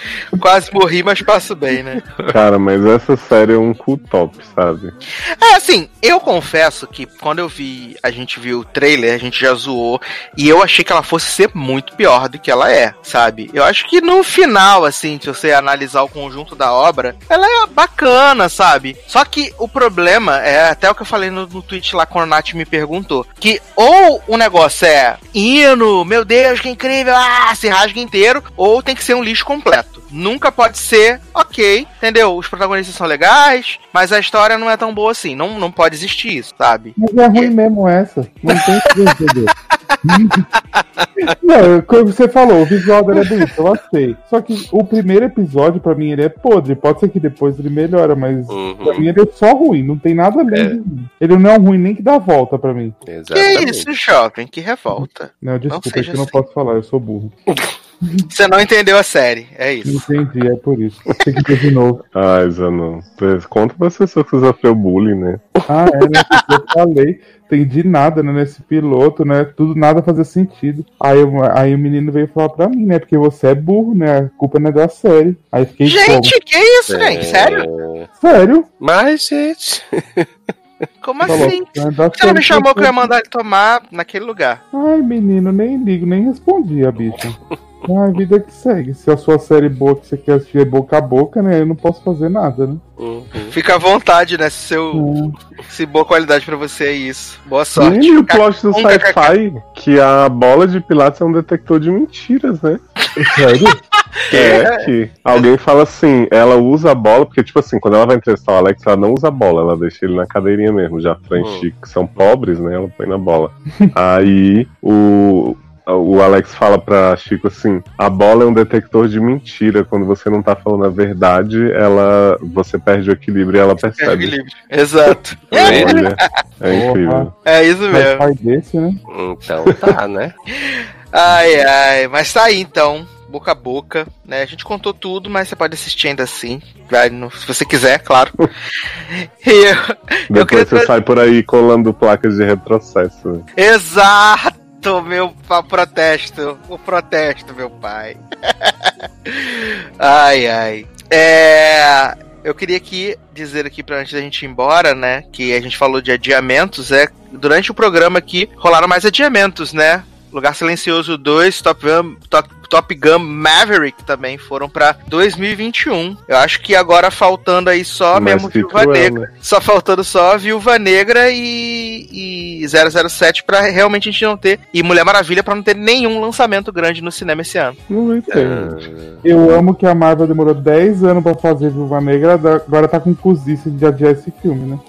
Quase morri, mas passo bem, né? Cara, mas essa série é um cool top, sabe? É, assim, eu confesso que quando eu vi, a gente viu o trailer, a gente já zoou, e eu achei que ela fosse ser muito pior do que ela é, sabe? Eu acho que no final, assim, se você analisar o conjunto da obra, ela é bacana, sabe? Só que o problema é até o que eu falei no, no tweet lá quando a Nath me perguntou, que ou o negócio é hino, meu Deus, que incrível, ah, se rasga inteiro, ou tem que ser um lixo completo. Nunca pode ser, ok, entendeu? Os protagonistas são legais, mas a história não é tão boa assim. Não, não pode existir isso, sabe? Mas é ruim mesmo essa. Não tem que entender. Não, como você falou, o visual dela é bonito, eu achei. Só que o primeiro episódio, pra mim, ele é podre. Pode ser que depois ele melhora, mas pra Uhum, mim ele é só ruim. Não tem nada além É. Ele não é ruim nem que dá volta pra mim. Que exatamente. isso, jovem? Que revolta. Não, desculpa, seja é que eu não assim. posso falar, eu sou burro. Você não entendeu a série, é isso. entendi, é por isso. Tem que ver de novo. Ai, Zanon. Conta pra pessoa que você sofreu bullying, né? Ah, é, né? Eu falei, entendi nada, né? Nesse piloto, né? Tudo nada fazia sentido. Aí, eu- aí o menino veio falar pra mim, né? Porque você é burro, né? A culpa não é da série. Aí fiquei Gente, que isso, É, gente? Sério? como? Sério? Mas, gente. Como Falou, assim? "Não é da Você não me chamou que eu ia mandar ele tomar naquele lugar. Ai, menino, nem ligo, nem respondi a bicha. Ai, vida que segue. Se a sua série boa que você quer assistir é boca a boca, né? Eu não posso fazer nada, né? Uhum. Fica à vontade, né? Se, seu, Hum. se boa qualidade pra você é isso. Boa sorte. E o plot do sci-fi, que a bola de pilates é um detector de mentiras, né? Sério? É que alguém fala assim, ela usa a bola, porque, tipo assim, quando ela vai entrevistar o Alex, ela não usa a bola, ela deixa ele na cadeirinha mesmo, já frente, que são pobres, né? Ela põe na bola. Aí o. O Alex fala pra Chico assim: a bola é um detector de mentira. Quando você não tá falando a verdade, ela você perde o equilíbrio e ela Perde o percebe. equilíbrio. Exato. Olha, é incrível. É isso Mas mesmo. pai desse, né? Então tá, né? Ai, ai. Mas tá aí então. Boca a boca, né? A gente contou tudo, mas você pode assistir ainda assim. Vai no- se você quiser, claro. E eu, eu Depois queria você trazer- sai por aí colando placas de retrocesso. Exato, meu pa- protesto. O protesto, meu pai. ai, ai. É. Eu queria aqui dizer aqui pra antes da gente ir embora, né? Que a gente falou de adiamentos, é. Durante o programa aqui rolaram mais adiamentos, né? Lugar Silencioso 2, Top Gun, Top, Top Gun Maverick também foram pra 2021. Eu acho que agora faltando aí só Mas mesmo Viúva cruel, Negra. Só faltando só Viúva Negra e, e 007 pra realmente a gente não ter. E Mulher Maravilha pra não ter nenhum lançamento grande no cinema esse ano. Não ter. Ah, Eu amo que a Marvel demorou 10 anos pra fazer Viúva Negra, agora tá com cozice de adiar esse filme, né?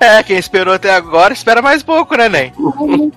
É, quem esperou até agora espera mais pouco, né, Nen?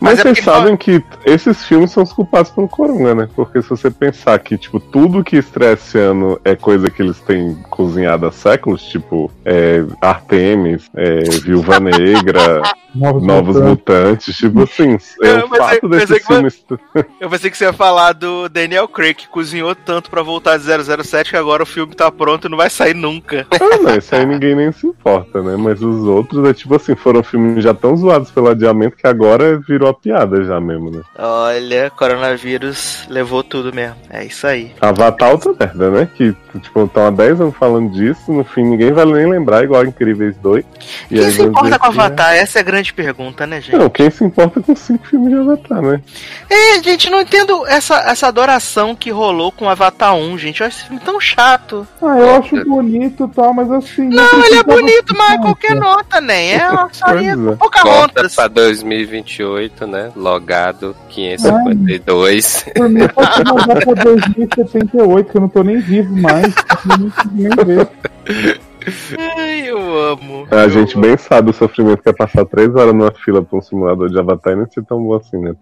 Mas, Mas é vocês sabem que esses filmes são os culpados pelo Coronga, né? Porque se você pensar que, tipo, tudo que estreia esse ano é coisa que eles têm cozinhado há séculos, tipo, é, Artemis, é, Viúva Negra, Novos, Novos Mutantes. Mutantes, tipo assim, é Eu o pensei- fato pensei desses que. Eu pensei que você ia falar do Daniel Craig, que cozinhou tanto pra voltar de 007 que agora o filme tá pronto e não vai sair nunca. Ah, não, esse aí ninguém nem se importa, né? Mas os outros, é tipo assim, foram filmes já tão zoados pelo adiamento que agora virou a piada já mesmo, né? Olha, coronavírus levou tudo mesmo. É isso aí. Avatar é outra merda, né? Que, tipo, estão há 10 anos falando disso, no fim ninguém vai nem lembrar, igual Incríveis 2. E Quem aí se importa com é- Avatar? Essa é a grande pergunta, né, gente? Não, quem se importa com cinco filmes de Avatar, né? É, gente, não entendo essa, essa adoração que rolou com Avatar 1, gente. Eu acho esse filme tão chato. Ah, eu acho bonito e tal, mas assim. Não, ele é bonito, mas é qualquer nota, nem. É uma historinha é. com pouca ondas. pra 2028, né? Logado 552. Por mim, pode mandar pra 2078, que eu não tô nem vivo mais. Eu não consigo nem ver. Ai, eu amo. A Eu gente amo. bem sabe o sofrimento que é passar três horas numa fila pra um simulador de Avatar e não ser tão bom assim, né?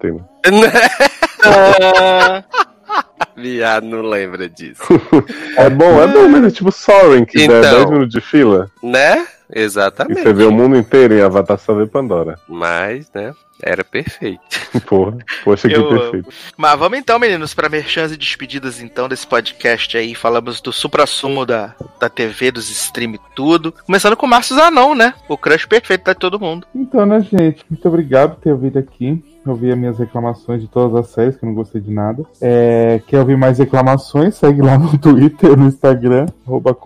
Ah, Viado, não lembra disso. É bom, é bom, mas é tipo Soren, que Então. der 10 minutos de fila. né? E exatamente. você vê o mundo inteiro em Avatar só vê Pandora. Mas, né, era perfeito. Porra, poxa, que Eu amo. perfeito. Mas vamos então, meninos, para merchans e despedidas então desse podcast aí. Falamos do supra-sumo da, da TV, dos stream e tudo. Começando com o Márcio Zanon, né? O crush perfeito de todo mundo. Então, né, gente? Muito obrigado por ter ouvido aqui. Ouvir as minhas reclamações de todas as séries, que eu não gostei de nada. É, quer ouvir mais reclamações? Segue lá no Twitter, no Instagram, arroba.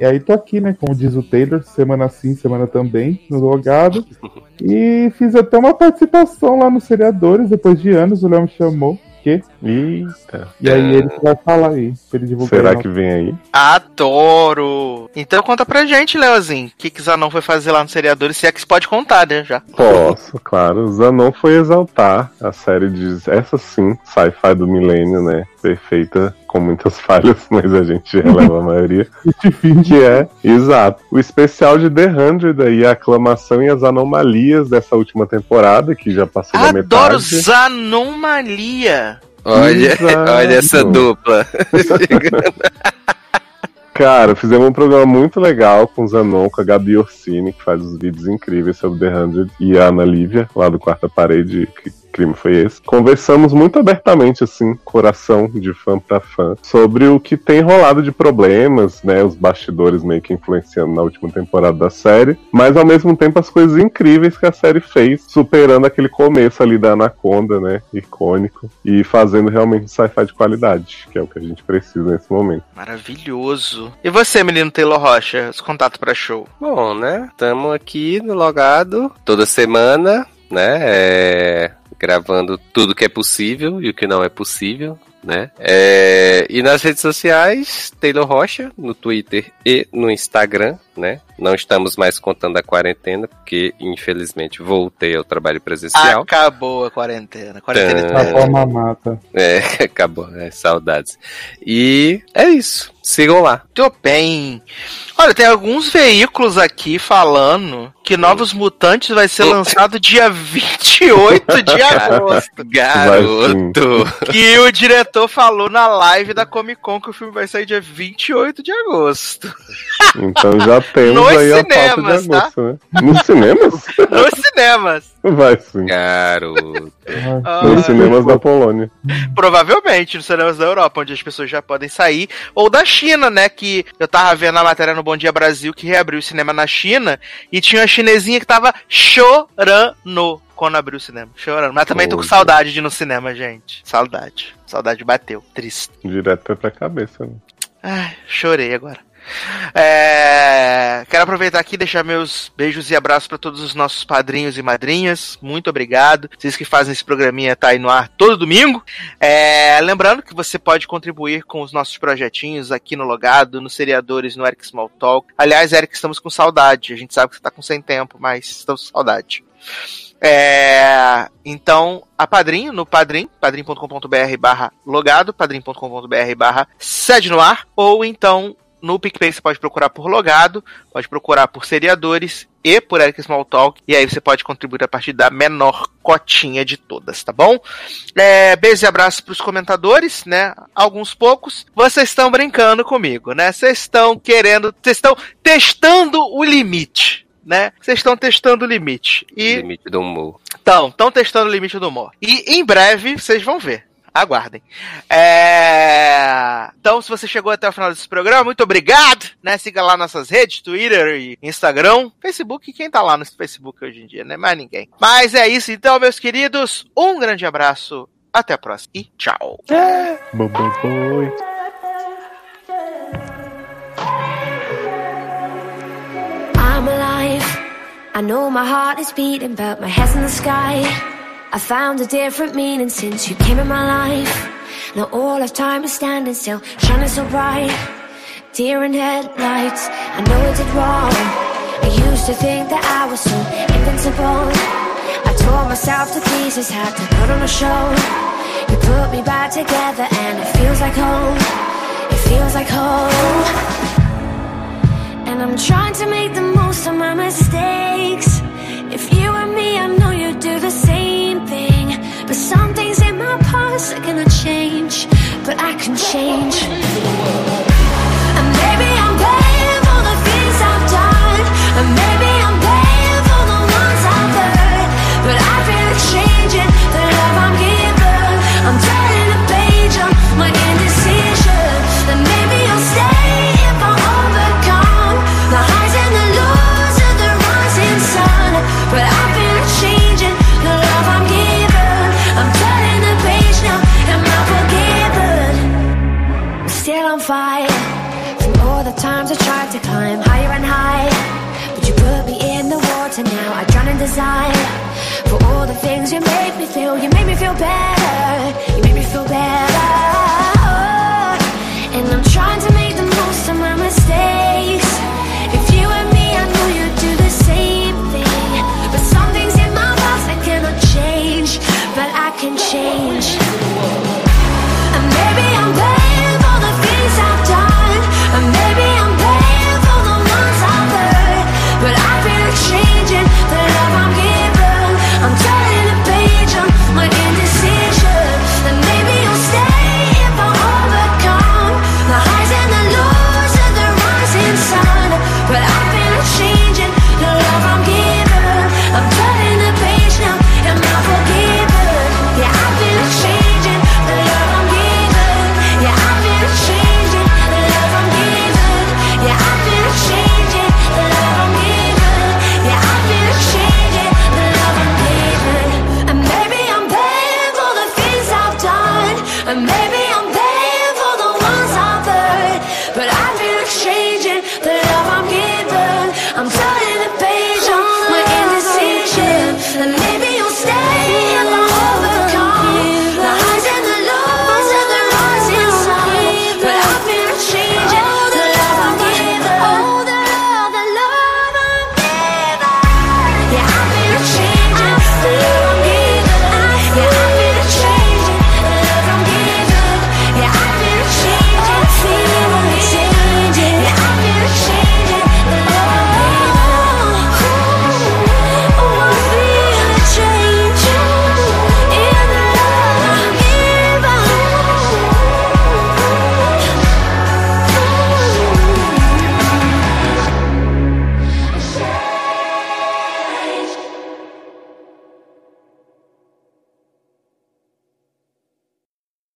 E aí tô aqui, né, como diz o Taylor, semana sim, semana também, no logado. E fiz até uma participação lá nos seriadores, depois de anos, o Léo me chamou. Que? Eita. E aí ele vai falar aí, pra ele divulgar. Será que vem aí? Adoro! Então conta pra gente, Leozinho, o que, que Zanon foi fazer lá no seriador, se é que se pode contar, né, já. Posso, claro. Zanon foi exaltar a série de. Essa sim, sci-fi do milênio, né? Perfeita, com muitas falhas, mas a gente releva a maioria. Que é, exato, o especial de The Hundred aí, a aclamação e as anomalias dessa última temporada, que já passou da Adoro metade. Olha, Exato. olha essa dupla. Cara, fizemos um programa muito legal com o Zanon, com a Gabi Orsini, que faz os vídeos incríveis sobre The Hundred, e a Ana Lívia, lá do Quarta Parede, que crime foi esse. Conversamos muito abertamente, assim, coração de fã pra fã, sobre o que tem rolado de problemas, né, os bastidores meio que influenciando na última temporada da série, mas ao mesmo tempo as coisas incríveis que a série fez, superando aquele começo ali da Anaconda, né, icônico, e fazendo realmente sci-fi de qualidade, que é o que a gente precisa nesse momento. Maravilhoso. E você, menino Taylor Rocha, os contatos pra show? Bom, né? Estamos aqui no Logado toda semana, né? é, gravando tudo que é possível e o que não é possível, né? É, e nas redes sociais, Taylor Rocha, no Twitter e no Instagram, né? Não estamos mais contando a quarentena, porque infelizmente voltei ao trabalho presencial. Acabou a quarentena. Quarentena Tá. a forma mata. É, acabou, né? Saudades. E é isso. Sigam lá. Muito bem. Olha, tem alguns veículos aqui falando que Novos Mutantes vai ser lançado dia 28 de agosto. Garoto. E o diretor falou na live da Comic Con que o filme vai sair dia 28 de agosto. Então já temos Nos aí a cinemas, pauta de agosto, né? Nos cinemas? Nos cinemas. Vai sim. Garoto. Ah, Nos cinemas da Polônia. provavelmente nos cinemas da Europa, onde as pessoas já podem sair. Ou da China, né? Que eu tava vendo a matéria no Bom Dia Brasil que reabriu o cinema na China e tinha uma chinesinha que tava chorando quando abriu o cinema. Chorando. Mas também tô com Poxa. saudade de ir no cinema, gente. Saudade. Saudade bateu. Triste. Direto pra cabeça. Né? Ai, chorei agora. É, quero aproveitar aqui e deixar meus beijos e abraços para todos os nossos padrinhos e madrinhas. Muito obrigado. Vocês que fazem esse programinha tá aí no ar todo domingo. É, lembrando que você pode contribuir com os nossos projetinhos aqui no Logado, nos seriadores, no Eric Small Talk. Aliás, Eric, estamos com saudade. A gente sabe que você tá com sem tempo, mas estamos com saudade. É, então, a Padrim, no Padrim, padrim.com.br barra logado, padrim.com.br barra sede no ar, ou então no PicPay você pode procurar por logado, pode procurar por seriadores e por Eric Smalltalk, e aí você pode contribuir a partir da menor cotinha de todas, tá bom? É, beijo e abraço pros comentadores, né? Alguns poucos. Vocês estão brincando comigo, né? Vocês estão querendo, vocês estão testando o limite. Né? Vocês estão testando o limite. E Limite do humor. então, estão testando o limite do humor. E em breve vocês vão ver. Aguardem. É... Então, se você chegou até o final desse programa, muito obrigado. Né? Siga lá nossas redes, Twitter e Instagram. Facebook, quem tá lá no Facebook hoje em dia, né? Mais ninguém. Mas é isso então, meus queridos. Um grande abraço. Até a próxima e tchau. Alive. I know my heart is beating, but my head's in the sky. I found a different meaning since you came in my life. Now all of time is standing still, shining so bright. Deer in headlights, I know I did wrong. I used to think that I was so invincible. I tore myself to pieces, had to put on a show. You put me back together, and it feels like home. It feels like home. And I'm trying to make the most of my mistakes. If you and me, I some things in my past are gonna change. But I can change. back